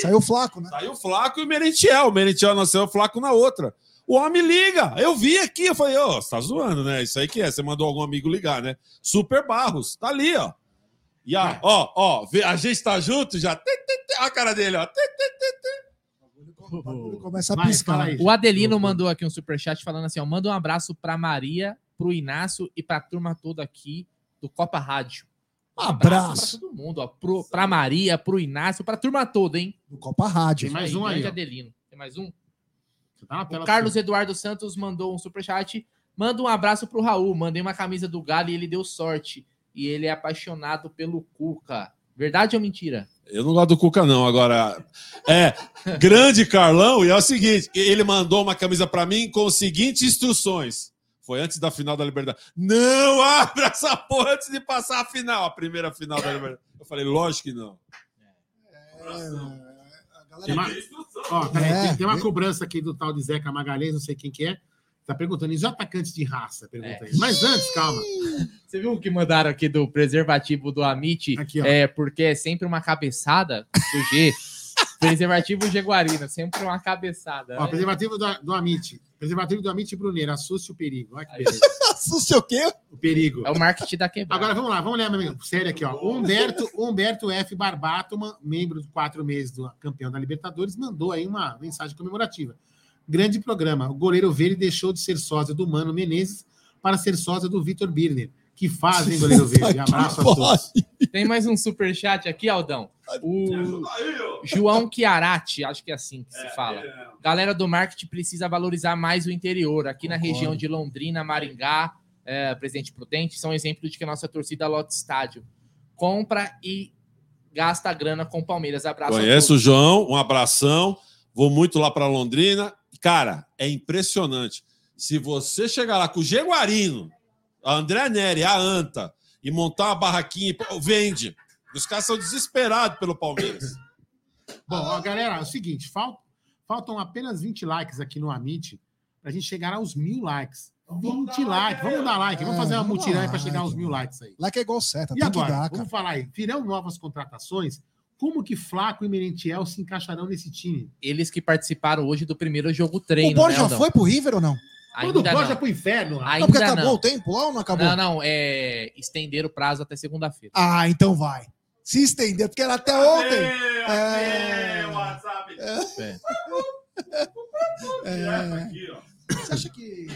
Saiu flaco, né? Saiu Flaco e o Merentiel. O Merentiel nasceu o Flaco na outra. O homem liga. Eu vi aqui, eu falei, ô, você tá zoando, né? Isso aí que é. Você mandou algum amigo ligar, né? Super Barros, tá ali, ó. E É. a, ó, ó, vê- a gente tá junto já. Tê. Olha a cara dele, ó. O bagulho começa a piscar. O Adelino mandou aqui um superchat falando assim: ó, manda um abraço pra Maria, pro Inácio e pra turma toda aqui do Copa Rádio. Um Abraço. pra todo mundo, ó. Pro, pra Maria, pro Inácio, pra turma toda, hein? Do Copa Rádio. Tem mais um aí. Adelino. Tem mais um? Tá O Carlos Eduardo Santos mandou um superchat. Manda um abraço pro Raul. Mandei uma camisa do Galo e ele deu sorte. E ele é apaixonado pelo Cuca. Verdade ou mentira? Eu não gosto do Cuca, não. Agora, é grande Carlão, e é o seguinte: ele mandou uma camisa pra mim com as seguintes instruções. Foi antes da final da Liberdade. Não abra essa porra antes de passar a final, a primeira final da Liberdade. Eu falei, lógico que não. É, a Tem galera- uma, ó, peraí, É, tem, tem uma é. cobrança aqui do tal de Zeca Magalhães, não sei quem que é. Tá perguntando, e os atacantes de raça? Pergunta É. aí. Mas antes, calma. Você viu o que mandaram aqui do preservativo do Amit? Aqui, ó. É porque é sempre uma cabeçada do G. preservativo Jaguarina, sempre uma cabeçada. Ó, né? preservativo do, do Amit. Preservativo do Amit Bruneiro. Assuste o perigo. Olha que beleza. Assuste o quê? O perigo. É o marketing da quebrada. Agora vamos lá, vamos ler, meu amigo. Sério aqui, ó. Humberto, Humberto F. Barbato, membro de quatro meses do campeão da Libertadores, mandou aí uma mensagem comemorativa. Grande programa. O goleiro verde deixou de ser sósia do Mano Menezes para ser sósia do Vitor Birner. Que fazem, goleiro verde. Abraço a todos. Tem mais um superchat aqui, Aldão. O João Chiarati, acho que é assim que se fala. Galera do marketing precisa valorizar mais o interior. Aqui na região de Londrina, Maringá, é, Presidente Prudente, são exemplos de que a nossa torcida lota estádio. Compra e gasta grana com Palmeiras. Abraço. a Conheço o. João, um abração. Vou muito lá para Londrina. Cara, é impressionante. Se você chegar lá com o Jaguarino, a André Neri, a Anta, e montar uma barraquinha, vende. Os caras são desesperados pelo Palmeiras. Bom, ó, galera, é o seguinte: fal- faltam apenas 20 likes aqui no Amit pra gente chegar aos mil likes. 20 likes. Vamos dar like. Vamos É, fazer uma vamos mutirão pra chegar aos like, mil likes aí. Que é igual seta, E agora, dar, cara. vamos falar aí. Virão novas contratações. Como que Flaco e Merentiel se encaixarão nesse time? Eles que participaram hoje do primeiro jogo treino. O Borja né, foi pro River ou não? Quando o Ainda Borja não. pro inferno. rapaz. não, porque Ainda acabou não. o tempo lá ou não acabou? Não, não, é estender o prazo até segunda-feira. Ah, então vai. Se estender, porque era até ontem. É. WhatsApp. É. É. Você acha que.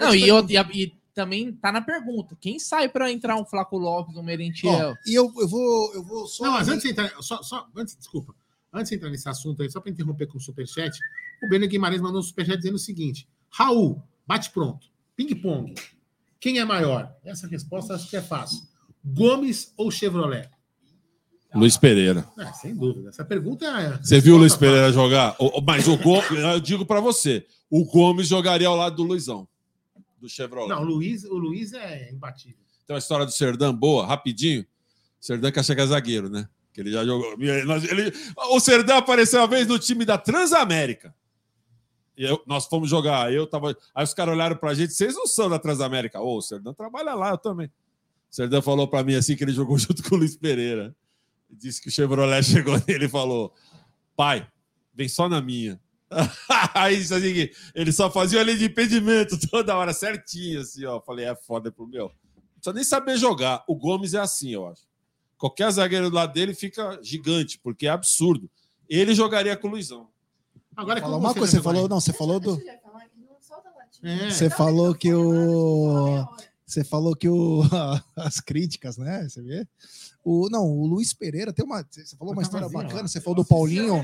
Não, e, eu- e e também tá na pergunta: quem sai pra entrar um Flaco Lopes, um Merentiel? E eu, eu vou. Eu vou só. Não, mas antes de entrar. Só, só, antes, desculpa. Antes de entrar nesse assunto aí, só para interromper com o Superchat, o Beno Guimarães mandou um Superchat dizendo o seguinte: Raul, bate pronto. Ping-pong. Quem é maior? Essa resposta acho que é fácil. Gomes ou Chevrolet? Luiz Pereira. É, sem dúvida. Essa pergunta é. Você viu o Luiz Pereira jogar? Mas o Gomes, eu digo para você, o Gomes jogaria ao lado do Luizão, do Chevrolet. Não, o Luiz, o Luiz é imbatível. Tem uma história do Serdã boa, rapidinho. O Serdã que acha que é zagueiro, né? Que ele já jogou. Ele- o Serdã apareceu uma vez no time da Transamérica. E eu- nós fomos jogar. Eu tava. Aí os caras olharam pra gente, vocês não são da Transamérica. Ô, o Serdã trabalha lá, eu também. O Serdã falou pra mim assim que ele jogou junto com o Luiz Pereira. Disse que o Chevrolet chegou nele e falou: pai, vem só na minha. Aí assim, ele só fazia a linha de impedimento toda hora, certinho, assim, ó. Falei, é foda pro meu. Não precisa nem saber jogar. O Gomes é assim, eu acho. Qualquer zagueiro do lado dele fica gigante, porque é absurdo. Ele jogaria com o Luizão. Agora, Falar como uma coisa, você falou, não, você falou do. É. Você falou que o. Você falou que o, as críticas, né? Você vê? O, não, o Luiz Pereira tem uma. Você falou uma história bacana, você falou do Paulinho,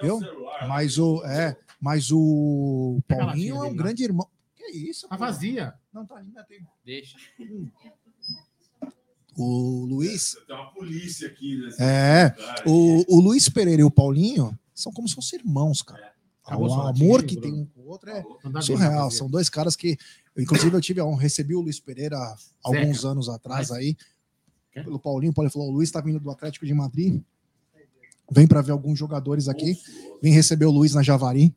viu? Mas o. É, mas o Paulinho é um grande irmão. Que isso? Tá pô? vazia. Não, tá ainda tem. Deixa. O Luiz. Tem uma polícia aqui. Nesse É, o, o Luiz Pereira e o Paulinho são como se fossem irmãos, cara. Acabou o amor que tem um com o outro é surreal. São dois caras que, inclusive, eu tive a honra, recebi o Luiz Pereira há alguns anos atrás aí, pelo Paulinho. O Paulinho falou: o Luiz tá vindo do Atlético de Madrid. Vem para ver alguns jogadores aqui. Vem receber o Luiz na Javari.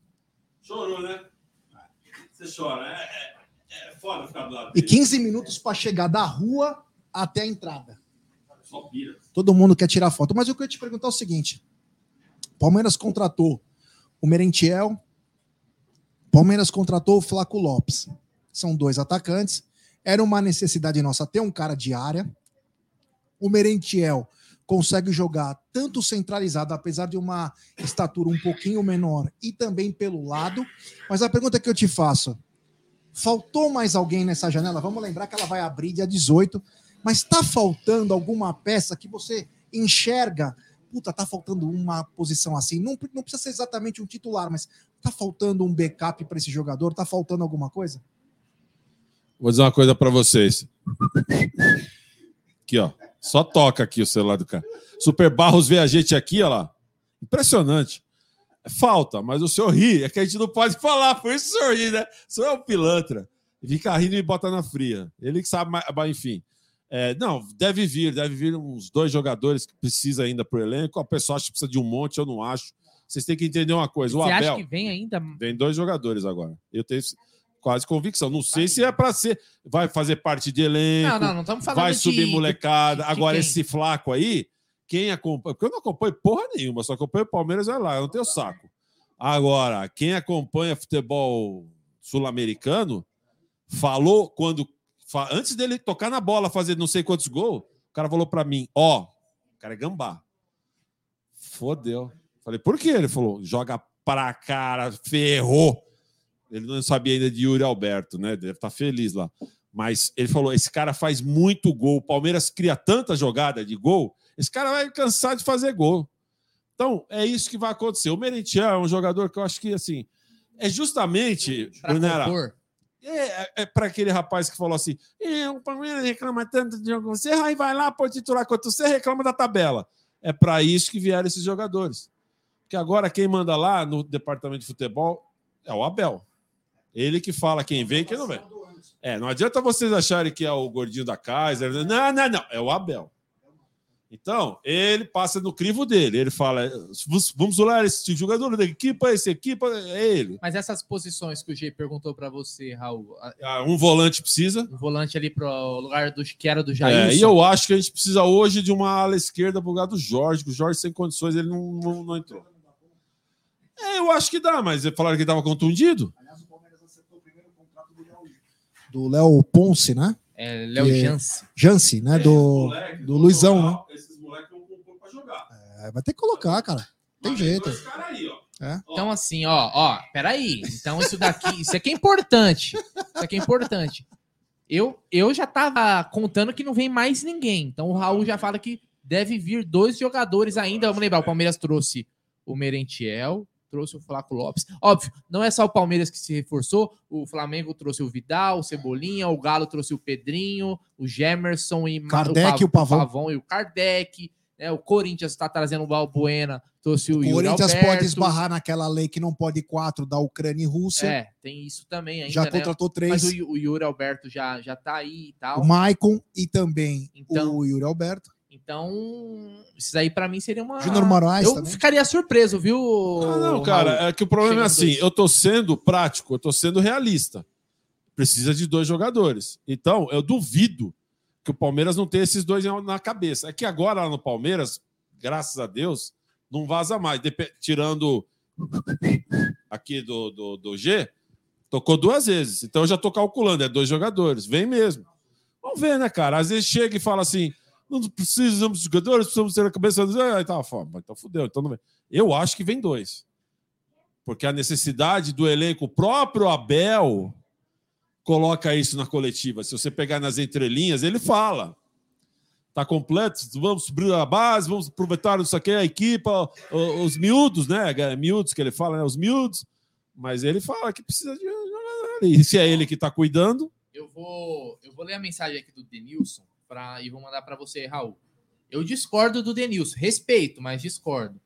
Chorou, né? Você chora. É, é, é foda ficar do lado E 15 minutos para chegar da rua até a entrada. Só pira. Todo mundo quer tirar foto. Mas eu queria te perguntar o seguinte: Palmeiras contratou o Merentiel, Palmeiras contratou o Flaco Lopes. São dois atacantes. Era uma necessidade nossa ter um cara de área. O Merentiel consegue jogar tanto centralizado, apesar de uma estatura um pouquinho menor, e também pelo lado. Mas a pergunta que eu te faço: faltou mais alguém nessa janela? Vamos lembrar que ela vai abrir dia 18 mas está faltando alguma peça que você enxerga? Puta, tá faltando uma posição assim. Não, não precisa ser exatamente um titular, mas tá faltando um backup para esse jogador? Tá faltando alguma coisa? Vou dizer uma coisa para vocês. Aqui, ó. Só toca aqui o celular do cara. Super Barros vê a gente aqui, ó lá. Impressionante. É falta, mas o senhor ri. É que a gente não pode falar, por isso o senhor ri, né? O senhor é um pilantra. Fica rindo e bota na fria. Ele que sabe, mas enfim. É, não, deve vir, deve vir uns dois jogadores que precisa ainda pro elenco. O pessoal acha que precisa de um monte, eu não acho. Vocês têm que entender uma coisa. O Você Abel. acha que vem ainda? Vem dois jogadores agora. Eu tenho quase convicção. Não sei se é para ser. Vai fazer parte de elenco. Não, não, não estamos falando vai de- subir molecada. de- de Agora, quem? esse flaco aí, quem acompanha. Porque eu não acompanho porra nenhuma, só acompanho o Palmeiras, vai lá, eu não tenho saco. Agora, quem acompanha futebol sul-americano, falou quando. Antes dele tocar na bola, fazer não sei quantos gols, o cara falou para mim: ó, o cara é gambá. Fodeu. Falei, por quê? Ele falou: joga pra cara, ferrou. Ele não sabia ainda de Yuri Alberto, né? Deve estar feliz lá. Mas ele falou: esse cara faz muito gol. O Palmeiras cria tanta jogada de gol, esse cara vai cansar de fazer gol. Então, é isso que vai acontecer. O Merentiel é um jogador que eu acho que, assim, é justamente, Brunera, compor. É, é para aquele rapaz que falou assim: "É, o Palmeiras reclama tanto de jogo você, aí vai lá, pode titular quanto você reclama da tabela. É para isso que vieram esses jogadores. Porque agora quem manda lá no departamento de futebol é o Abel. Ele que fala quem vem e quem não vem. É, não adianta vocês acharem que é o gordinho da Kaiser. Não, não, não. É o Abel. Então, ele passa no crivo dele. Ele fala: "Vamos- olhar esse jogador da equipa, esse equipa, é ele. Mas essas posições que o G perguntou pra você, Raul, a- Ah, Um volante precisa. o volante ali pro lugar do que era do Jair. É, e eu acho que a gente precisa hoje de uma ala esquerda pro lugar do Jorge, o Jorge sem condições, ele não, não, não entrou. É, eu acho que dá, mas falaram que ele estava contundido. Do Léo Ponce, né? É, Léo Que- Jance. Janse, né? Do, do Luizão, né? Esses moleques vão compor pra jogar. É, vai ter que colocar, cara. Tem jeito. Esse cara aí, ó. Então, assim, ó, ó, peraí. Então, isso daqui, isso aqui é importante. Isso aqui é importante. Eu, eu já tava contando que não vem mais ninguém. Então, o Raul já fala que deve vir dois jogadores ainda. Vamos lembrar, o Palmeiras trouxe o Merentiel, trouxe o Flaco Lopes. Óbvio, não é só o Palmeiras que se reforçou. O Flamengo trouxe o Vidal, o Cebolinha, o Galo trouxe o Pedrinho, o Gemerson e Kardec e o Pavão. e o Kardec. Né? O Corinthians está trazendo o Balbuena, trouxe o, O Corinthians Alberto. pode esbarrar naquela lei que não pode quatro da Ucrânia e Rússia. É, tem isso também ainda, já né? contratou Mas três. o, Yu- o Yuri Alberto já, já tá aí e tal. O Maicon e também Então- o Yuri Alberto. Então, isso aí pra mim seria uma. Júnior Moraes Eu também. ficaria surpreso, viu? Ah, não, cara, Raul? é que o problema é assim: dois. eu tô sendo prático, eu tô sendo realista. Precisa de dois jogadores. Então, eu duvido que o Palmeiras não tenha esses dois na cabeça. É que agora lá no Palmeiras, graças a Deus, não vaza mais. Tirando aqui do, do, do G, tocou duas vezes. Então eu já tô calculando, é dois jogadores. Vem mesmo. Vamos ver, né, cara? Às vezes chega e fala assim: não precisamos de jogadores, precisamos ter a cabeça. Ah, tá, foda, então fudeu. Então não vem. Eu acho que vem dois. Porque a necessidade do elenco, o próprio Abel coloca isso na coletiva. Se você pegar nas entrelinhas, ele fala. Tá completo, vamos subir a base, vamos aproveitar isso aqui, a equipa, os miúdos, né? Miúdos que ele fala, né? Os miúdos. Mas ele fala que precisa de. E se é ele que tá cuidando, Eu vou, eu vou ler a mensagem aqui do Denilson pra, e vou mandar pra você, Raul. Eu discordo do Denilson. Respeito, mas discordo.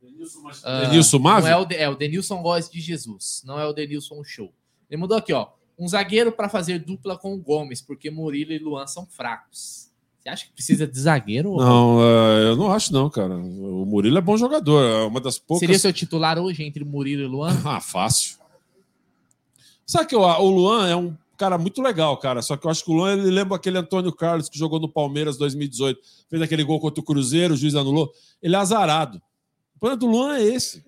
Ah, Denilson? Não é, o, De- é o Denilson Góes de Jesus. Não é o Denilson Show. Ele mudou aqui, ó. Um zagueiro para fazer dupla com o Gomes, porque Murilo e Luan são fracos. Você acha que precisa de zagueiro? Não, é, eu não acho, não, cara. O Murilo é bom jogador. É uma das poucas. Seria seu titular hoje entre Murilo e Luan? Ah, fácil. Sabe que o Luan é um cara muito legal, cara. Só que eu acho que o Luan ele lembra aquele Antônio Carlos que jogou no Palmeiras 2018, fez aquele gol contra o Cruzeiro, o juiz anulou. Ele é azarado. O problema do Luan é esse.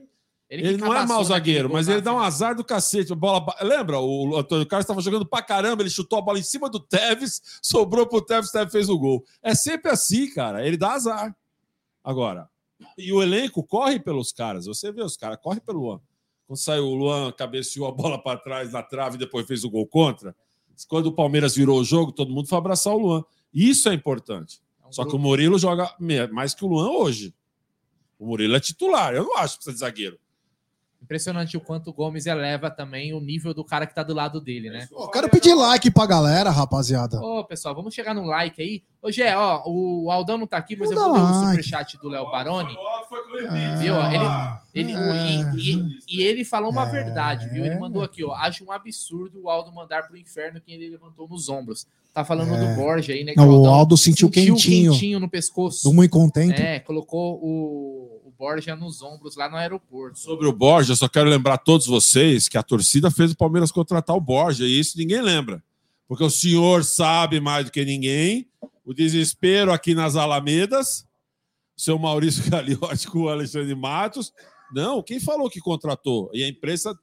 Ele, que não é mau zagueiro, mas ele dá um azar do cacete. Bola, lembra? O Antônio Carlos estava jogando pra caramba, ele chutou a bola em cima do Tevez, sobrou pro Tevez, o Tevez fez o gol. É sempre assim, cara. Ele dá azar. Agora, e o elenco corre pelos caras. Você vê, os caras correm pelo Luan. Quando saiu o Luan, cabeceou a bola para trás na trave e depois fez o gol contra. Quando o Palmeiras virou o jogo, todo mundo foi abraçar o Luan. Isso é importante. É um Só que o grupo. Murilo joga mais que o Luan hoje. O Murilo é titular. Eu não acho que precisa de zagueiro. Impressionante o quanto o Gomes eleva também o nível do cara que tá do lado dele, né? Ó, quero pedir like pra galera, rapaziada. Ô, pessoal, vamos chegar no like aí. Ô, Gé, ó, o Aldão não tá aqui, mas eu vou ler o like. superchat do Léo Baroni. É. Viu? Ele, Ah, ele, é. e, e- e ele falou uma É. verdade, viu? Ele mandou aqui, ó. Acho um absurdo o Aldo mandar pro inferno quem ele levantou nos ombros. Tá falando É. do Borja aí, né? Não, o Aldo sentiu quentinho. quentinho no pescoço. Tô muito contente. É, colocou o, o Borja nos ombros lá no aeroporto. Sobre o Borja, eu só quero lembrar a todos vocês que a torcida fez o Palmeiras contratar o Borja, e isso ninguém lembra. Porque o senhor sabe mais do que ninguém o desespero aqui nas Alamedas, o seu Maurício Gagliotti com o Alexandre Matos. Não, quem falou que contratou? E a imprensa.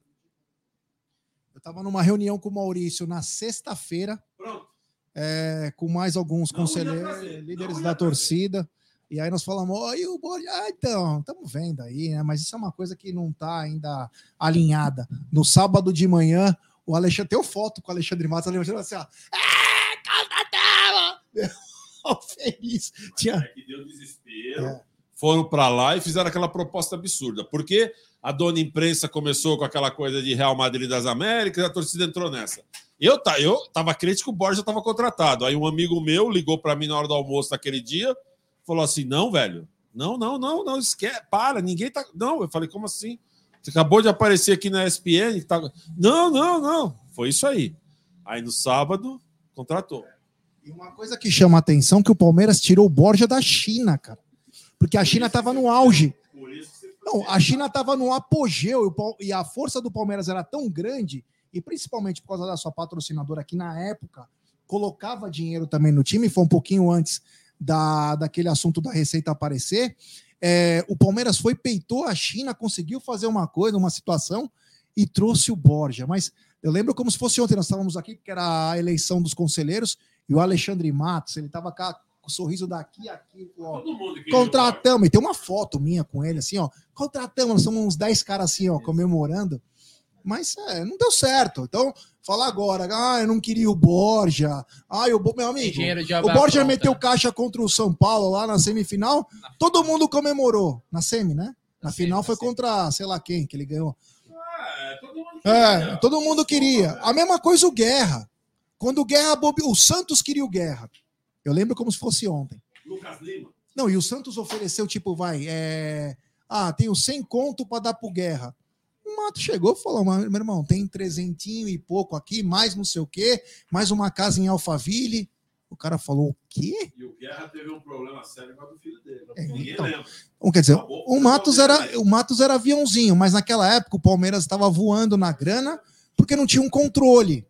Eu tava numa reunião com o Maurício na sexta-feira. É, com mais alguns Não ia conselheiros, líderes da torcida. E aí nós falamos, oi, o Borja, ah, então, estamos vendo aí, né? Mas isso é uma coisa que não está ainda alinhada. No sábado de manhã, o Alexandre, tem foto com o Alexandre Matos, o Alexandre assim, ó, é! Feliz. Tinha, que deu desespero. É. foram para lá e fizeram aquela proposta absurda. Porque a dona imprensa começou com aquela coisa de Real Madrid das Américas e a torcida entrou nessa. Eu, tá, eu tava crítico, o Borja estava contratado. Aí um amigo meu ligou para mim na hora do almoço naquele dia, falou assim: não, velho, não, não, não, não, esquece, para, ninguém tá. Não, eu falei, como assim? Você acabou de aparecer aqui na ESPN. Tá... Não, não, não. Foi isso aí. Aí no sábado, contratou. E uma coisa que chama a atenção é que o Palmeiras tirou o Borja da China, cara. Porque a China estava no auge. Não, a China estava no apogeu e a força do Palmeiras era tão grande, e principalmente por causa da sua patrocinadora, que na época colocava dinheiro também no time, foi um pouquinho antes da, daquele assunto da Receita aparecer. É, o Palmeiras foi, peitou a China, conseguiu fazer uma coisa, uma situação, e trouxe o Borja. Mas eu lembro como se fosse ontem, nós estávamos aqui, que era a eleição dos conselheiros, e o Alexandre Matos, ele estava com o sorriso daqui a aqui, ó, Contratamos, e tem uma foto minha com ele, assim, ó. Contratamos, somos uns 10 caras assim, ó, comemorando. Mas é, não deu certo. Então, falar agora, ah, eu não queria o Borja. Ah, o Bo- meu amigo. O Borja pronta. meteu caixa contra o São Paulo lá na semifinal. Todo mundo comemorou. Na semi, né? Na Na final semi, foi na semi. contra, sei lá quem, que ele ganhou. É, todo mundo É, todo mundo queria. A mesma coisa o Guerra. Quando o Guerra bobe... o Santos queria o Guerra. Eu lembro como se fosse ontem. Lucas Lima. Não, e o Santos ofereceu, tipo, vai, é... ah, tenho 100 conto para dar pro Guerra. O Mato chegou e falou, "Mas, meu irmão, tem trezentinho e pouco aqui, mais não sei o quê, mais uma casa em Alphaville. O cara falou, o quê? E o Guerra teve um problema sério com o filho dele. É, Ninguém então. lembra. Bom, quer dizer, Acabou o Matos, era, o Matos era aviãozinho, mas naquela época o Palmeiras estava voando na grana porque não tinha um controle.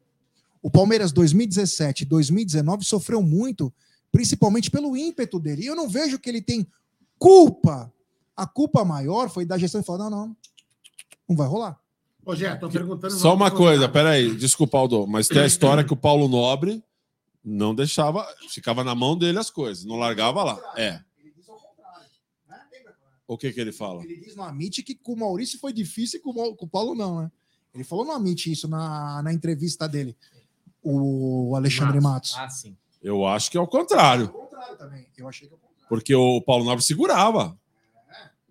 O Palmeiras 2017 e 2019 sofreu muito, principalmente pelo ímpeto dele. E eu não vejo que ele tem culpa. A culpa maior foi da gestão de falar: não, não, não vai rolar. Ô, Jé, tô perguntando. Só uma coisa, pera. peraí, desculpa, Aldo, mas tem a história que o Paulo Nobre não deixava, ficava na mão dele as coisas, não largava lá. É. Ele diz ao contrário. Lembra? O que que ele fala? Ele diz no Amit que com o Maurício foi difícil e com o Paulo não, né? Ele falou no Amit isso na, na entrevista dele, o Alexandre Matos. Ah, sim. Eu acho que é o contrário, Ao contrário também. Eu achei que é o contrário. porque o Paulo Nobre segurava.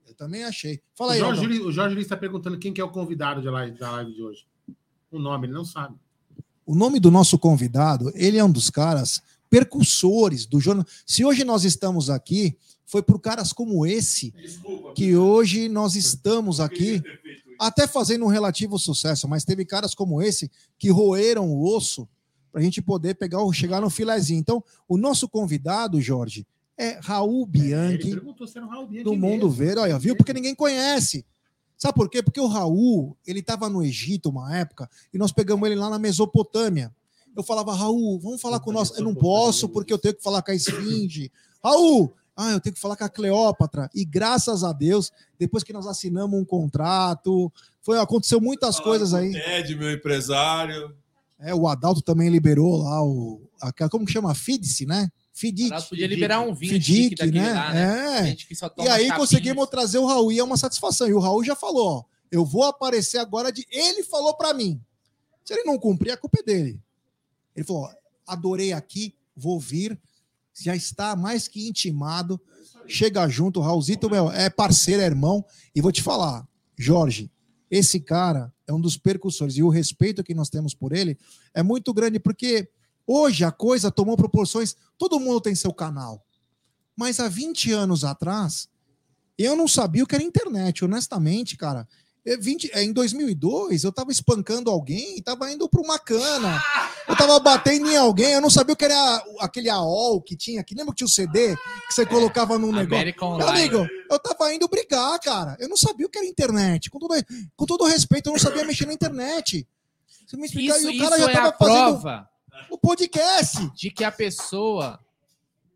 Eu também achei. O Fala aí, Jorge, Aldão. Luiz- o Jorge Luiz está perguntando quem que é o convidado de live- da live de hoje. O nome, ele não sabe. O nome do nosso convidado, ele é um dos caras percussores do jornal. Se hoje nós estamos aqui, foi por caras como esse Desculpa. que hoje nós estamos aqui, até fazendo um relativo sucesso, mas teve caras como esse que roeram o osso para a gente poder pegar o chegar no filezinho. Então, o nosso convidado, Jorge, é Raul Ele Bianchi perguntou se era o Raul Bianchi do Mundo. Verde. Olha, viu? Porque ninguém conhece. Sabe por quê? Porque o Raul, ele estava no Egito uma época e nós pegamos ele lá na Mesopotâmia. Eu falava, Raul, vamos falar com nós. Eu não posso porque eu tenho que falar com a Esfinge. Raul, ah, eu tenho que falar com a Cleópatra. E graças a Deus, depois que nós assinamos um contrato, foi aconteceu muitas coisas aí. Ed, meu empresário. É, o Adalto também liberou lá o aquela como que chama? Fidice, né? Ela podia liberar um vinho daquele né? lá, né? É. E aí chapinhas. conseguimos trazer o Raul e é uma satisfação. E o Raul já falou, ó, eu vou aparecer agora de ele falou pra mim. Se ele não cumprir, a culpa é dele. Ele falou, ó, adorei aqui, vou vir, já está mais que intimado. Chega junto, o Raulzito meu, é parceiro, é irmão e vou te falar, Jorge, esse cara é um dos percussores e o respeito que nós temos por ele é muito grande porque hoje a coisa tomou proporções, todo mundo tem seu canal. Mas há 20 anos atrás, eu não sabia o que era internet, honestamente, cara. É 20 é, em 2002, eu tava espancando alguém e tava indo para uma cana. Eu tava batendo em alguém, eu não sabia o que era aquele AOL que tinha aqui. Lembra que tinha o CD que você colocava num negócio? Meu amigo, eu tava indo brigar, cara. Eu não sabia o que era internet. Com todo, com todo respeito, eu não sabia mexer na internet. Você me explicar, Isso, e o cara já é tava fazendo o podcast. de que a pessoa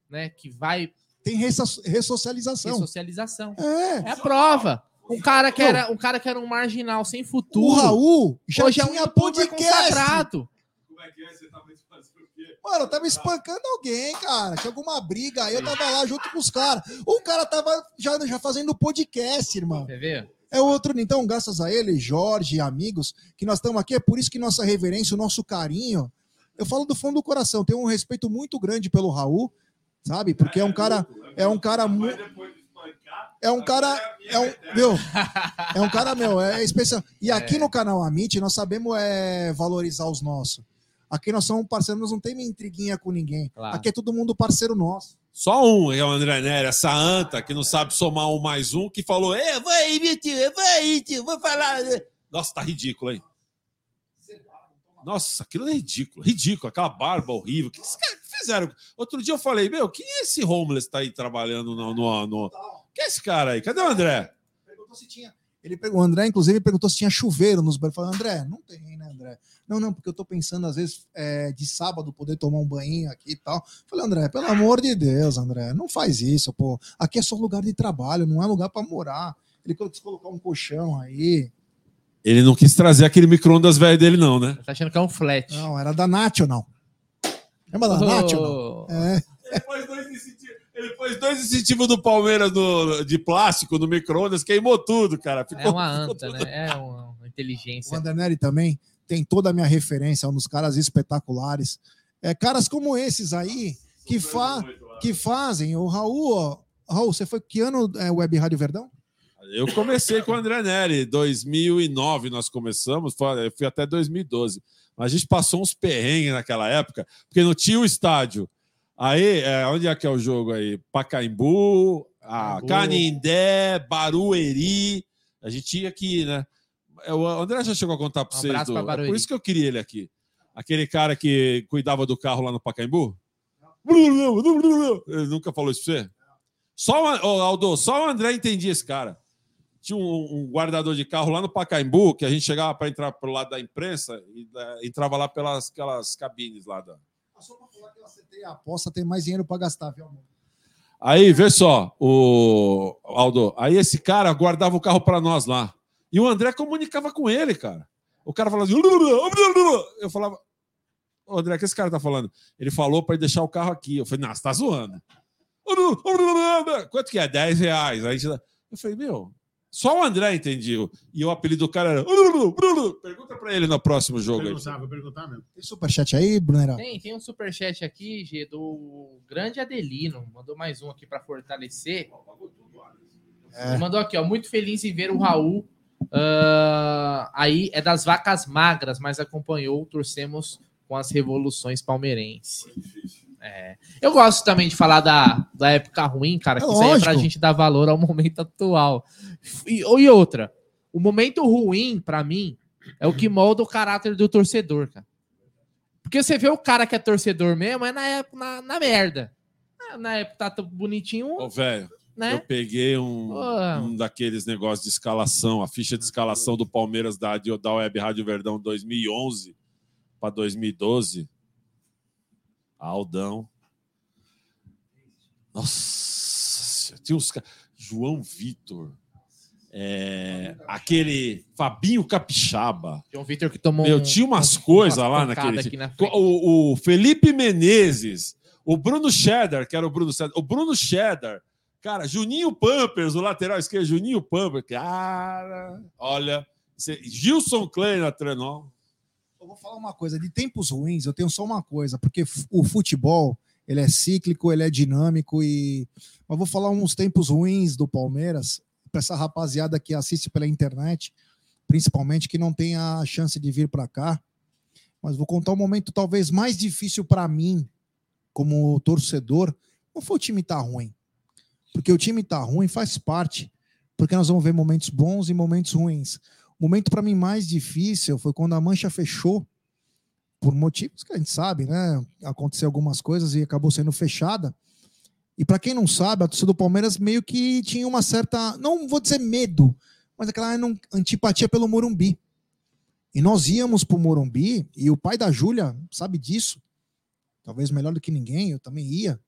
né, que vai Tem resso- ressocialização. ressocialização. É. É a prova. Um cara que era, um cara que era um marginal sem O futuro. Raul já hoje é um tinha youtuber podcast. consagrado. Como é que é? Você o quê? Mano, eu tava espancando alguém, cara. Tinha alguma briga aí, eu tava lá junto com os caras. O cara tava já, já fazendo podcast, irmão. Quer ver? É outro, então, graças a ele, Jorge e amigos, que nós estamos aqui. É por isso que nossa reverência, o nosso carinho. Eu falo do fundo do coração. Tenho um respeito muito grande pelo Raul, sabe? Porque é um cara. É um cara muito. É um cara. É um, meu, é um cara, meu, é especial. E aqui no canal Amit, nós sabemos é, valorizar os nossos. Aqui nós somos parceiros, nós não temos intriguinha com ninguém. Claro. Aqui é todo mundo parceiro nosso. Só um, é o André Nery, essa anta que não sabe somar um mais um, que falou: É, vai aí, meu tio, vai aí, tio, vou falar. Nossa, tá ridículo, hein? Nossa, aquilo é ridículo, ridículo, aquela barba horrível. O que esses caras fizeram? Outro dia eu falei: Meu, quem é esse homeless que tá aí trabalhando no. no, no... Quem é esse cara aí? Cadê o André? Perguntou se tinha. Ele perguntou, o André, inclusive, perguntou se tinha chuveiro nos banhos. Eu falei, André, não tem, né, André? Não, não, porque eu tô pensando, às vezes, é, de sábado poder tomar um banho aqui e tal. Eu falei, André, pelo amor de Deus, André, não faz isso, pô. Aqui é só lugar de trabalho, não é lugar para morar. Ele quis colocar um colchão aí. Ele não quis trazer aquele micro-ondas velho dele, não, né? Tá achando que é um flat. Não, era da National. Lembra da National? Ô, É. Dois incentivos, ele pôs dois incentivos do Palmeiras no- de plástico no micro-ondas, queimou tudo, cara. Ficou, É uma anta, tudo- né? É uma, uma O inteligência. Vandernery também tem toda a minha referência, um dos caras espetaculares. É, caras como esses aí, que, fa que fazem. O Raul, ó, Raul, você foi que ano é Web Rádio Verdão? Eu comecei com o André Neri, 2009 nós começamos, fui até 2012. Mas a gente passou uns perrengues naquela época, porque não tinha o estádio. Aí, é, onde é que é o jogo aí? Pacaembu, a. Canindé, Barueri. A gente tinha que ir, né? É, O André já chegou a contar para Um vocês. do- é por isso que eu queria ele aqui. Aquele cara que cuidava do carro lá no Pacaembu. Ele nunca falou isso pra você? Só o, Aldo, só o André entendia esse cara. Tinha um, um guardador de carro lá no Pacaembu, que a gente chegava para entrar pro lado da imprensa e da- entrava lá pelas aquelas cabines lá. Da... Só pra falar que eu acertei a aposta, tem mais dinheiro para gastar, viu, amor? Aí, vê só, o Aldo, aí esse cara guardava o carro para nós lá. E o André comunicava com ele, cara. O cara falava assim, eu falava, ô André, o que esse cara tá falando? Ele falou para deixar o carro aqui. Eu falei, você tá zoando. Quanto que é? 10 reais. Aí eu falei, meu, só o André entendia. E o apelido do cara era. Pergunta para ele no próximo jogo. perguntar, vou perguntar mesmo. Tem superchat aí, Brunera? Tem, tem um superchat aqui, G, do grande Adelino. Mandou mais um aqui para fortalecer. É. Mandou aqui, ó. Muito feliz em ver o Raul. ah, aí é das vacas magras, mas acompanhou, torcemos com as revoluções palmeirenses. É. Eu gosto também de falar da, da época ruim, cara, É que isso aí é pra gente dar valor ao momento atual. E, e outra, o momento ruim, pra mim, é o que molda o caráter do torcedor, cara. Porque você vê o cara que é torcedor mesmo, é na, época, na, na merda. Ah, Na época tá tão bonitinho, Ô, velho, né? eu peguei um, um daqueles negócios de escalação, a ficha de escalação do Palmeiras da, da Web Rádio Verdão 2011 para 2012. Aldão. Nossa, tinha uns João Vitor. É, aquele Fabinho Capixaba. João Vitor que tomou Meu, um- tinha umas um- coisas lá naquele na. O, o Felipe Menezes, o Bruno Cheddar, que era o Bruno Cheddar, o Bruno Cheddar, cara, Juninho Pampers, o lateral esquerdo, Juninho Pampers, cara, olha, Gilson Klein na trenó. Eu vou falar uma coisa, de tempos ruins, eu tenho só uma coisa, porque o futebol, ele é cíclico, ele é dinâmico e eu vou falar uns tempos ruins do Palmeiras para essa rapaziada que assiste pela internet, principalmente que não tem a chance de vir para cá. Mas vou contar um momento talvez mais difícil para mim como torcedor. Não foi o time tá ruim. Porque o time tá ruim faz parte, porque nós vamos ver momentos bons e momentos ruins. O momento para mim mais difícil foi quando a mancha fechou, por motivos que a gente sabe, né? Aconteceu algumas coisas e acabou sendo fechada. E para quem não sabe, a torcida do Palmeiras meio que tinha uma certa, não vou dizer medo, mas aquela antipatia pelo Morumbi. E nós íamos pro Morumbi, e o pai da Júlia sabe disso, talvez melhor do que ninguém, eu também ia.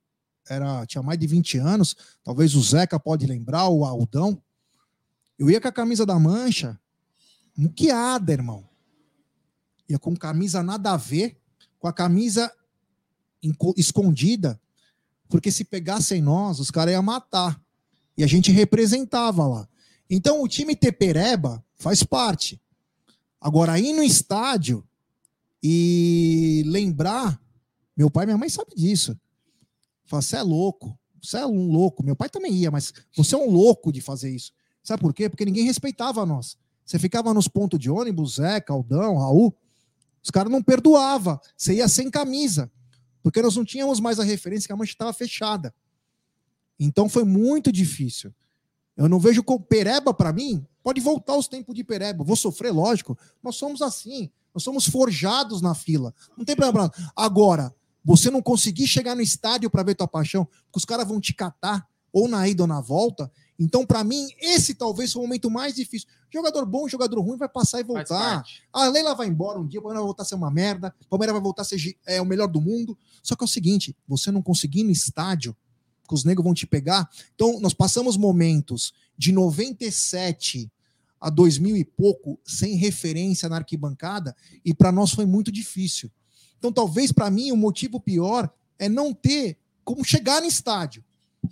Era, tinha mais de 20 anos, talvez o Zeca pode lembrar, o Aldão. Eu ia com a camisa da Mancha, muqueada, irmão. Ia com camisa nada a ver, com a camisa escondida, porque se pegassem nós, os caras iam matar. E a gente representava lá. Então o time Tepereba faz parte. Agora, ir no estádio e lembrar, meu pai e minha mãe sabem disso. Fala, você é louco. você é um louco. Meu pai também ia, mas você é um louco de fazer isso. Sabe por quê? Porque ninguém respeitava nós. Você ficava nos pontos de ônibus, Zé, Caldão, Raul, os caras não perdoavam. Você ia sem camisa. Porque nós não tínhamos mais a referência que a mancha estava fechada. Então foi muito difícil. Eu não vejo como Pereba para mim, pode voltar aos tempos de Pereba. Vou sofrer, lógico. Nós somos assim. Nós somos forjados na fila. Não tem problema. Agora, você não conseguir chegar no estádio para ver tua paixão, porque os caras vão te catar, ou na ida ou na volta. Então, para mim, esse talvez foi o momento mais difícil. Jogador bom, jogador ruim vai passar e voltar. A Leila vai embora um dia, o Palmeiras vai voltar a ser uma merda, o Palmeiras vai voltar a ser é, o melhor do mundo. Só que é o seguinte: você não conseguir ir no estádio, que os negros vão te pegar. Então, nós passamos momentos de 97 a 2000 e pouco sem referência na arquibancada, e para nós foi muito difícil. Então, talvez para mim o motivo pior é não ter como chegar no estádio,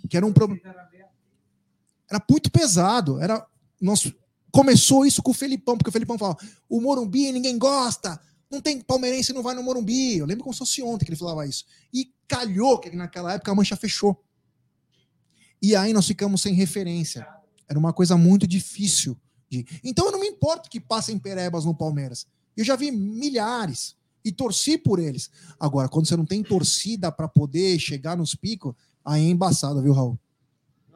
que era um problema. Era muito pesado. Era nós começou isso com o Felipão, porque o Felipão falava: o Morumbi ninguém gosta, não tem palmeirense não vai no Morumbi. Eu lembro como se fosse ontem que ele falava isso. E calhou que naquela época a mancha fechou. E aí nós ficamos sem referência. Era uma coisa muito difícil. De... Então eu não me importo que passem perebas no Palmeiras. Eu já vi milhares e torci por eles. Agora, quando você não tem torcida para poder chegar nos picos, aí é embaçado, viu, Raul?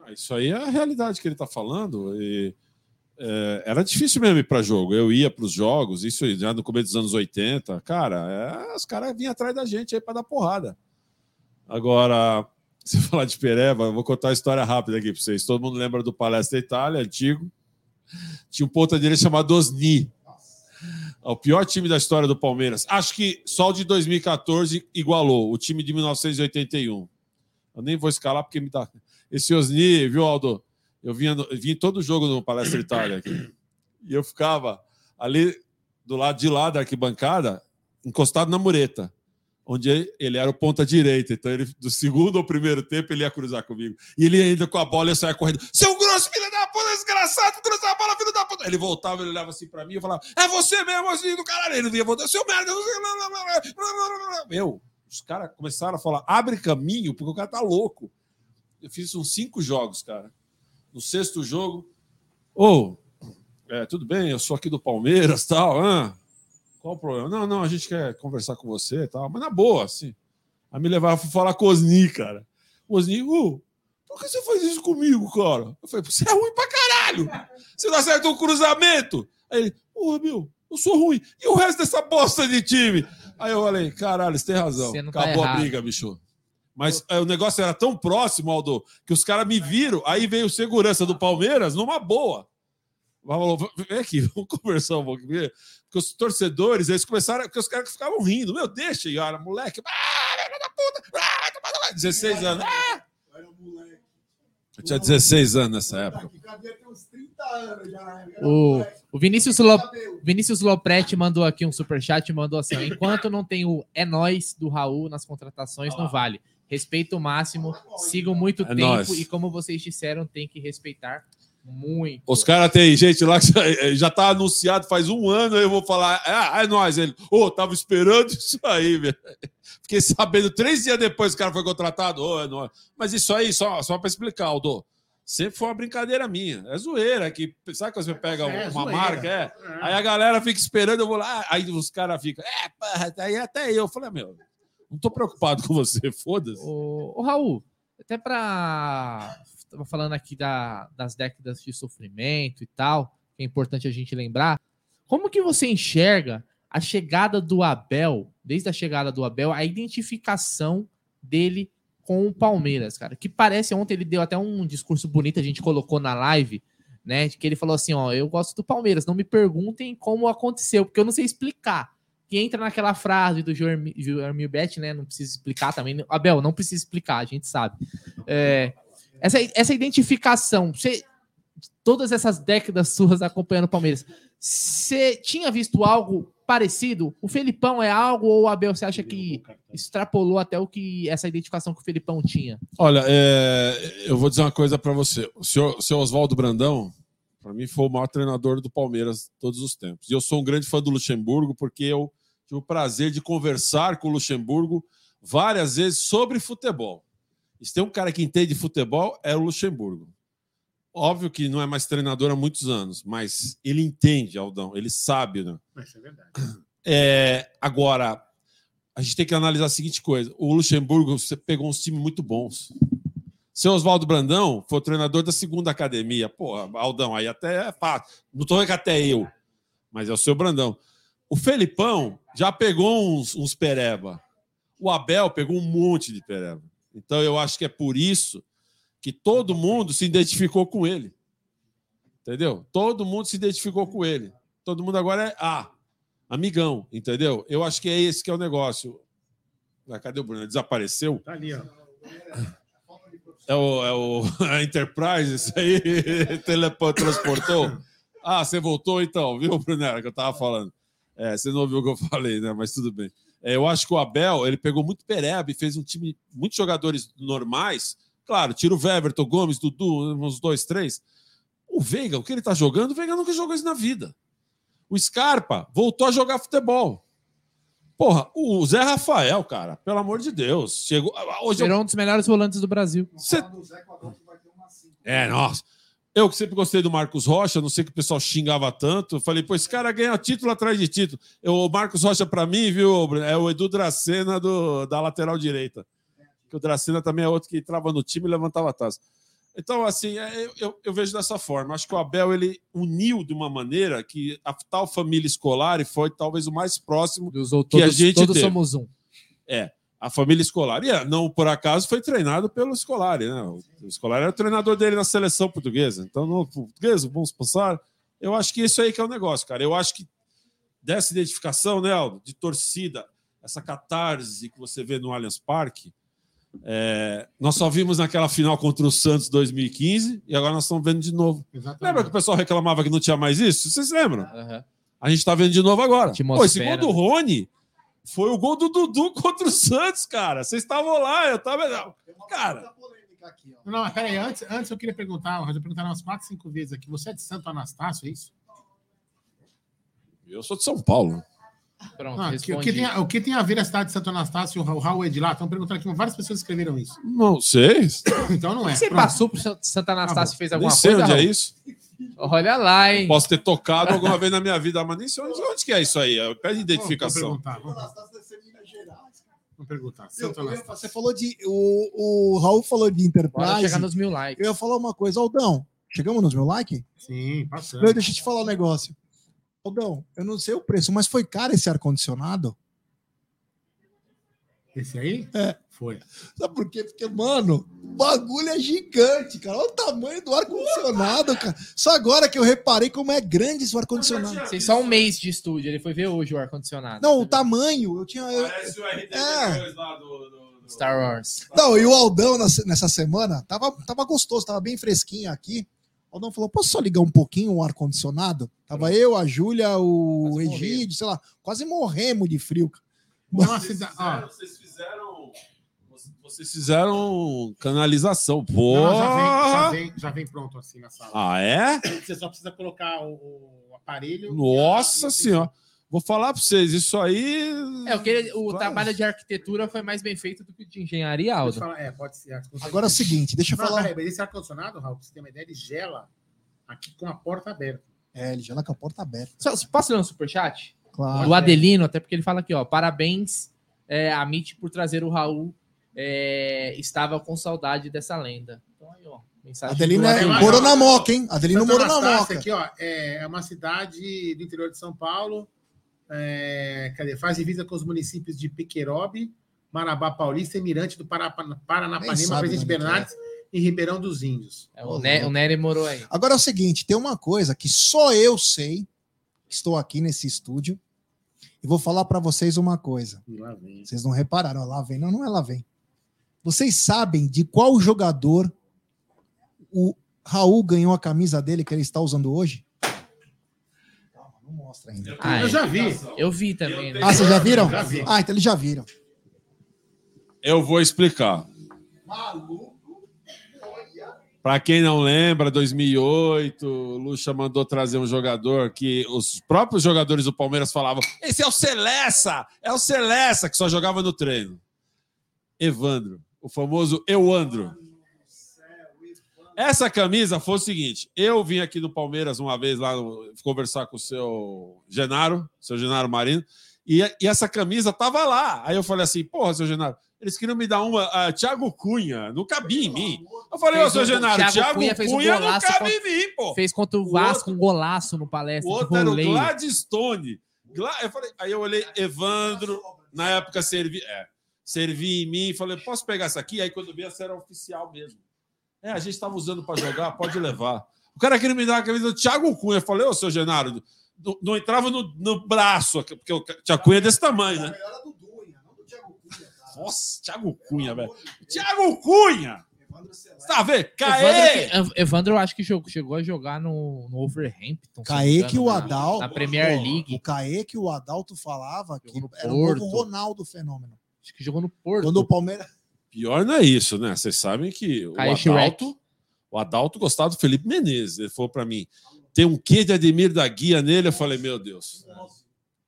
Ah, Isso aí é a realidade que ele está falando. E, é, era difícil mesmo ir para jogo. Eu ia para os jogos, isso já no começo dos anos 80. Cara, é, os caras vinham atrás da gente aí para dar porrada. Agora, se falar de Pereba, eu vou contar uma história rápida aqui para vocês. Todo mundo lembra do Palestra Itália, antigo. Tinha um ponta direita chamado Osni. É O pior time da história do Palmeiras. Acho que só o de 2014 igualou o time de 1981. Eu nem vou escalar porque me dá. Esse Osni, viu, Aldo? Eu vinha, vinha todo jogo no Palestra Itália aqui. E eu ficava ali do lado de lá da arquibancada, encostado na mureta, onde ele era o ponta direita. Então, ele, do segundo ao primeiro tempo, ele ia cruzar comigo. E ele ainda com a bola, eu saia correndo. Seu grosso, filho da puta, desgraçado, cruzar a bola, filho da puta. Ele voltava, ele olhava assim pra mim e falava: É você mesmo, assim, do caralho. Ele não ia voltar, seu merda. Meu, os caras começaram a falar: abre caminho, porque o cara tá louco. Eu fiz uns cinco jogos, cara. No sexto jogo, ô, é, tudo bem, eu sou aqui do Palmeiras tal. Ah, qual o problema? Não, não, a gente quer conversar com você e tal, mas na boa, assim. Aí me levaram pra falar com o Osni, cara. O Osni, ô, por que você faz isso comigo, cara? Eu falei, você é ruim pra caralho. Você não acerta um cruzamento. Aí ele, porra, meu, eu sou ruim. E o resto dessa bosta de time? Aí eu falei, caralho, você tem razão. Tá Acabou a errado. briga, bicho. Mas é, o negócio era tão próximo, Aldo, que os caras me viram. Aí veio o segurança do Palmeiras numa boa. Falou, vem aqui, vamos conversar um pouco. Porque os torcedores, eles começaram, porque os caras ficavam rindo. Meu, deixa, e olha, moleque. Ah, da puta. Ah, toma lá. 16 anos. Ah! Eu tinha 16 anos nessa época. O, o Vinícius, Lo, Vinícius Lopretti mandou aqui um superchat e mandou assim: enquanto não tem o é nós do Raul nas contratações, não vale. Respeito máximo, sigam muito É tempo nóis. e, como vocês disseram, tem que respeitar muito. Os caras tem gente lá que já- já tá anunciado faz um ano, aí eu vou falar, ah, é nós. Ele, ô, tava esperando isso aí, velho. Fiquei sabendo três dias depois que o cara foi contratado, ô, é nóis. Mas isso aí, só, só pra explicar, Aldo, sempre foi uma brincadeira minha. É zoeira, que sabe quando você pega É, uma zoeira. marca, é? Aí a galera fica esperando, eu vou lá, aí os caras ficam, é, porra, aí até eu. Eu falei, meu, não tô preocupado com você, foda-se. Ô, ô, Raul, até pra. Tava falando aqui da- das décadas de sofrimento e tal, que é importante a gente lembrar. Como que você enxerga a chegada do Abel, desde a chegada do Abel, a identificação dele com o Palmeiras, cara? Que parece, ontem ele deu até um discurso bonito, a gente colocou na live, né? Que ele falou assim: ó, eu gosto do Palmeiras, não me perguntem como aconteceu, porque eu não sei explicar. Que entra naquela frase do Joermi- Joermir Bet, né? Não precisa explicar também. Abel, não precisa explicar, a gente sabe. É, essa, essa identificação, você, todas essas décadas suas acompanhando o Palmeiras, você tinha visto algo parecido? O Felipão é algo ou o Abel você acha que extrapolou até o que essa identificação que o Felipão tinha? Olha, é, eu vou dizer uma coisa para você. O senhor, o senhor Oswaldo Brandão, para mim, foi o maior treinador do Palmeiras todos os tempos. E eu sou um grande fã do Luxemburgo, porque eu tive o prazer de conversar com o Luxemburgo várias vezes sobre futebol. Se tem um cara que entende de futebol, é o Luxemburgo. Óbvio que não é mais treinador há muitos anos, mas ele entende, Aldão, ele sabe, né? Mas Isso é verdade. É, agora, a gente tem que analisar a seguinte coisa: o Luxemburgo você pegou uns times muito bons. Seu Oswaldo Brandão foi o treinador da segunda academia. Pô, Aldão, aí até é fácil. Não estou que até eu, mas é o seu Brandão. O Felipão já pegou uns, uns pereba. O Abel pegou um monte de pereba. Então eu acho que é por isso que todo mundo se identificou com ele. Entendeu? Todo mundo se identificou com ele. Todo mundo agora é ah, amigão, entendeu? Eu acho que é esse que é o negócio. Ah, cadê o Bruno? Desapareceu? Tá ali, ó. É o, é o a Enterprise, isso aí teletransportou. Ah, você voltou então, viu, Brunera, que eu tava falando. É, você não ouviu o que eu falei, né? Mas tudo bem. É, eu acho que o Abel, ele pegou muito pereba e fez um time, muitos jogadores normais. Claro, tira o Weverton, Gomes, Dudu, uns dois, três. O Veiga, o que ele tá jogando, o Veiga nunca jogou isso na vida. O Scarpa voltou a jogar futebol. Porra, o Zé Rafael, cara, pelo amor de Deus. Chegou. Hoje eu Virou um dos melhores volantes do Brasil. Você- É, nossa. Eu que sempre gostei do Marcos Rocha, não sei que o pessoal xingava tanto. Falei, pô, esse cara ganha título atrás de título. Eu, o Marcos Rocha, pra mim, viu, Bruno, é o Edu Dracena do, da lateral direita. Que o Dracena também é outro que entrava no time e levantava a taça. Então, assim, é, eu, eu- eu vejo dessa forma. Acho que o Abel ele uniu de uma maneira que a tal família escolar foi talvez o mais próximo Dos outros, Que a gente todos teve. somos um. A família escolar. E é, não por acaso foi treinado pelo Scolari, né? O Scolari era o treinador dele na seleção portuguesa. Então, no português, vamos passar. Eu acho que isso aí que é o negócio, cara. Eu acho que dessa identificação, né, Aldo, de torcida, essa catarse que você vê no Allianz Parque, é, nós só vimos naquela final contra o Santos 2015 e agora nós estamos vendo de novo. Exatamente. Lembra que o pessoal reclamava que não tinha mais isso? Vocês lembram? Aham. A gente tá vendo de novo agora. Pô, esse gol do? Rony foi o gol do Dudu contra o Santos, cara. Vocês estavam lá, eu tava. Cara, Não, mas peraí, antes, antes eu queria perguntar, eu já perguntaram umas 4, 5 vezes aqui. Você é de Santo Anastácio, é isso? eu sou de São Paulo. Pronto, Ah, que- o, que tem, a- o que tem a ver a cidade de Santo Anastácio e o Ra- o Raul é de lá? Estão perguntando aqui, várias pessoas escreveram isso. Não sei. Então não é. Você Pronto. passou por Sant- Santa Anastácio e fez Nem alguma sei coisa? onde é isso. Olha lá, hein? Posso ter tocado alguma vez na minha vida, mas nem sei onde, onde que é isso aí. Pede Vamos identificação. perguntar. Vamos, vamos perguntar. Eu- eu- você falou de. O, o Raul falou de Bora Enterprise. chegar nos mil likes. Eu ia falar uma coisa, Aldão. Chegamos nos mil like? Sim, passando. Não, Deixa eu te falar um negócio. Aldão, eu não sei o preço, mas foi caro esse ar-condicionado? Esse aí? É. Foi. Sabe por quê? Porque, mano, o bagulho é gigante, cara. Olha o tamanho do ar-condicionado, cara. Só agora que eu reparei como é grande esse ar-condicionado. Tem só um mês de estúdio. Ele foi ver hoje o ar-condicionado. Não, o tamanho, eu tinha. eu- Parece o RT2 É. lá do. do- do- Star Wars. Não, e o Aldão nessa, semana tava, tava gostoso, tava bem fresquinho aqui. O Aldão falou: posso só ligar um pouquinho o ar-condicionado? Tava eu, a Júlia, o Quase Egídio, sei lá, quase morremos de frio. Não, a Vocês fizeram, Ó, vocês fizeram. Vocês fizeram canalização. Pô! não, já, vem, já, vem, já vem pronto assim na sala. Ah, é? Você só precisa colocar o, o aparelho. Nossa a- senhora. Vou falar para vocês, isso aí. É, o, que ele- o Claro. trabalho de arquitetura foi mais bem feito do que o de engenharia, Aldo. falar, É, pode ser. Agora é o seguinte, deixa eu Não, falar. peraí, mas esse ar-condicionado, Raul, pra você ter uma ideia, ele gela aqui com a porta aberta. É, ele já com a porta aberta. Só- Posso ler um superchat? Claro. O Adelino, até porque ele fala aqui, ó. Parabéns é, a Mitch por trazer o Raul. É, estava com saudade dessa lenda. Então aí, ó. Mensagem é, morou na moca, hein? Adelino morou na moca. aqui, ó, é é uma cidade do interior de São Paulo. É, cadê? Faz divisa com os municípios de Piquerobe, Marabá Paulista e Mirante do Parapa- Paranapanema, Presidente que é. Bernardes e Ribeirão dos Índios. É, o, ne o Nery morou aí. Agora é o seguinte, tem uma coisa que só eu sei, que estou aqui nesse estúdio, e vou falar para vocês uma coisa. Lá vem. Vocês não repararam, lá vem. Não, não é lá vem. Vocês sabem de qual jogador o Raul ganhou a camisa dele que ele está usando hoje? Calma, não mostra ainda. Ah, Eu é. já vi. Eu vi também, né? Ah, vocês já viram? Já vi. Ah, então eles já viram. Eu vou explicar. Para quem não lembra, 2008, o Lucha mandou trazer um jogador que os próprios jogadores do Palmeiras falavam: esse é o Celessa, é o Celessa, que só jogava no treino. Evandro. O famoso Euandro. Essa camisa foi o seguinte: eu vim aqui do Palmeiras uma vez lá no- conversar com o seu Genaro, seu Genaro Marino, e, e essa camisa tava lá. Aí eu falei assim: porra, seu Genaro, eles queriam me dar uma. ah, Thiago Cunha, não cabia em mim. Eu falei, ô, Fez seu Genaro, Thiago Thiago, Cunha Cunha, um não cabe em mim, pô. Fez contra o O Vasco outro- um golaço no O palestra de outro era o. Gladstone. Gla- Eu falei, aí eu olhei, Evandro, na época servi, é, servi em mim, falei, posso pegar essa aqui? Aí quando vi, essa era oficial mesmo. É, a gente estava usando para jogar, pode levar. O cara queria me dar a camisa do Thiago Cunha. Eu falei, ô, seu Genaro, não, não entrava no, no braço, porque o Thiago Cunha é desse tamanho, né? Nossa, Thiago Cunha, velho. Thiago Cunha! Você tá vendo? Caê! Evandro, Evandro, eu acho que jogou- chegou a jogar no, no Overhampton. se não me Kaique e engano, o na- Adal. Na Premier O League. Kaique e o Adalto falava que era o novo. Ronaldo fenômeno. Acho que jogou no Porto. Quando o Palmeiras. Pior não é isso, né? Vocês sabem que o Caio Adalto, o Adalto gostava do Felipe Menezes. Ele falou para mim: tem um quê de Ademir da Guia nele? Eu falei: meu Deus.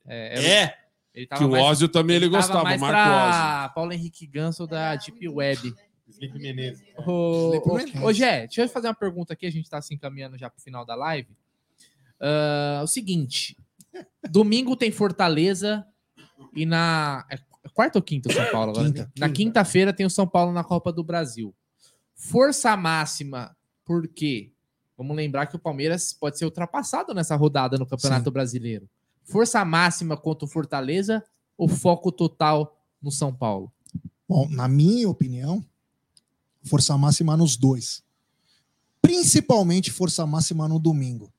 É, era- É, ele que o mais- Ózio também ele tava gostava, o mais Marco Ózio. Paulo Henrique Ganso da Deep Web. Felipe Menezes. Ô, ô, Gé, deixa eu fazer uma pergunta aqui, a gente tá se encaminhando já pro final da live. Ah, o seguinte: domingo tem Fortaleza e na. É quarta ou quinta o São Paulo agora? Quinta, na quinta. quinta-feira tem o São Paulo na Copa do Brasil. Força máxima, por quê? Vamos lembrar que o Palmeiras pode ser ultrapassado nessa rodada no Campeonato Sim. Brasileiro. Força máxima contra o Fortaleza ou foco total no São Paulo? Bom, na minha opinião, força máxima nos dois. Principalmente força máxima no domingo.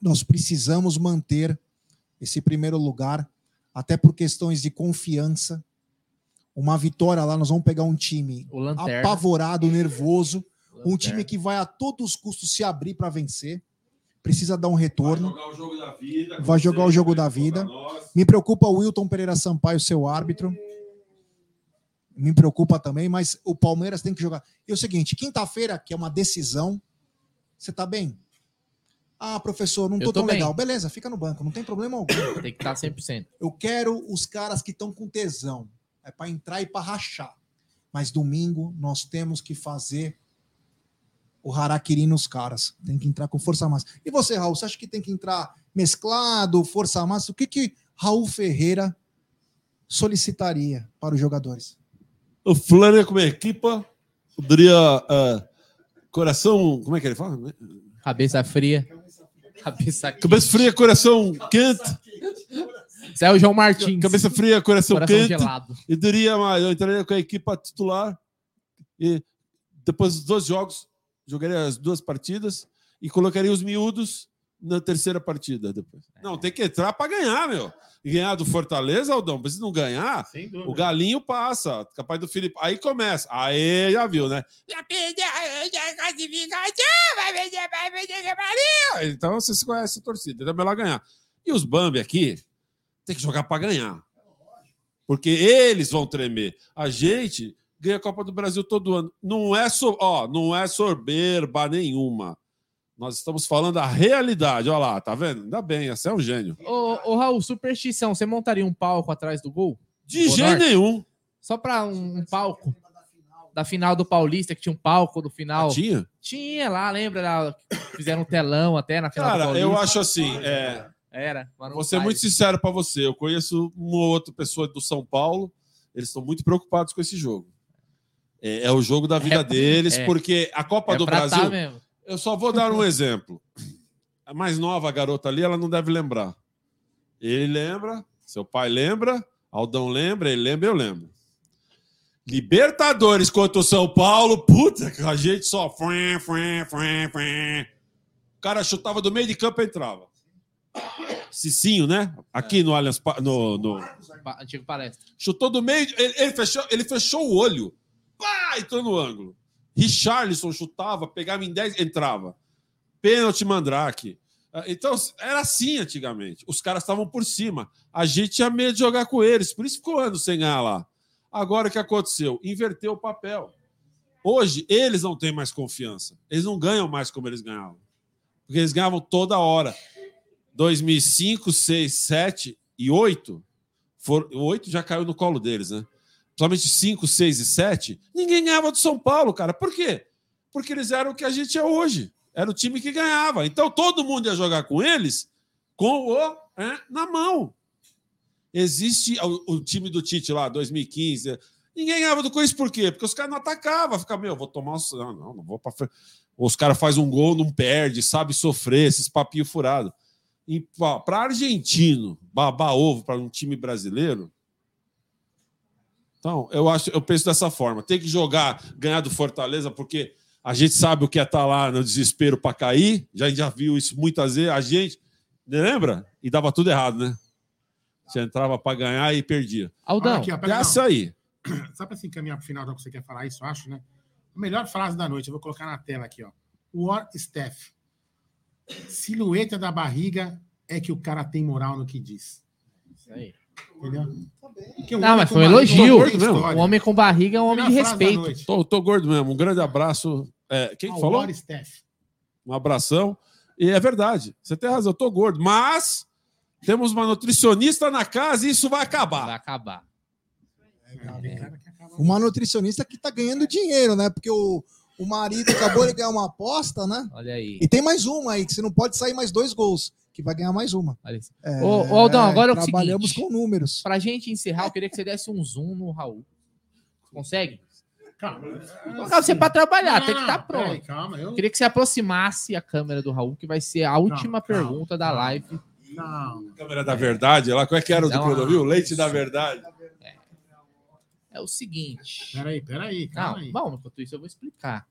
Nós precisamos manter esse primeiro lugar, até por questões de confiança. Uma vitória lá, nós vamos pegar um time apavorado, nervoso, um time que vai a todos os custos se abrir para vencer. Precisa dar um retorno. jogar o jogo da vida. Vai jogar o jogo da vida. Me preocupa o Wilton Pereira Sampaio, seu árbitro. Me preocupa também, mas o Palmeiras tem que jogar. E é o seguinte, quinta-feira, que é uma decisão, você tá bem? Ah, professor, não tô tô tão bem. legal. Beleza, fica no banco, não tem problema algum. Tem que estar 100%. Eu quero os caras que estão com tesão. É para entrar e para rachar. Mas domingo nós temos que fazer o harakiri nos caras. Tem que entrar com força máxima. E você, Raul, você acha que tem que entrar mesclado, força máxima? O que que Raul Ferreira solicitaria para os jogadores? O Flamengo como equipa poderia. ah, coração. Como é que ele fala? Cabeça fria. Cabeça quente. Cabeça fria, coração quente. Esse é o João Martins. Cabeça fria, coração, Coração quente. gelado. Eu diria, mas eu entraria com a equipa titular e depois dos dois jogos, jogaria as duas partidas e colocaria os miúdos na terceira partida depois. Não, tem que entrar para ganhar, meu. E ganhar do Fortaleza, Aldão, se não ganhar, o Galinho passa, capaz do Felipe. Aí começa. Aí já viu, né? Já perdeu a classificação, vai perder, vai perder, que pariu. Então você se conhece a torcida, é melhor ganhar. E os Bambi aqui tem que jogar para ganhar. Porque eles vão tremer. A gente ganha a Copa do Brasil todo ano. Não é, so, ó, não é soberba nenhuma. Nós estamos falando a realidade. Olha lá, tá vendo? Ainda bem, você é um gênio. Ô, ô, Raul, superstição, você montaria um palco atrás do gol? De Boa jeito Norte. nenhum. Só pra um, um palco da final do Paulista, que tinha um palco no final. Tinha? Tinha lá, lembra? lá, Fizeram um telão até na final do Cara, Paulista. eu acho assim, é, Era. vou ser muito sincero para você. Eu conheço uma ou outra pessoa do São Paulo, eles estão muito preocupados com esse jogo. É, é o jogo da vida É, deles, é. porque a Copa É do pra Brasil. Eu só vou dar um exemplo. A mais nova a garota ali, ela não deve lembrar. Ele lembra, seu pai lembra, Aldão lembra, ele lembra, eu lembro. Libertadores contra o São Paulo, puta, que a gente só. O cara chutava do meio de campo e entrava. Cicinho, né? Aqui no Allianz. No, no... Antigo palestra. Chutou do meio, ele, ele fechou, ele fechou o olho. Pá, entrou no ângulo. Richarlison chutava, pegava em 10, entrava. Pênalti Mandrake. Ah, Então, era assim antigamente. Os caras estavam por cima. A gente tinha medo de jogar com eles. Por isso ficou anos sem ganhar lá. Agora o que aconteceu? Inverteu o papel. Hoje, eles não têm mais confiança. Eles não ganham mais como eles ganhavam. Porque eles ganhavam toda hora. 2005, 6, 7 e 8. For, o 8 já caiu no colo deles, né? Principalmente 5, 6 e 7, ninguém ganhava do São Paulo, cara. Por quê? Porque eles eram o que a gente é hoje. Era o time que ganhava. Então todo mundo ia jogar com eles com o é, na mão. Existe o, o, time do Tite lá, 2015. Ninguém ganhava do Corinthians por quê? Porque os caras não atacavam. Ficava, meu, vou tomar um. Não, não, não vou para frente. Os caras fazem um gol, não perde, sabe sofrer, esses papinhos furados. Para argentino, babar ovo para um time brasileiro. Então, eu acho, eu penso dessa forma. Tem que jogar, ganhar do Fortaleza, porque a gente sabe o que é estar tá lá no desespero para cair. Já já viu isso muitas vezes. A gente lembra e dava tudo errado, né? Você entrava para ganhar e perdia. Aldão, Olha aqui, ó, É essa aí. Só para se encaminhar para o final, já que você quer falar isso, eu acho, né? A melhor frase da noite, eu vou colocar na tela aqui, ó. War Steph. Silhueta da barriga é que o cara tem moral no que diz. Isso aí. Entendeu? Um Não, mas foi um elogio. história. Um homem com barriga é um homem de respeito. Tô, tô gordo mesmo. Um grande abraço. É, quem que Ah, falou? War Steph. Um abração. E é verdade. Você tem razão, eu tô gordo. Mas temos uma nutricionista na casa e isso vai Vai acabar. acabar. É, que acaba- Uma nutricionista que tá ganhando dinheiro, né? Porque o, o marido acabou de ganhar uma aposta, né? Olha aí. E tem mais uma aí, que você não pode sair mais dois gols, que vai ganhar mais uma. É, Ô, ô, Aldão, agora é o Trabalhamos seguinte. com números. Pra gente encerrar, eu queria que você desse um zoom no Raul. Consegue? Calma. Não, você para trabalhar, Não, tem que estar peraí, pronto. Calma, eu. Queria que você aproximasse a câmera do Raul, que vai ser a última calma, pergunta da calma. live. Não. Câmera da verdade, lá, como é que era o do Dá uma- Clodovil? Leite da verdade. É o seguinte. Peraí, peraí, calma Não, aí. bom, enquanto isso eu vou explicar.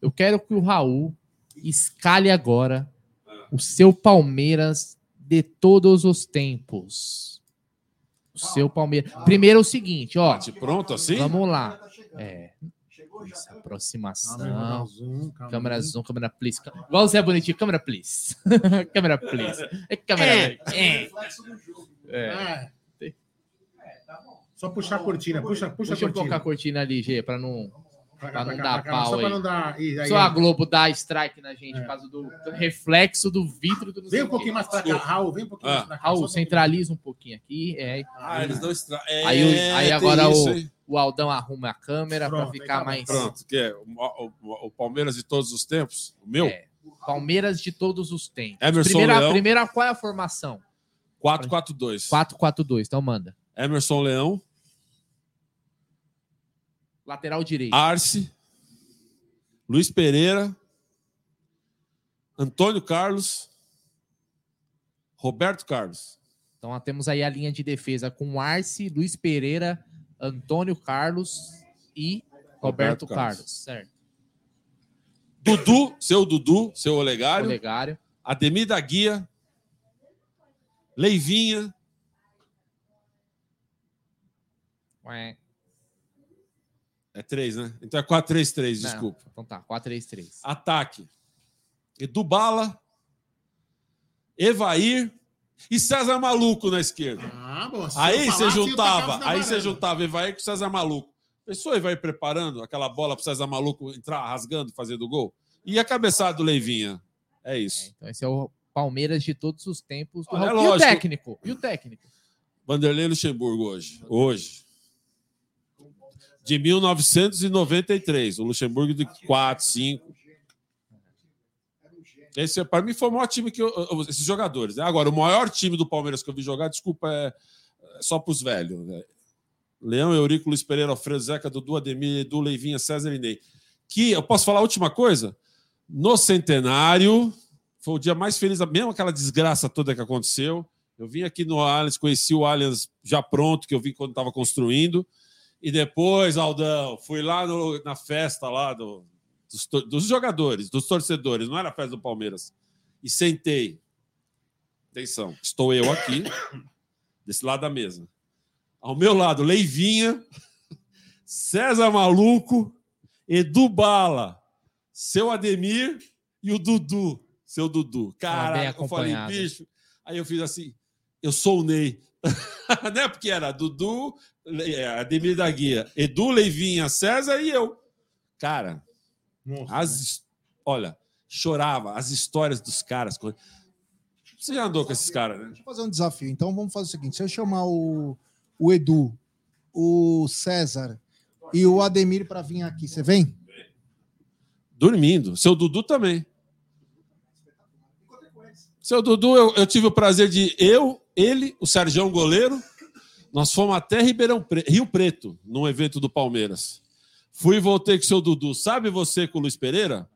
Eu quero que o Raul escale agora o seu Palmeiras de todos os tempos. O seu Palmeiras. Primeiro é o seguinte, ó. Bate pronto assim? Vamos lá. É. Vou dar aproximação. zoom, Câmera zoom, câmera please. Igual você é bonitinho, câmera please. câmera please. É câmera. É. É. É. Só puxar a cortina, puxa, puxa, Deixa a eu colocar cortina. a cortina ali, G, pra não. Pra pra não cá, dar pra cá, pau Só pra aí. não dar. Ih, aí, Só a. Globo dá strike na gente É. por causa do reflexo do vidro do Vem um pouquinho mais pra cá, Raul, vem um pouquinho Ah. mais pra cá. Raul, centraliza um pouquinho aqui. É. Ah, eles não extra... é, Aí, o- aí agora isso, o, o Aldão arruma a câmera Pronto, pra ficar tá mais. Pronto, que é o, o- o Palmeiras de todos os tempos? O meu? É. Palmeiras de todos os tempos. Emerson primeira, Leão. primeira, qual é a formação? 4-4-2. 4-4-2. Então manda. Emerson Leão, Lateral direito. Arce, Luiz Pereira, Antônio Carlos, Roberto Carlos. Então temos aí a linha de defesa com Arce, Luiz Pereira, Antônio Carlos e Roberto, Roberto Carlos. Carlos. Certo. Dudu, seu Dudu, seu Olegário, Olegário. Ademir da Guia, Leivinha, Ué. É três, né? Então é 4-3-3, Não, desculpa. Então tá, 4-3-3. Ataque. Edu Bala, Evair e César Maluco na esquerda. Ah, bom. se Aí você juntava, aí você juntava Evair com César Maluco. Pensou Evair preparando aquela bola para César Maluco entrar rasgando e fazer do gol? E a cabeçada do Leivinha. É É, isso. então esse é o Palmeiras de todos os tempos. do Olha, é e o lógico. técnico? E o técnico? Vanderlei Luxemburgo hoje. Hoje. De 1993. O Luxemburgo de 4, 5. Esse, para mim, foi o maior time que eu, esses jogadores. Né? Agora, o maior time do Palmeiras que eu vi jogar, desculpa, é, é só para os velhos. né? Leão, Eurico, Luiz Pereira, Alfredo Zeca, Dudu, Ademir, Edu, Leivinha, César e Ney. Que eu posso falar a última coisa? No centenário, foi o dia mais feliz, mesmo aquela desgraça toda que aconteceu. Eu vim aqui no Allianz, conheci o Allianz já pronto, que eu vi quando estava construindo. E depois, Aldão, fui lá no- na festa lá do- dos, dos jogadores, dos torcedores, não era a festa do Palmeiras. E sentei. Atenção, estou eu aqui, desse lado da mesa. Ao meu lado, Leivinha, César Maluco, Edu Bala, seu Ademir e o Dudu, seu Dudu. Cara, eu falei, bicho. Aí eu fiz assim, eu sou o Ney. não é porque era Dudu, é, Ademir da Guia, Edu, Leivinha, César e eu. Cara, Nossa, as, his- olha, chorava as histórias dos caras. Você já andou com esses caras, né? Deixa eu fazer um desafio. Então vamos fazer o seguinte: se eu chamar o, o Edu o César e o Ademir para vir aqui. Você vem? Dormindo. Seu Dudu também. Seu Dudu, eu, eu tive o prazer de eu, ele, o Sergião goleiro, nós fomos até Ribeirão Pre- Rio Preto, num evento do Palmeiras. Fui e voltei com o seu Dudu. Sabe você com o Luiz Pereira?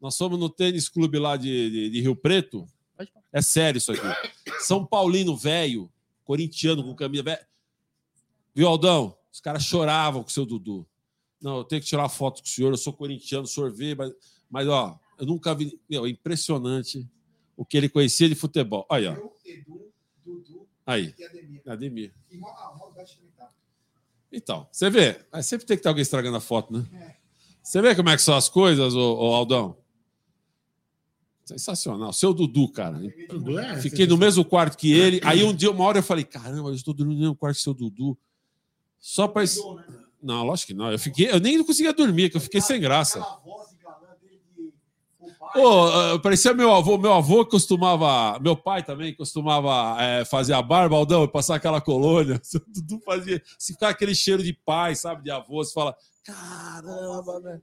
Nós fomos no tênis clube lá de, de- de Rio Preto. É sério isso aqui. São Paulino velho, corintiano com camisa velha. Viu, Aldão? Os caras choravam com o seu Dudu. Não, eu tenho que tirar foto com o senhor, eu sou corintiano, sorvê, mas, mas ó, eu nunca vi. Meu, é impressionante o que ele conhecia de futebol. Aí, ó. Aí, Ademir. Então, você vê, mas sempre tem que ter alguém estragando a foto, né? Você vê como é que são as coisas, ô, ô Aldão? Sensacional. Seu Dudu, cara. Dudu é Fiquei no mesmo quarto que ele. Aí um dia, uma hora, eu falei: caramba, eu estou dormindo no mesmo quarto que seu Dudu. Só para. Não, lógico que não. Eu, fiquei, eu nem conseguia dormir, que eu fiquei sem graça. Ô, ah, parecia meu avô. Meu avô costumava. Meu pai também costumava é, fazer a barba, Aldão, e passar aquela colônia. Dudu fazia. Se ficar aquele cheiro de pai, sabe, de avô, você fala: caramba, velho.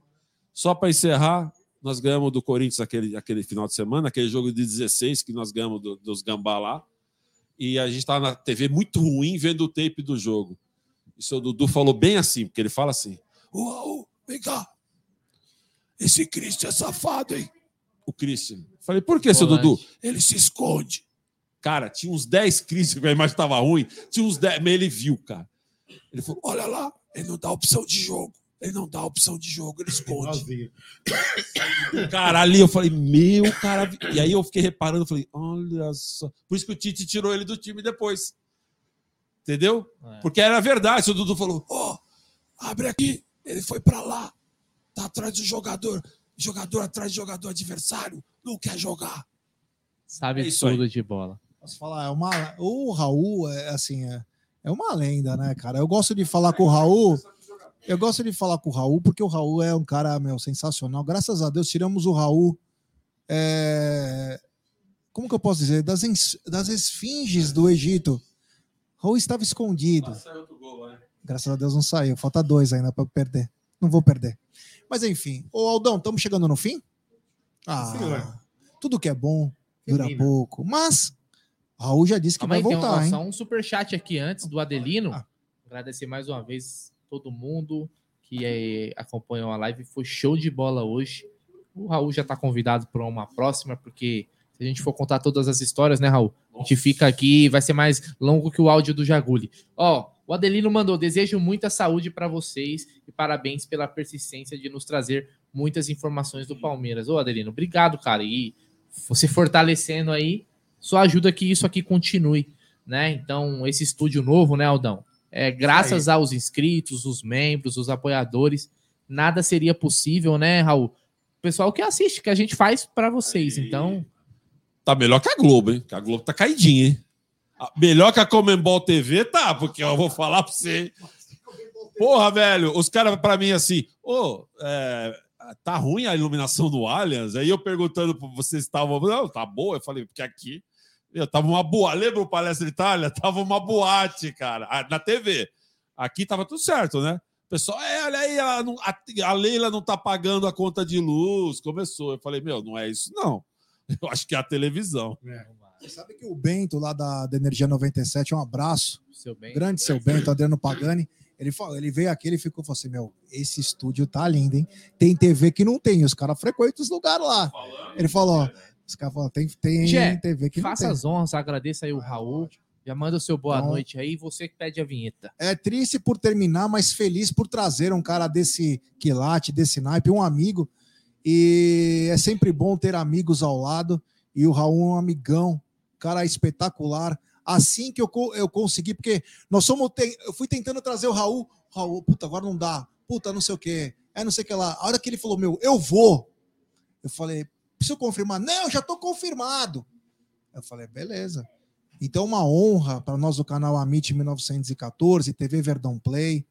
Só para encerrar, nós ganhamos do Corinthians aquele, aquele final de semana, aquele jogo de 16 que nós ganhamos do- dos Gambá lá. E a gente estava na TV muito ruim vendo o tape do jogo. E o seu Dudu falou bem assim, porque ele fala assim: Raul, vem cá. Esse Christian é safado, hein? O Christian. Falei, por que, seu. Dudu? Ele se esconde. Cara, tinha uns 10 Christian, a imagem estava ruim. Tinha uns 10, mas ele viu, cara. Ele falou: olha lá, ele não dá opção de jogo. Ele não dá opção de jogo, ele esconde. Cara, ali eu falei, meu cara. E aí eu fiquei reparando, falei, olha só. Por isso que o Tite tirou ele do time depois. Entendeu? É. Porque era verdade. O Dudu falou: Ó, abre aqui. Ele foi pra lá. Tá atrás do jogador. Jogador atrás de jogador adversário. Não quer jogar. Sabe É isso aí. tudo de bola. Posso falar, é uma, o Raul é assim, é, é uma lenda, né, cara? Eu gosto de falar com o Raul. Eu gosto de falar com o Raul porque o Raul é um cara, meu, sensacional. Graças a Deus tiramos o Raul. é, como que eu posso dizer? Das, ens- das esfinges do Egito. Raul estava escondido. Graças a Deus não saiu. Falta dois ainda para perder. Não vou perder. Mas enfim. Ô Aldão, estamos chegando no fim? Ah, Senhor. tudo que é bom dura Termina. pouco. Mas Raul já disse que Calma vai aí, tem um, voltar, hein? só um superchat aqui antes do Adelino. Ah. Agradecer mais uma vez todo mundo que eh, acompanhou a live. Foi show de bola hoje. O Raul já está convidado para uma próxima, porque se a gente for contar todas as histórias, né, Raul? A gente fica aqui, vai ser mais longo que o áudio do Jaguli. Ó, o Adelino mandou: desejo muita saúde para vocês e parabéns pela persistência de nos trazer muitas informações do Palmeiras. Ô, Adelino, obrigado, cara. E você fortalecendo aí, só ajuda que isso aqui continue, né? Então, esse estúdio novo, né, Aldão? É, graças aos inscritos, os membros, os apoiadores, nada seria possível, né, Raul? O pessoal que assiste, que a gente faz para vocês. Então, Tá melhor que a Globo, hein? Que a Globo tá caidinha, hein? Ah, Melhor que a Comembol TV, tá, porque eu vou falar pra você. Porra, velho, os caras pra mim assim, ô, é, tá ruim a iluminação do Allianz? Aí eu perguntando pra vocês estavam, não, tá boa. Eu falei, porque aqui, eu tava uma boa. Lembra o Palestra Itália? Tava uma boate, cara, na TV. Aqui tava tudo certo, né? Pessoal, é, olha aí, a, a Leila não tá pagando a conta de luz. Começou. Eu falei, meu, não é isso, não. Eu acho que é a televisão. É. Você sabe que o Bento, lá da, da Energia 97, um abraço. seu bem. Grande seu Bento, Adriano Pagani. Ele, falou, ele veio aqui, ele ficou falou assim: Meu, esse estúdio tá lindo, hein? Tem TV que não tem, os caras frequentam os lugares lá. Ele falou: ó, Os caras falaram: Tem, tem Gé, TV que não Faça tem. as honras, agradeça aí o Raul. Já manda o seu boa Então- noite aí, você que pede a vinheta. É triste por terminar, mas feliz por trazer um cara desse quilate, desse naipe, um amigo. E é sempre bom ter amigos ao lado. E o Raul é um amigão, cara espetacular. Assim que eu, eu consegui, porque nós somos. Eu fui tentando trazer o Raul. Raul, puta, agora não dá. Puta, não sei o quê. É não sei o que lá. A hora que ele falou, meu, eu vou. Eu falei, preciso confirmar. Não, já tô confirmado. Eu falei, beleza. Então, uma honra para nós do canal Amit 1914, TV Verdão Play,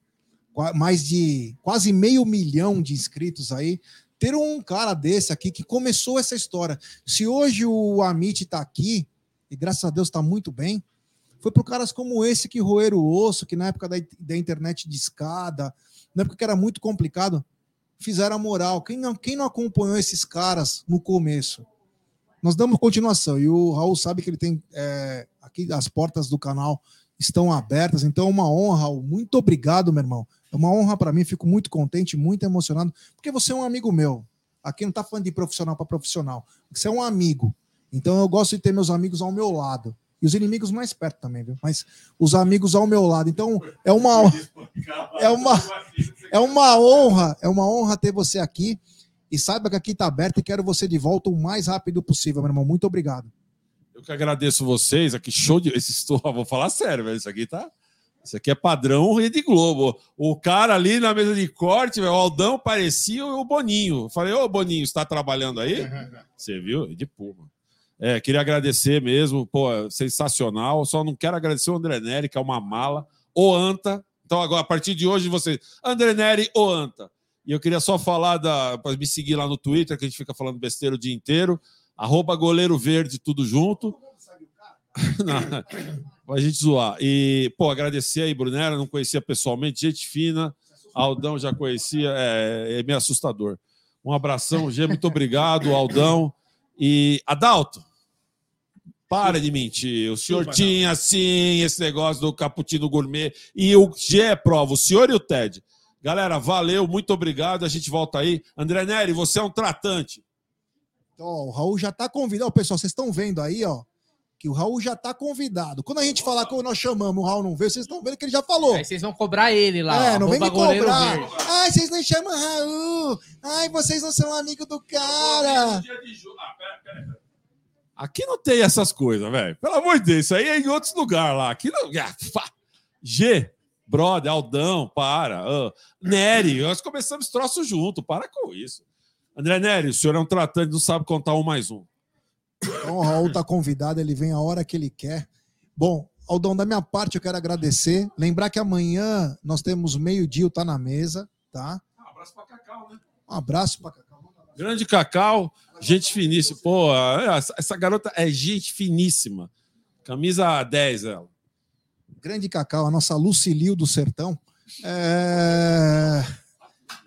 mais de quase meio milhão de inscritos aí, ter um cara desse aqui que começou essa história. Se hoje o Amit está aqui, e graças a Deus está muito bem, Foi por caras como esse que roeram o osso, que na época da, da internet de escada, na época que era muito complicado, fizeram a moral. Quem não, quem não acompanhou esses caras no começo? Nós damos continuação e o Raul sabe que ele tem é, aqui as portas do canal estão abertas, então é uma honra. Muito obrigado, meu irmão. É uma honra para mim, fico muito contente, muito emocionado, porque você é um amigo meu. Aqui não tá falando de profissional para profissional, você é um amigo. Então eu gosto de ter meus amigos ao meu lado. E os inimigos mais perto também, viu? Mas os amigos ao meu lado. Então é uma é uma é uma honra, é uma honra ter você aqui. E saiba que aqui está aberto e quero você de volta o mais rápido possível, meu irmão. Muito obrigado. Eu que agradeço vocês. Aqui, show de. Esse estou, vou falar sério, velho. Isso aqui tá. Isso aqui é padrão Rede Globo. O cara ali na mesa de corte, véio, o Aldão parecia o Boninho. Eu falei, ô Boninho, está trabalhando aí? Você viu? De porra. É, queria agradecer mesmo, pô, sensacional. Só não quero agradecer o André Neri, que é uma mala. O Anta. Então, agora, a partir de hoje, vocês. André Neri, o Anta. E eu queria só falar da. para me seguir lá no Twitter, que a gente fica falando besteira o dia inteiro. Arroba goleiro verde, tudo junto. Pra gente zoar. E, pô, agradecer aí, Brunera, não conhecia pessoalmente, gente fina. Aldão já conhecia, é, é meio assustador. Um abração, Gê, muito obrigado, Aldão. E Adalto, para de mentir. O senhor Desculpa, tinha, sim, esse negócio do cappuccino gourmet. E o Gê é prova, o senhor e o Ted. Galera, valeu, muito obrigado. A gente volta aí. André Neri, você é um tratante. Então, ó, o Raul já está convidado. Ó, pessoal, vocês estão vendo aí, ó, que o Raul já está convidado. Quando a gente falar que nós chamamos, o Raul não veio, vocês estão vendo que ele já falou. Aí vocês vão cobrar ele lá. É, ó, não vem me cobrar. verde. Ai, vocês não chamam Raul. Ai, vocês não são amigo do cara. Aqui não tem essas coisas, velho. Pelo amor de Deus, isso aí é em outros lugares lá. Aqui não. Ah. G, brother, Aldão, para. Ah, Nery, nós começamos esse troço junto. Para com isso. André Nery, o senhor é um tratante, não sabe contar um mais um. Então, o Raul tá convidado, ele vem a hora que ele quer. Bom, Aldão, da minha parte, eu quero agradecer. Lembrar que amanhã nós temos meio-dia, o tá na mesa, tá? Um abraço pra Cacau, né? Um abraço pra Cacau. Grande Cacau, gente finíssima. Pô, essa, garota é gente finíssima. Camisa 10, ela. Grande Cacau, a nossa Lucilio do Sertão. É...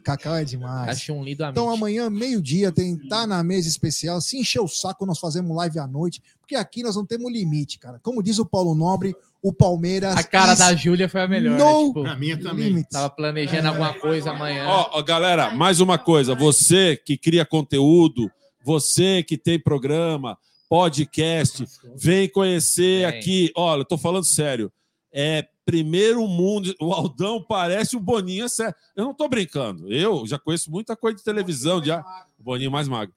Cacau é demais. Acho um lindo amigo. Então amanhã, meio-dia, tem tá na mesa especial. Se encher o saco, nós fazemos live à noite, porque aqui nós não temos limite, cara. Como diz o Paulo Nobre, o Palmeiras. A cara da Júlia foi a melhor. No- Né? Tipo, A minha também. limits. tava planejando alguma coisa amanhã. Ó, ó, galera, mais uma coisa. Você que cria conteúdo, você que tem programa, podcast, vem conhecer Vem. aqui. Olha, eu tô falando sério. É primeiro mundo. O Aldão parece um Boninho, é sério. Eu não tô brincando. Eu já conheço muita coisa de televisão, já. O Boninho mais magro.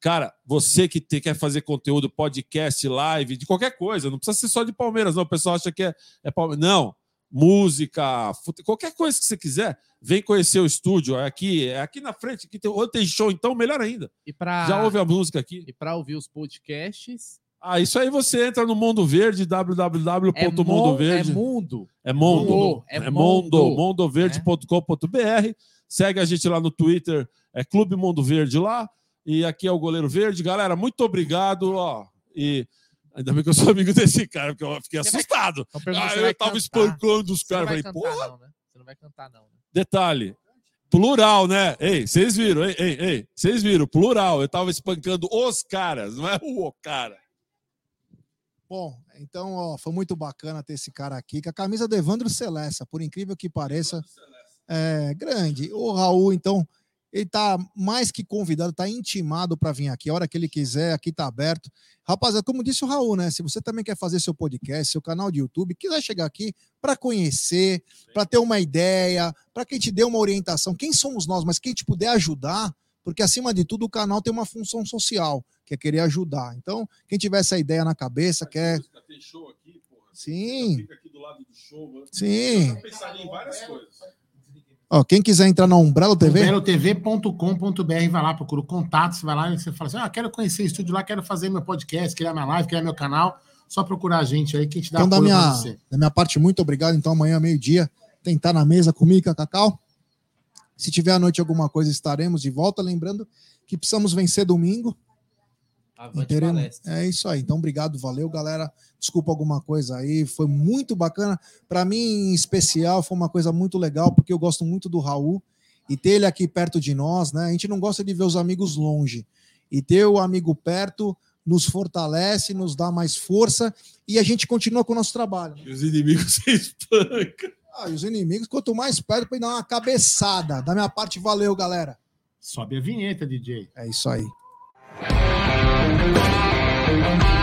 Cara, você que te- quer fazer conteúdo, podcast, live, de qualquer coisa, não precisa ser só de Palmeiras, não. O pessoal acha que é, é Palmeiras. Não. Música, fute- qualquer coisa que você quiser, vem conhecer o estúdio. É aqui, é aqui na frente. Aqui tem, ou tem show, então melhor ainda. E pra, Já ouve a música aqui. e pra ouvir os podcasts. Ah, isso aí você entra no Mundo Verde, É, mon- www.mondoverde. é mundo. É Mondo. É É Mondo. Mondo. Mondoverde.com.br. Segue a gente lá no Twitter, é Clube Mundo Verde lá. E aqui é o Goleiro Verde. Galera, muito obrigado. Ó, e ainda bem que eu sou amigo desse cara, porque eu fiquei Você vai- assustado. Então, Ah, se você eu vai tava cantar. espancando os caras. vai Falei, cantar, porra. não, né? Você não vai cantar, não. Né? Detalhe. Plural, né? Ei, vocês viram, ei, ei, ei. Vocês viram, plural. Eu tava espancando os caras, não é o cara. Bom, então, ó, foi muito bacana ter esse cara aqui, com a camisa do Evandro Celessa, por incrível que pareça, é grande. O Raul, então, ele tá mais que convidado, tá intimado para vir aqui, a hora que ele quiser, aqui tá aberto. Rapaziada, como disse o Raul, né? Se você também quer fazer seu podcast, seu canal de YouTube, quiser chegar aqui para conhecer, para ter uma ideia, para que te dê uma orientação, quem somos nós, mas quem te puder ajudar, porque acima de tudo o canal tem uma função social, que é querer ajudar. Então, quem tiver essa ideia na cabeça, quer. Tem show aqui, porra. Sim, Fica aqui do lado do show. mano. sim. Eu pensaria em várias coisas. Ó, quem quiser entrar na Umbrella TV, velotv.com.br, vai lá, procura o contato, você vai lá e você fala assim: ah, quero conhecer o estúdio lá, quero fazer meu podcast, criar minha live, criar meu canal. Só procurar a gente aí que a gente dá então da minha, da minha parte, muito obrigado. Então, amanhã, meio-dia, tentar na mesa comigo, com a Cacau. Se tiver à noite alguma coisa, estaremos de volta. Lembrando que precisamos vencer domingo. Avante palestra. É isso aí. Então, obrigado, valeu, galera. Desculpa alguma coisa aí. Foi muito bacana. Para mim, em especial, foi uma coisa muito legal, porque eu gosto muito do Raul e ter ele aqui perto de nós, né? A gente não gosta de ver os amigos longe. E ter o amigo perto nos fortalece, nos dá mais força e a gente continua com o nosso trabalho. E os inimigos se espancam. Ah, e os inimigos, quanto mais perto, para dar uma cabeçada. Da minha parte, valeu, galera. Sobe a vinheta, DJ. É isso aí. Thank you.